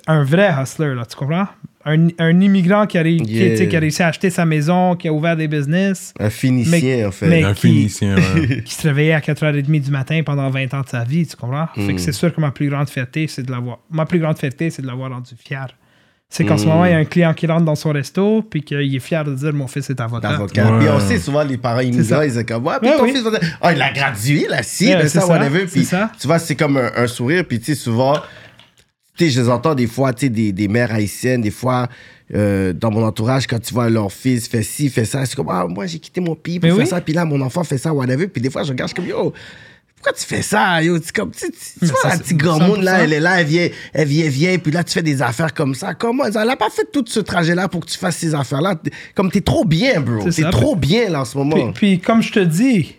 un vrai hustler, là, tu comprends? Un, un immigrant qui a, qui, qui réussi à acheter sa maison, qui a ouvert des business, Un phénicien, en fait. mais- Un qui- Phénicien, ouais. qui se réveillait à 4h30 du matin pendant 20 ans de sa vie, tu comprends? Fait Mm. que c'est sûr que ma plus grande fierté, c'est de l'avoir. Ma plus grande fierté, c'est de l'avoir rendu fier. C'est qu'en ce Mm. moment, il y a un client qui rentre dans son resto, puis qu'il est fier de dire mon fils est avocat. D'avocat. Ouais. Puis on sait souvent, les parents immigrants, ils disent comme, ouais, puis Ouais, ton oui. fils va dire, ah, il a gradué, là, si, Ouais, ben c'est ça, ça, whatever. Puis tu vois, c'est comme un, un sourire, puis tu sais, souvent, sais, je les entends des fois, tu sais, des, des mères haïtiennes, des fois, euh, dans mon entourage, quand tu vois leur fils fait ci, fait ça, c'est comme, ah, moi, j'ai quitté mon pays pour Mais faire oui. ça, puis là, mon enfant fait ça, whatever. Puis des fois, je regarde, je suis comme, yo, pourquoi tu fais ça, yo? C'est comme, tu, tu- tu vois, la petite grand monde, là, 100%. elle est là, elle vient, elle vient, elle vient, puis là, tu fais des affaires comme ça. Comment? Elle a pas fait tout ce trajet-là pour que tu fasses ces affaires-là? Comme, t'es trop bien, bro. T'es trop bien, là, en ce moment. Puis, puis comme je te dis,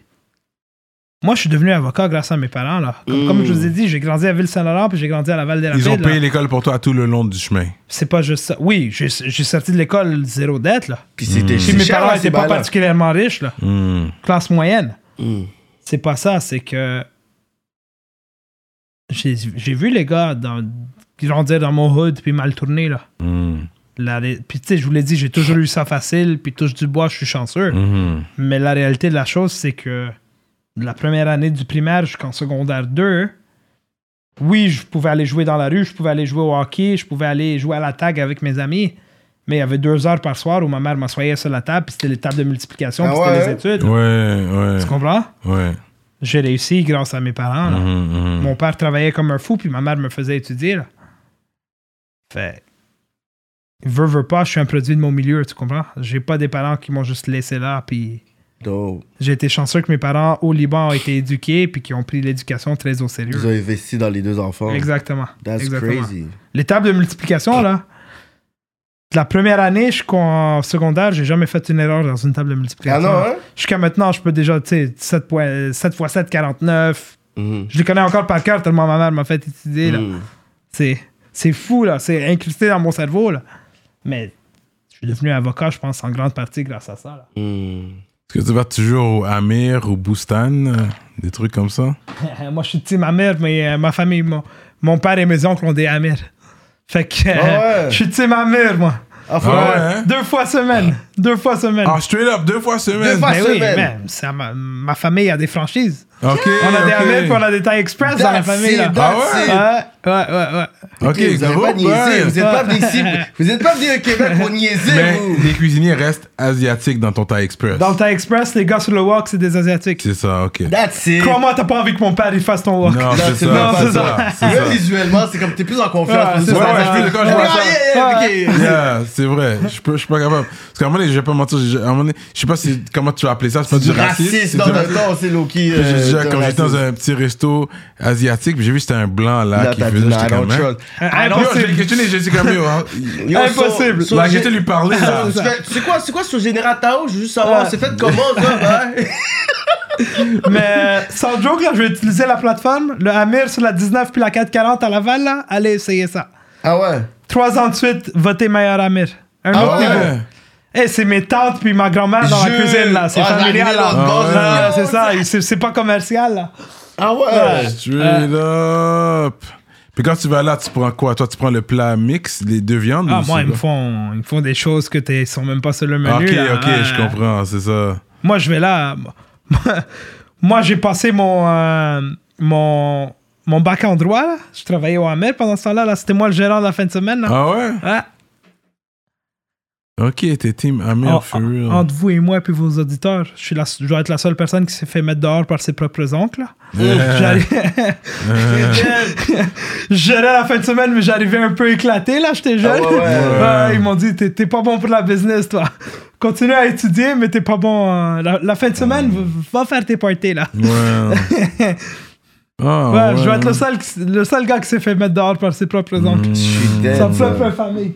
moi, je suis devenu avocat grâce à mes parents. Là. Comme, Mm. comme je vous ai dit, j'ai grandi à Ville-Saint-Laurent, puis j'ai grandi à Laval des Ils ont payé l'école pour toi tout le long du chemin. C'est pas juste ça. Oui, j'ai sorti de l'école zéro dette. Là. Puis c'est mes parents n'étaient pas particulièrement riches. Là. Mhm. Classe moyenne. Mm. C'est pas ça, c'est que j'ai vu les gars dans, grandir dans mon hood puis mal tourner. Là. La ré- puis tu sais, je vous l'ai dit, j'ai toujours eu ça facile, puis touche du bois, je suis chanceux. Mais la réalité de la chose, c'est que de la première année du primaire jusqu'en secondaire 2, oui, je pouvais aller jouer dans la rue, je pouvais aller jouer au hockey, je pouvais aller jouer à la tag avec mes amis. Mais il y avait deux heures par soir où ma mère m'assoyait sur la table, puis c'était les tables de multiplication, Ah puis c'était les études. Ouais, ouais. Tu comprends? Ouais. J'ai réussi grâce à mes parents. là. Mhm, mhm. Mon père travaillait comme un fou, puis ma mère me faisait étudier. Là. Fait. Veux, veux pas, je suis un produit de mon milieu, tu comprends? J'ai pas des parents qui m'ont juste laissé là, puis. Dope. J'ai été chanceux que mes parents au Liban ont été éduqués puis qui ont pris l'éducation très au sérieux. Ils ont investi dans les deux enfants. Exactement. That's Exactement. crazy. Les tables de multiplication, là, de la première année jusqu'en secondaire, j'ai jamais fait une erreur dans une table de Ah multiplication. non, hein? Jusqu'à maintenant, je peux déjà, tu sais, 7, points- 7 x 7, 49. Mhm. Je les connais encore par cœur tellement ma mère m'a fait étudier. là. Mhm. C'est, c'est fou, là. C'est incrusté dans mon cerveau, là. Mais je suis devenu avocat, je pense, en grande partie grâce à ça. Là. Mhm. Est-ce que tu vas toujours au Amir ou Boustan, euh, des trucs comme ça? Moi, je suis team Amir, mais euh, ma famille, mon, mon père et mes oncles ont des Amir. Fait que euh, Ah ouais? je suis team Amir, moi. Ah, Ah ouais, hein? Deux fois semaine. Deux fois semaine. Ah, straight up, deux fois semaine. Deux fois mais oui, man, c'est ma, ma famille a des franchises. Ok. On a des ok. Amir puis on a des tailles express dans la famille. it, Là. Ah. Ouais, ouais, ouais, ouais. Ok, vous gros, pas ouais. Vous n'êtes pas venu ici. Vous n'êtes pas venu au Québec pour niaiser, Mais vous. les cuisiniers restent asiatiques dans ton Thai Express. Dans le taille express, les gars sur le walk, c'est des Asiatiques. C'est ça, ok. That's it. Crois-moi, t'as pas envie que mon père il fasse ton walk. Non, c'est ça, c'est ça. ça. Même ça. visuellement, c'est comme t'es plus en confiance. Ouais, ça. Ouais, ça. je vois ça. yeah, c'est vrai. Je peux, je suis pas capable. Parce qu'à un moment donné, je vais pas mentir. j'ai- À un moment donné, je sais pas si, comment tu vas appeler ça. C'est pas Du du racisme. racisme. c'est Non, du non, racisme. non, c'est Loki. Euh, Quand j'étais dans un petit resto asiatique, j'ai vu que c'était un blanc là, Là, qui faisait. J'étais comme, hein. Ah, je questionné, j'ai dit comme yo. Impossible. Bah, j'ai- j'étais lui parler là. Sais quoi, c'est quoi sur Général Tao? Je veux juste savoir, Ouais. c'est fait comment ça? Mais sans joke, là, je vais utiliser la plateforme. Le Amir sur la 19 puis la 440 à Laval, là, allez essayer ça. Ah ouais? Trois ans de suite, votez meilleur Amir. Un Ah autre ouais? niveau. Eh, c'est mes tantes puis ma grand-mère dans la Je- cuisine, là. C'est Ah, familial, là. Ah, Ah, c'est ça. C'est- C'est pas commercial, là. Ah ouais? Ouais. Straight up. Puis quand tu vas là, tu prends quoi? Toi, tu prends le plat mix, les deux viandes Ah, ou moi, c'est ils me quoi? font, ils me font des choses que t'es sont même pas sur le menu. Ah, Ok, là. ok, Ouais. je comprends, c'est ça. Moi, je vais là. Moi, j'ai passé mon, euh, mon, mon bac en droit. Là. Je travaillais au Hamel pendant ce temps-là. Là. C'était moi le gérant de la fin de semaine. Là. Ah ouais? Ouais. Ok, t'es team Amir, En- real. entre vous et moi et puis vos auditeurs, je, suis la, je dois être la seule personne qui s'est fait mettre dehors par ses propres oncles. J'arrive- Je gérais la fin de semaine, mais j'arrivais un peu éclaté, là, j'étais jeune. Ah ouais, ouais. Ouais, ils m'ont dit, t'es pas bon pour la business, toi. Continue à étudier, mais t'es pas bon. euh, La, la fin de semaine, va- va faire tes parties, là. Ouais. Ah, Ouais, je dois être le seul, le seul gars qui s'est fait mettre dehors par ses propres oncles. Sa propre famille.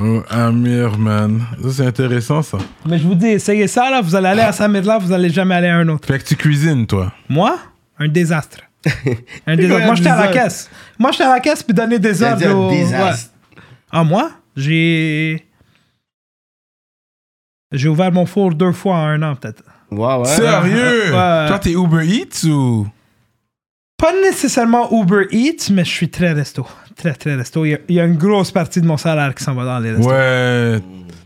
Oh, Amir, man. Ça, c'est intéressant, ça. Mais je vous dis, essayez ça, là, vous allez aller à Samirla, vous allez jamais aller à un autre. Fait que tu cuisines, toi. Moi, un désastre. un désastre. Moi, j'étais à la caisse. Moi, j'étais à la caisse puis donner des ordres. au- désastre. Ouais. Ah, moi, j'ai. J'ai ouvert mon four deux fois en un an, peut-être. Ouais, ouais. Sérieux? Ouais. Toi, t'es Uber Eats ou? Pas nécessairement Uber Eats, mais je suis très resto. Très, très resto. Il y a, il y a une grosse partie de mon salaire qui s'en va dans les restos. Ouais.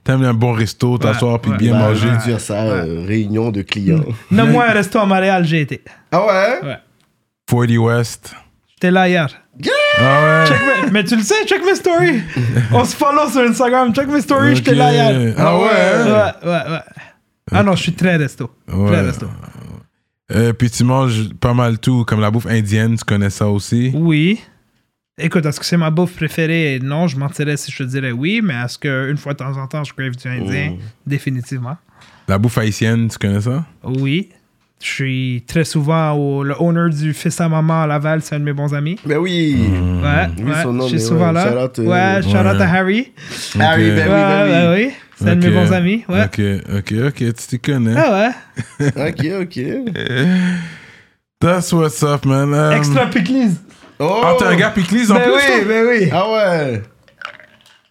T'aimes un bon resto, t'asseoir puis ouais. bien Bah, manger. Je dire ça, euh, réunion de clients. Nomme-moi un resto à Montréal, j'ai été. Ah ouais? Ouais. 40 West. J'étais là hier. Ah ouais. Check mais tu le sais, check mes stories. On se follow sur Instagram. Check mes stories, j'étais là hier. Ah ouais. Ouais, ouais, ouais. Ah non, je suis très resto. Très resto. Euh, puis tu manges pas mal tout, comme la bouffe indienne, tu connais ça aussi? Oui. Écoute, est-ce que c'est ma bouffe préférée? Non, je mentirais si je te dirais oui, mais est-ce qu'une fois de temps en temps, je crave du indien? Définitivement. La bouffe haïtienne, tu connais ça? Oui. Je suis très souvent au, le owner du fils à maman à Laval, c'est un de mes bons amis. Ben oui. Ouais, Oui, ouais, son nom, je suis souvent ouais, là. shout out, euh, ouais, shout out à Harry. Harry, Ok. ben oui, ben ouais, oui. C'est un de mes bons amis. Ouais. Ok, ok, ok, tu t'y connais. Ah ouais. Ok, ok. That's what's up, man. Um, Extra pickles. Oh! Ah, t'es un gars Piclis en Ben plus, oui, toi? ben oui. Ah ouais!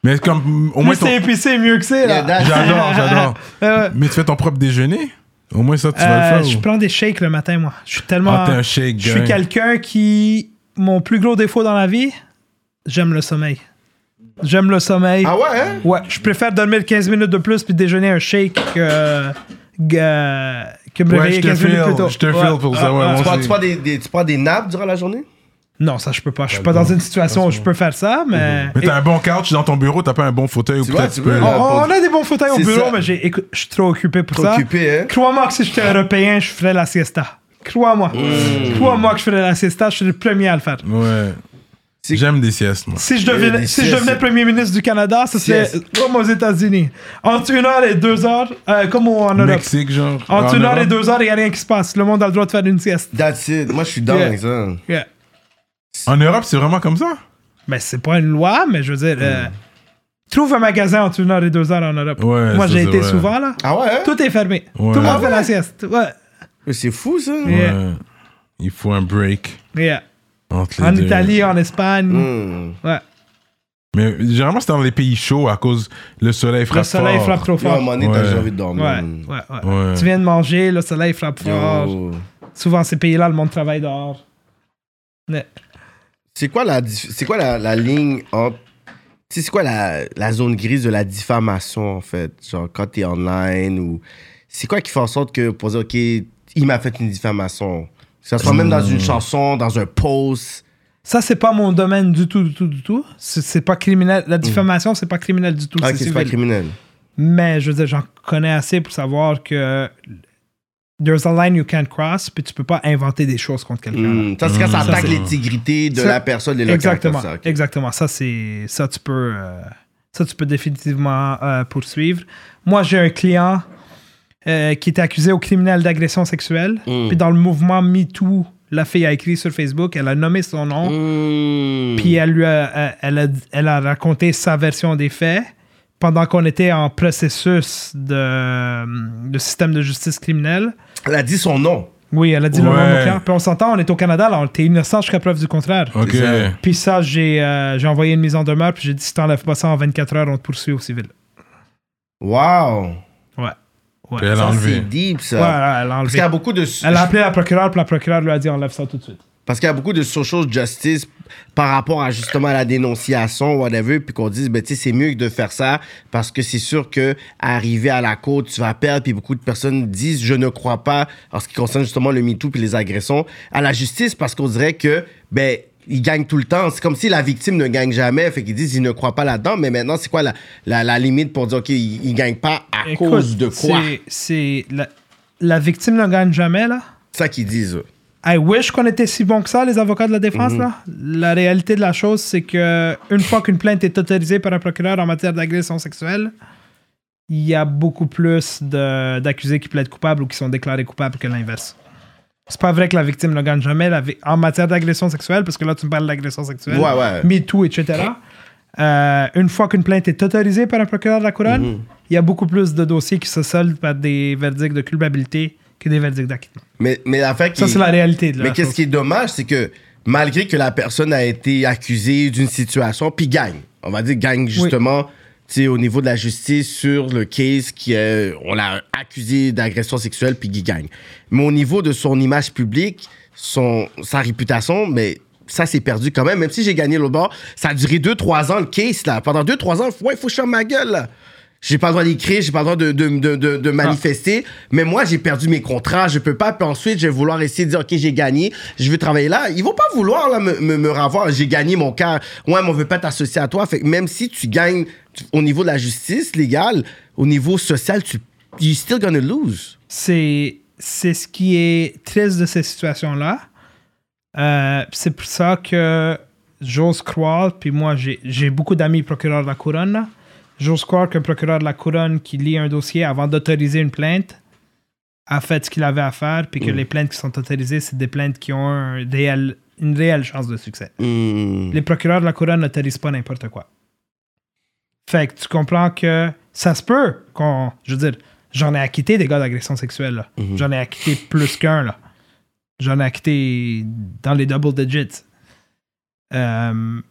Mais comme, au moins, Plus ton... c'est épicé, mieux que c'est, Yeah, là. that's- J'adore, j'adore. Euh, Mais tu fais ton propre déjeuner? Au moins ça, tu vas euh, le faire. je ou- prends des shakes le matin, moi. Je suis tellement. Ah, t'es un shake Je suis quelqu'un qui. Mon plus gros défaut dans la vie, j'aime le sommeil. J'aime le sommeil. Ah ouais, hein? Ouais, je préfère dormir 15 minutes de plus puis déjeuner un shake que. que, que me Ouais, réveiller je te 15 minutes plus tôt. je te feel pour ça, ouais, Tu prends, aussi. tu, prends des, des- tu prends des nappes durant la journée? Non, ça, je peux pas. Je suis pas dans une situation où je peux faire ça, mais. Mais t'as un bon couch dans ton bureau, t'as pas un bon fauteuil ou peut-être tu peux. On, a des bons fauteuils au bureau, mais j'ai, écoute, je suis trop occupé pour Trop ça. occupé, hein? Crois-moi que si j'étais européen, je ferais la siesta. Crois-moi. Hmm. Crois-moi que je ferais la siesta, je serais le premier à le faire. Ouais. J'aime des siestes, moi. Si je devenais, des si je siestes. devenais premier ministre du Canada, ce serait comme aux États-Unis. Entre une heure et deux heures, euh, comme au- en Europe. Mexique, genre. Entre En une heure Europe? et deux heures, il n'y a rien qui se passe. Le monde a le droit de faire une sieste. That's it. Moi, je suis Yeah. avec ça. Yeah. En Europe, c'est vraiment comme ça? Ben, c'est pas une loi, mais je veux dire, euh, trouve un magasin entre une heure et deux heures en Europe. Ouais, Moi, ça, j'ai c'est été vrai. souvent là. Ah ouais, hein? Tout est fermé. Ouais. Tout le monde Ah fait la sieste. Ouais. Mais C'est fou, ça. Yeah. Ouais. Il faut un break Yeah. entre les En deux. Italie, en Espagne. Hmm. Ouais. Mais généralement, c'est dans les pays chauds à cause le soleil frappe Le soleil fort. frappe trop Yo, à un fort. moment donné, t'as Ouais. juste envie de dormir. Ouais, ouais, ouais. Ouais. Tu viens de manger, le soleil frappe fort. Yo. Souvent, ces pays-là, le monde travaille dehors. Mais- C'est quoi la, c'est quoi la, la ligne entre. tu sais, C'est quoi la, la zone grise de la diffamation, en fait? Genre, quand t'es online ou. C'est quoi qui fait en sorte que pour dire, OK, il m'a fait une diffamation? Que ça soit même dans Hmm. une chanson, dans un post? Ça, c'est pas mon domaine du tout, du tout, du tout. C'est c'est pas criminel. La diffamation, c'est pas criminel du tout. Ah, c'est c'est pas criminel. Mais je veux dire, j'en connais assez pour savoir que there's a line you can't cross, puis tu peux pas inventer des choses contre quelqu'un. Hmm. Ça, c'est quand ça Ça, attaque l'intégrité de Ça- la personne et le Exactement, ça, exactement. Ça, c'est ça tu peux euh, ça tu peux définitivement euh, poursuivre. Moi, j'ai un client euh, qui était accusé au criminel d'agression sexuelle. Mm. Puis dans le mouvement MeToo, la fille a écrit sur Facebook, elle a nommé son nom. Hmm. Puis elle lui a, elle, a, elle a raconté sa version des faits pendant qu'on était en processus de, de système de justice criminelle. Elle a dit son nom. Oui, elle a dit le nom de Ouais. mon client. Puis on s'entend, on est au Canada, là, on était innocent jusqu'à preuve du contraire. Puis ça, j'ai euh, j'ai envoyé une mise en demeure, puis j'ai dit si t'enlèves pas ça en 24 heures, on te poursuit au civil. Wow. Ouais. Ouais. Puis elle a Ça, enlevé. c'est deep, ça. Ouais, elle a Parce enlevé. qu'il y a beaucoup de... Elle a appelé la procureure, puis la procureure lui a dit enlève ça tout de suite. Parce qu'il y a beaucoup de social justice par rapport à justement à la dénonciation, whatever, puis qu'on dise, ben, tu sais, c'est mieux que de faire ça parce que c'est sûr que arriver à la côte, tu vas perdre, puis beaucoup de personnes disent, je ne crois pas, en ce qui concerne justement le MeToo puis les agressions, à la justice parce qu'on dirait que, ben, ils gagnent tout le temps. C'est comme si la victime ne gagne jamais, fait qu'ils disent, ils ne croient pas là-dedans, mais maintenant, c'est quoi la, la, la limite pour dire, OK, ils, ils gagnent pas à Écoute, cause de quoi? c'est- C'est. La, la victime ne gagne jamais, là? C'est ça qu'ils disent. eux. I wish qu'on était si bon que ça, les avocats de la défense, Mhm. là. La réalité de la chose, c'est que une fois qu'une plainte est autorisée par un procureur en matière d'agression sexuelle, il y a beaucoup plus d'accusés qui plaident coupables ou qui sont déclarés coupables que l'inverse. C'est pas vrai que la victime ne gagne jamais la en matière d'agression sexuelle, parce que là, tu me parles d'agression sexuelle, Ouais, ouais. MeToo, etc. Euh, une fois qu'une plainte est autorisée par un procureur de la couronne, Mhm. il y a beaucoup plus de dossiers qui se soldent par des verdicts de culpabilité que des verdicts d'acquittement. Mais, mais l'affaire qui Ça, c'est la réalité de la Mais qu'est-ce qui est dommage, c'est que malgré que la personne a été accusée d'une situation, puis gagne, on va dire gagne justement, sais, au niveau de la justice sur le case qui est, on l'a accusé d'agression sexuelle, puis qui gagne. Mais au niveau de son image publique, son, sa réputation, mais ça s'est perdu quand même. Même si j'ai gagné l'autre bord, ça a duré 2-3 ans le case, là. Pendant 2-3 ans, ouais, il faut que je ferme ma gueule, là. J'ai pas le droit d'écrire, j'ai pas le droit de, de, de, de, de manifester. Mais moi, j'ai perdu mes contrats, je peux pas. Puis ensuite, je vais vouloir essayer de dire, OK, j'ai gagné, je veux travailler là. Ils vont pas vouloir là, me, me, me revoir. J'ai gagné mon cas. Ouais, mais on veut pas t'associer à toi. Fait que même si tu gagnes au niveau de la justice légale, au niveau social, tu you still gonna lose. c'est c'est ce qui est triste de ces situations-là. Euh, c'est pour ça que j'ose croire, puis moi j'ai j'ai beaucoup d'amis procureurs de la couronne, là. J'ose croire qu'un procureur de la couronne qui lit un dossier avant d'autoriser une plainte a fait ce qu'il avait à faire, puis que les plaintes qui sont autorisées, c'est des plaintes qui ont un réel- une réelle chance de succès. Hmm. Les procureurs de la couronne n'autorisent pas n'importe quoi. Fait que tu comprends que ça se peut qu'on. Je veux dire, j'en ai acquitté des gars d'agression sexuelle. là. J'en ai acquitté plus qu'un. là. J'en ai acquitté dans les double digits. Euh,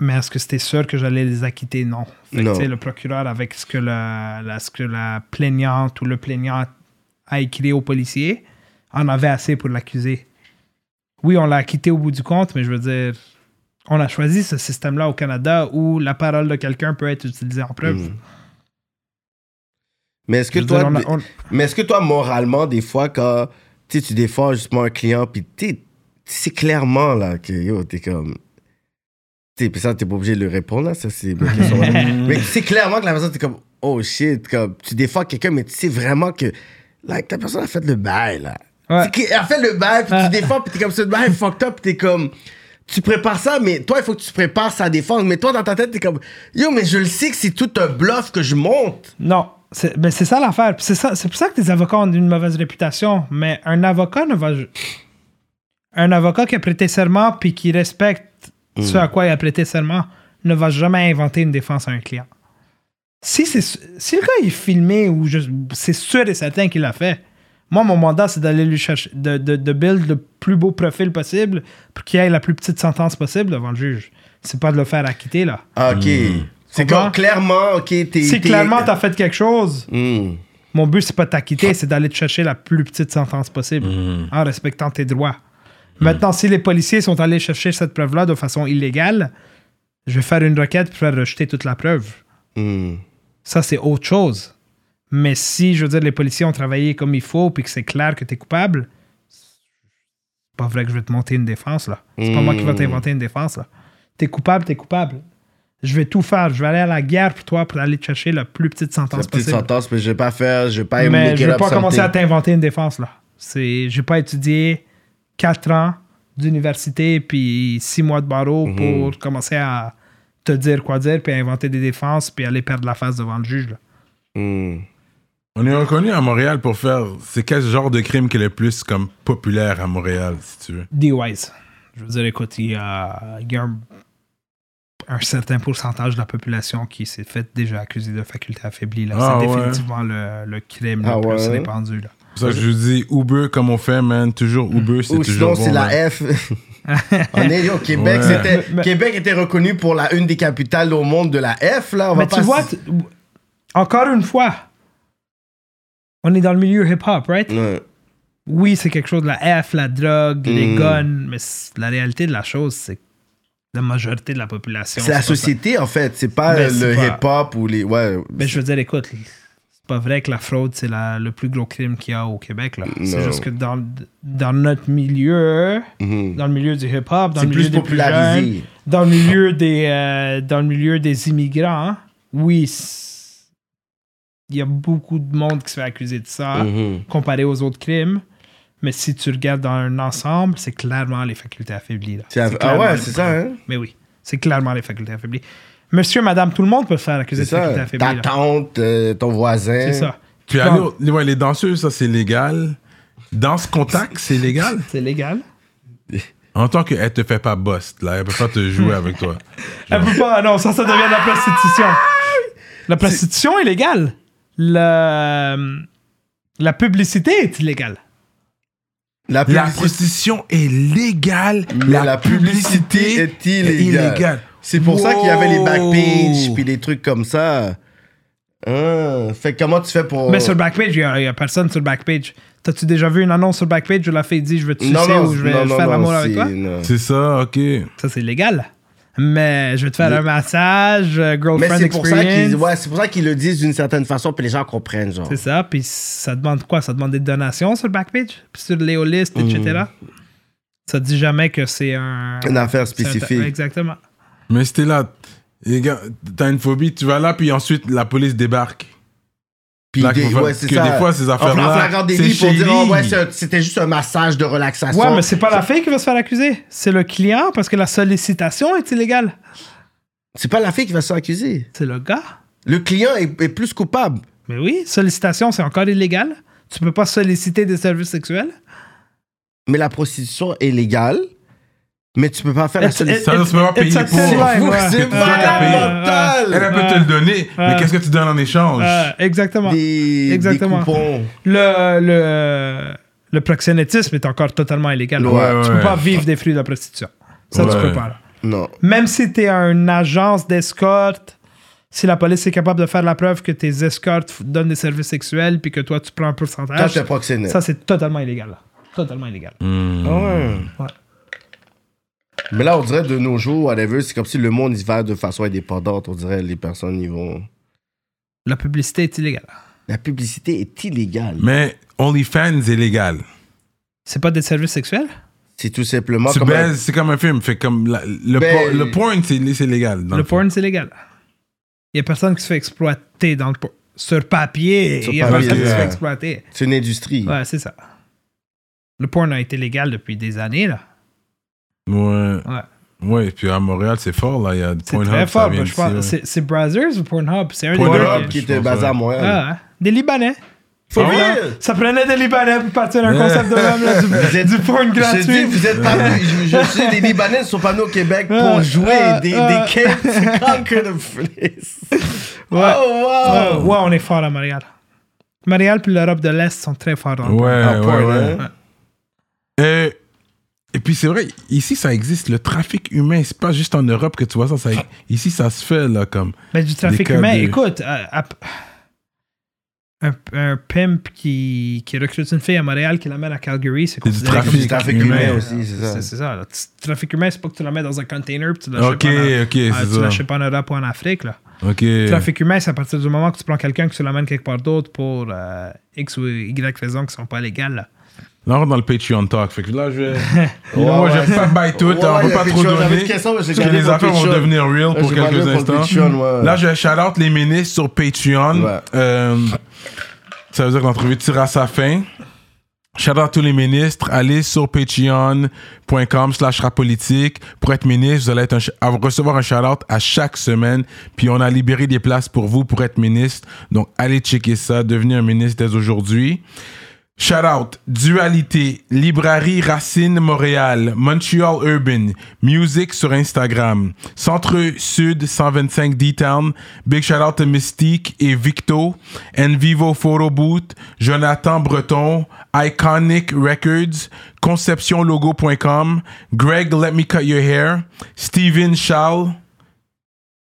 mais est-ce que c'était sûr que j'allais les acquitter? Non. Fait Non. le procureur, avec ce que la, la- ce que la plaignante ou le plaignant a écrit au policier, en avait assez pour l'accuser. Oui, on l'a acquitté au bout du compte, mais je veux dire, on a choisi ce système-là au Canada où la parole de quelqu'un peut être utilisée en preuve. Mm. Mais est-ce que Je toi, dire, on a- on- Mais est-ce que toi, moralement, des fois, quand tu défends justement un client, puis tu sais clairement là, que yo, t'es comme. Tu sais, puis ça, t'es pas obligé de le répondre, là, ça, c'est ma question. là. mais tu sais clairement que la personne, t'es comme, oh shit, comme, tu défends quelqu'un, mais tu sais vraiment que like, ta personne a fait le bail, là. Ouais. C'est qu'elle a fait le bail, puis tu défends, puis t'es comme, ce bail fucked up, puis t'es comme. Tu prépares ça, mais toi, il faut que tu prépares sa défense. Mais toi, dans ta tête, t'es comme, yo, mais je le sais que c'est tout un bluff que je monte. Non, c'est ben, c'est ça l'affaire. C'est ça- c'est pour ça que les avocats ont une mauvaise réputation. Mais un avocat ne va. Un avocat qui a prêté serment puis qui respecte ce à quoi il a prêté serment ne va jamais inventer une défense à un client. Si, c'est si le gars est filmé ou je- c'est sûr et certain qu'il l'a fait, moi, mon mandat, c'est d'aller lui chercher, de, de, de build le plus beau profil possible pour qu'il ait la plus petite sentence possible devant le juge. C'est pas de le faire acquitter, là. Ah, Ok. C'est Comprends? comme clairement, ok, t'es. Si clairement t'as fait quelque chose, Hmm. mon but, c'est pas de t'acquitter, c'est d'aller te chercher la plus petite sentence possible en respectant tes droits. Maintenant, si les policiers sont allés chercher cette preuve-là de façon illégale, je vais faire une requête pour faire rejeter toute la preuve. Hmm. Ça, c'est autre chose. Mais si, je veux dire, les policiers ont travaillé comme il faut puis que c'est clair que tu es coupable, c'est pas vrai que je vais te monter une défense, là. C'est pas moi qui vais t'inventer une défense, là. T'es coupable, t'es coupable. Je vais tout faire. Je vais aller à la guerre pour toi pour aller te chercher la plus petite La sentence petite possible. sentence, mais je vais pas faire, je vais pas Mais je vais pas commencer à t'inventer une défense, là. C'est, j'ai pas étudié 4 ans d'université puis 6 mois de barreau Mhm. pour commencer à te dire quoi dire puis à inventer des défenses puis aller perdre la face devant le juge, là. Hmm. On est reconnu à Montréal pour faire. C'est quel genre de crime qui est le plus comme populaire à Montréal, si tu veux? D-Wise. Je veux dire, écoute, il y a, il y a un, un certain pourcentage de la population qui s'est fait déjà accuser de faculté affaiblie. Là. Ah, c'est ouais. définitivement le, le crime Ah, le plus ouais. répandu. Là. Pour ça que je vous dis Uber comme on fait, man. Toujours Uber, c'est Ou toujours sinon, bon. c'est man. la F. on est, yo, Québec, Ouais. c'était, Mais- Québec était reconnu pour la une des capitales au monde de la F, là. On Mais va tu pas vois, t- encore une fois, on est dans le milieu hip-hop, right? Ouais. Oui, c'est quelque chose de la F, la drogue, les Mm. guns, mais c- la réalité de la chose, c'est que la majorité de la population. C'est la pas ça. société, en fait. C'est pas le pas- hip-hop ou les. Ouais. Mais je veux dire, écoute, pas vrai que la fraude, c'est la- le plus gros crime qu'il y a au Québec. là. C'est juste que dans, dans notre milieu, Mhm. dans le milieu du hip-hop, dans le milieu plus des plus jeunes, dans le milieu des, euh, dans le milieu des immigrants, oui, il y a beaucoup de monde qui se fait accuser de ça Mhm. comparé aux autres crimes. Mais si tu regardes dans un ensemble, c'est clairement les facultés affaiblies. là. C'est av- C'est Ah ouais, c'est ça, hein? Mais oui, c'est clairement les facultés affaiblies. Monsieur, madame, tout le monde peut se faire accuser C'est de ça. Ta là. tante, euh, ton voisin. C'est ça. Puis au- ouais, les danseuses, ça c'est légal. Danse contact, c'est légal? C'est légal. En tant qu'elle te fait pas bust, là, elle peut pas te jouer avec toi. Elle peut pas. Non, ça, ça devient de la prostitution. La prostitution est légale. La, la publicité est illégale. La La publicité, prostitution est légale, mais la publicité est illégale. C'est pour ça qu'il y avait les backpages puis les trucs comme ça. Ah, fait que comment tu fais pour. Mais sur le backpage, il n'y a, personne sur le backpage. T'as-tu déjà vu une annonce sur le backpage où la fille dit Je veux te sucer non, non, ou je vais non, faire l'amour avec c'est- toi. C'est ça, ok. Ça, c'est légal. Mais je vais te faire un massage, euh, Mais girlfriend c'est pour, ça experience. qu'ils ouais, c'est pour ça qu'ils le disent d'une certaine façon, puis les gens comprennent, genre. C'est ça. Puis ça demande quoi? Ça demande des donations sur le backpage Puis sur Léo List, etc. Ça dit jamais que c'est un. Une affaire un- spécifique. Exactement. Mais c'était là. Les gars, t'as une phobie, tu vas là, puis ensuite la police débarque. Puis Là, des, ouais, c'est que ça. des fois, ces En affaires-là, flagrant c'est délit pour dire, oh, ouais, c'était juste un massage de relaxation. Ouais, mais c'est pas la fille qui va se faire accuser. C'est le client parce que la sollicitation est illégale. C'est pas la fille qui va se faire accuser. C'est le gars. Le client est, est plus coupable. Mais oui, sollicitation, c'est encore illégal. Tu peux pas solliciter des services sexuels. Mais la prostitution est légale. Mais tu peux pas faire la sollicitation. Ça, tu peux pas It's payer pour. c'est toi qui as payé. mental. Elle, elle peut te le donner, mais qu'est-ce que tu donnes en échange? Exactement. Des, Exactement. Le, le, le proxénétisme est encore totalement illégal. Tu peux pas vivre des fruits de la prostitution. Ça, tu peux pas. Non. Même si tu es une agence d'escorte, si la police est capable de faire la preuve que tes escortes donnent des services sexuels puis que toi, tu prends un pourcentage, ça, c'est totalement illégal. Totalement illégal. Ah ouais. Mais là, on dirait de nos jours, whatever, c'est comme si le monde y va de façon indépendante. On dirait les personnes y vont. La publicité est illégale. La publicité est illégale. Mais OnlyFans est légal. C'est pas des services sexuels? C'est tout simplement comme. un- c'est comme un film. Fait comme la- le, Ben- por- le porn, c'est c'est légal. le fond. porn, c'est légal. Il y a personne qui se fait exploiter dans le porn. Sur papier, il y a papier, personne qui se fait exploiter. C'est une industrie. Ouais, c'est ça. Le porn a été légal depuis des années, là. Ouais. Ouais. Ouais, puis à Montréal, c'est fort, là. Il y a C'est Pornhub, très ça fort. Je pense, ouais. c'est, c'est Brazzers ou Pornhub? C'est un des Pornhub, deux Pornhub qui- je était basé à ouais. Montréal. Ah, hein. Des Libanais. For Ah ouais? Ça prenait des Libanais pour partir d'un Ouais. concept de même, là, Vous du, êtes- du porn Je gratuit. dis, vous êtes pas. Je, je sais, les Libanais ne sont pas venus au Québec pour Ah, jouer ah, des, ah. des to conquer the place. Ouais. Oh, Ouais, wow. ouais, on est fort à Montréal. Montréal puis l'Europe de l'Est sont très forts dans le Ouais, ouais, ouais. hein? Euh, et puis c'est vrai, ici ça existe, le trafic humain, c'est pas juste en Europe que tu vois ça, ça ici ça se fait là comme. Mais du trafic humain, de- écoute, euh, un, un pimp qui, qui recrute une fille à Montréal qui l'amène à Calgary, c'est du considéré comme trafic Du trafic humain. humain aussi, c'est ça. C'est. Tu- Trafic humain, c'est pas que tu la mets dans un container puis tu l'achètes Ok, pas, en- ok, ah, c'est tu l'achètes pas en Europe ou en Afrique. Là. Ok. Trafic humain, c'est à partir du moment que tu prends quelqu'un que tu l'amènes quelque part d'autre pour euh, X ou Y raisons qui sont pas légales. Là. Là on rentre dans le Patreon talk, fait que là je vais. Ouais, moi je ouais. vais pas bail tout, Ouais, on peut pas trop donner. Parce que les affaires vont devenir real pour quelques instants. Patreon. Là, je shout out les ministres sur Patreon. Euh, ça veut dire que l'entrevue tire à sa fin. Shout out à tous les ministres. Allez sur patreon.com slash rapolitique. Pour être ministre, vous allez être un recevoir un shout out à chaque semaine. Puis on a libéré des places pour vous pour être ministre. Donc allez checker ça. Devenez un ministre dès aujourd'hui. Shout out, Dualité, Librairie Racine Montréal, Montreal Urban, Music sur Instagram, Centre Sud 125 D-Town, Big shout out to Mystique et Victo, Envivo Photo Booth, Jonathan Breton, Iconic Records, ConceptionLogo.com, Greg Let Me Cut Your Hair, Steven Charles,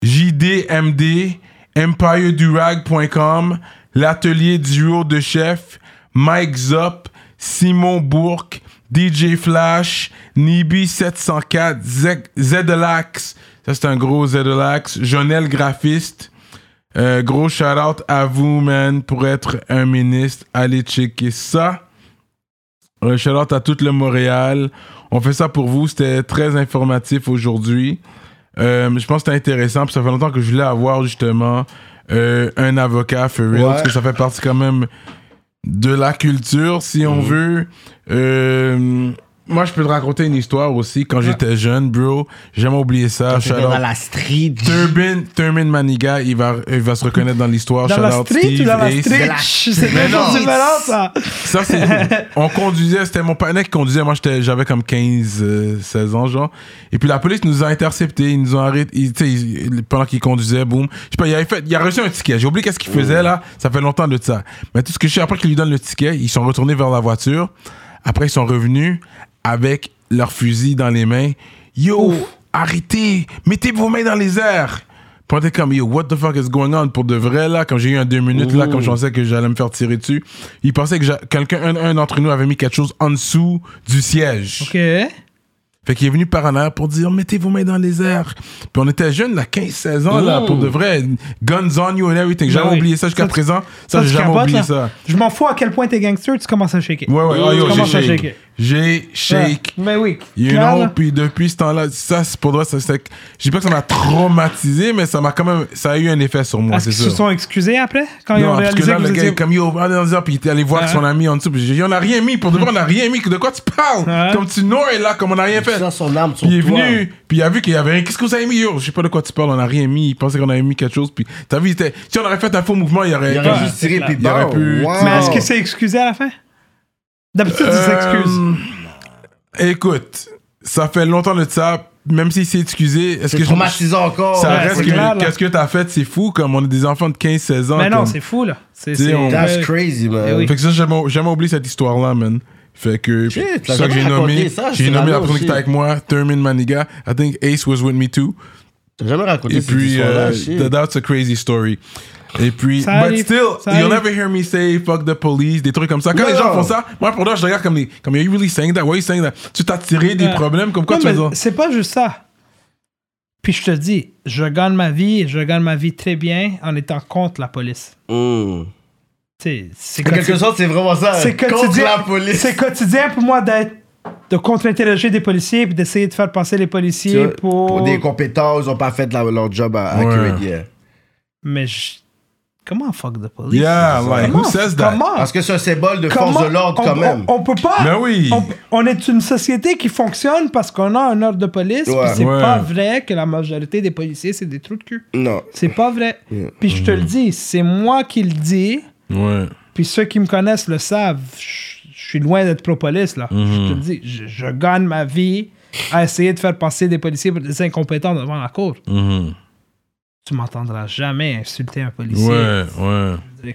JDMD EmpireDurag.com, l'atelier duo de chef, Mike Zop, Simon Bourque, DJ Flash, Nibi704, Z- Zedelax, ça c'est un gros Zedelax, Jonel Graphiste. Euh, gros shout out à vous, man, pour être un ministre. Allez checker ça. Un shout out à tout le Montréal. On fait ça pour vous. C'était très informatif aujourd'hui. Euh, je pense que c'était intéressant. Puis ça fait longtemps que je voulais avoir justement euh, un avocat for real. Ouais. Parce que ça fait partie quand même de la culture, si Mhm. on veut. Euh, moi, je peux te raconter une histoire aussi. Quand j'étais jeune, bro, j'ai jamais oublié ça. Quand t'étais dans la street. Turbin, Turbin Maniga, il va, il va se reconnaître dans l'histoire. Dans la street Steve ou dans la street? C'est non. différentes, ça. Ça, c'est. on conduisait, c'était mon partenaire qui conduisait. Moi, j'étais- j'avais comme 15, euh, 16 ans, genre. Et puis la police nous a interceptés. Ils nous ont arrêtés. pendant qu'il conduisait, boum. Je sais pas, il, avait fait, il a reçu un ticket. J'ai oublié qu'est-ce qu'il faisait, là. Ça fait longtemps de ça. Mais tout ce que je sais, après qu'il lui donne le ticket, ils sont retournés vers la voiture. Après, ils sont revenus avec leur fusil dans les mains. Yo, arrêtez, mettez vos mains dans les airs. Puis on était comme, yo, what the fuck is going on? Pour de vrai, là, quand j'ai eu un deux minutes, là, comme je pensais que j'allais me faire tirer dessus. Il pensait que quelqu'un, un, un d'entre nous avait mis quelque chose en dessous du siège. Ok. Fait qu'il est venu par en arrière pour dire, mettez vos mains dans les airs. Puis on était jeunes, là, 15, 16 ans, là, pour de vrai. Guns on you and everything. J'ai Ben jamais oui. oublié ça jusqu'à présent. Ça, j'ai jamais capotes, oublié là. ça. Je m'en fous à quel point t'es gangster, tu commences à shaker. Ouais, ouais, ah, yo, Tu commences à shake. shaker. J'ai shake. Ouais. Mais oui. You know, puis depuis ce temps-là, ça, c'est pour moi, ça, c'est- je dis pas que ça m'a traumatisé, mais ça m'a quand même, ça a eu un effet sur moi, Est-ce c'est qu'ils se sont excusés après Quand ils ont Non, parce que réalisé là, que le gars, est comme yo, allez dans le puis il était allé voir Ouais. son ami en dessous. Puis j'ai dit, on n'a rien mis, pour de vrai, on n'a rien mis. De quoi tu parles? Ouais. Comme tu noies là, comme on n'a rien fait. Dans son arme sur Puis il est venu, puis il a vu qu'il y avait rien. Qu'est-ce que vous avez mis, yo? Je sais pas de quoi tu parles, on n'a rien mis. Il pensait qu'on avait mis quelque chose. Puis t'as vu, il était- si on aurait fait un faux mouvement, il y aurait. Il aurait juste tiré c'est puis Il aurait pu-. Mais est-ce qu'il s'est excusé à la fin? D'habitude, il s'excuse. Euh, Écoute, ça fait longtemps de ça. Même s'il s'est excusé, est-ce que je- traumatisant encore. ça Ouais, reste c'est que là. qu'est-ce que t'as fait, c'est fou. Comme on est des enfants de 15-16 ans. Mais non, comme- c'est fou, là. C'est... Tu sais, c'est- on- That's ouais. crazy, man. Eh oui. Fait que ça, j'ai jamais, j'ai jamais oublié cette histoire-là, man. Fait que, Shit, c'est t'as ça que j'ai nommé, ça, j'ai c'est nommé la la personne qui était avec moi, Thurman Maniga. I think Ace was with me too. T'as jamais raconté Et cette puis, histoire-là, euh, shit. that's a crazy story. Et puis, Ça but arrive, still, ça you'll arrive. never hear me say fuck the police, des trucs comme ça. Quand Non. les gens font ça, moi, pour moi, je regarde comme, des, comme, are you really saying that? Why are you saying that? Tu t'as tiré des Ouais. problèmes, comme quoi Non, tu mais c'est pas juste ça. Puis je te dis, je gagne ma vie je gagne ma vie très bien en étant contre la police. Mm. Tu sais, c'est En quelque quotidien- sorte, c'est vraiment ça. c'est Contre quotidien, la police. c'est quotidien pour moi d'être de contre-interroger des policiers puis d'essayer de faire passer les policiers pour... Pour des compétences, ils ont pas fait la- leur job à Ouais. Mais je- comment fuck the police? Yeah, like, Comment- who says that? Comment? Parce que c'est un symbole de force Comment- de l'ordre on, quand même. On, on peut pas. Ben oui. On, on est une société qui fonctionne parce qu'on a un ordre de police. Ouais. puis c'est Ouais. pas vrai que la majorité des policiers c'est des trous de cul. Non. C'est pas vrai. Yeah. Puis je te le dis, c'est moi qui le dis. Ouais. Puis ceux qui me connaissent le savent. Je suis loin d'être pro-police là. Je te le dis, je, je gagne ma vie à essayer de faire passer des policiers pour des incompétents devant la cour. Mhm. Tu m'entendras jamais insulter un policier. Ouais, ouais.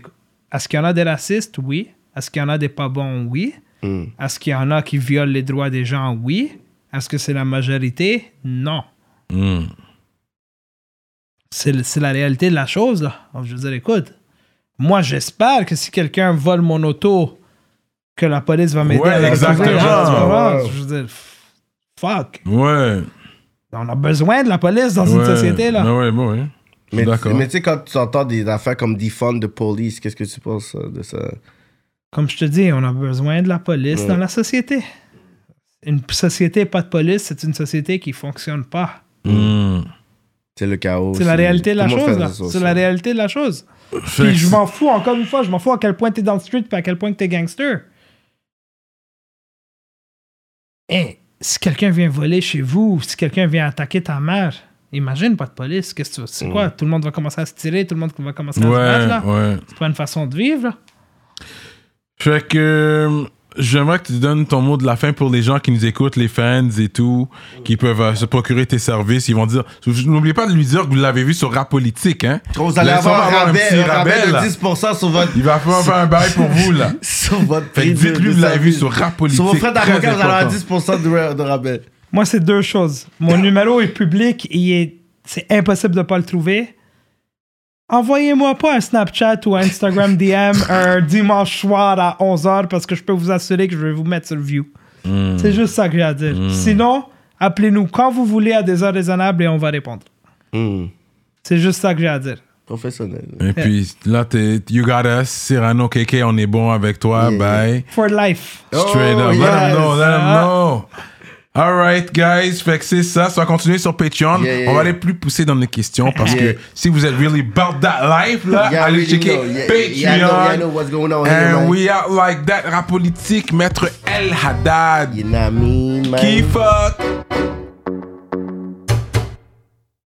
Est-ce qu'il y en a des racistes? Oui. Est-ce qu'il y en a des pas bons? Oui. Mm. Est-ce qu'il y en a qui violent les droits des gens? Oui. Est-ce que c'est la majorité? Non. Mhm. C'est la réalité de la chose. Là. Je veux dire, écoute, moi, j'espère que si quelqu'un vole mon auto, que la police va m'aider Ouais, à exactement. Genre? Ouais. Je veux dire, fuck. Ouais. On a besoin de la police dans une Ouais. société, là. Ben ouais, ben ouais. Suis Mais, d'accord. mais tu sais, quand tu entends des affaires comme defund de police, qu'est-ce que tu penses euh, de ça? Comme je te dis, on a besoin de la police Ouais. dans la société. Une société pas de police, c'est une société qui fonctionne pas. Mhm. C'est le chaos. C'est la réalité de la chose, C'est la réalité de la chose. Puis je m'en fous, encore une fois, je m'en fous à quel point t'es dans le street puis à quel point t'es gangster. Hey, si quelqu'un vient voler chez vous, si quelqu'un vient attaquer ta mère, imagine pas de police. Qu'est-ce que tu C'est quoi? Tout le monde va commencer à se tirer, tout le monde va commencer à se battre, là. ouais. C'est pas une façon de vivre, là. Fait que euh, j'aimerais que tu donnes ton mot de la fin pour les gens qui nous écoutent, les fans et tout, qui peuvent euh, se procurer tes services. Ils vont dire. N'oubliez pas de lui dire que vous l'avez vu sur Rap Politique, hein. Quand vous allez avoir un avoir un rabais, petit un rabais rabais, de 10% sur votre, Il va faire faire un bail pour vous, là. sur votre prix dites-lui que vous l'avez vu sur Rap Politique. Sur vos frais d'avocat, vous allez avoir important. 10% de, de rabais. Moi, c'est deux choses. Mon numéro est public, il est... c'est impossible de pas le trouver. Envoyez-moi pas un Snapchat ou un Instagram DM un dimanche soir à 11h parce que je peux vous assurer que je vais vous mettre sur le view. Hmm. C'est juste ça que j'ai à dire. Sinon, appelez-nous quand vous voulez à des heures raisonnables et on va répondre. Hmm. C'est juste ça que j'ai à dire. Professionnel. Et puis là, t'es, you got us, Cyrano, KK, on est bon avec toi, Yeah. bye. For life. Straight Oh, up, let them know, let them Ah. know. Alright, guys, fait que c'est ça. Ça va continuer sur Patreon. Yeah, yeah, On va aller plus pousser dans les questions parce Yeah. que si vous êtes really about that life, là, allez checker Patreon. And we out like that. Rap politique, Maître El Haddad. You know what I mean, man? Qui fuck?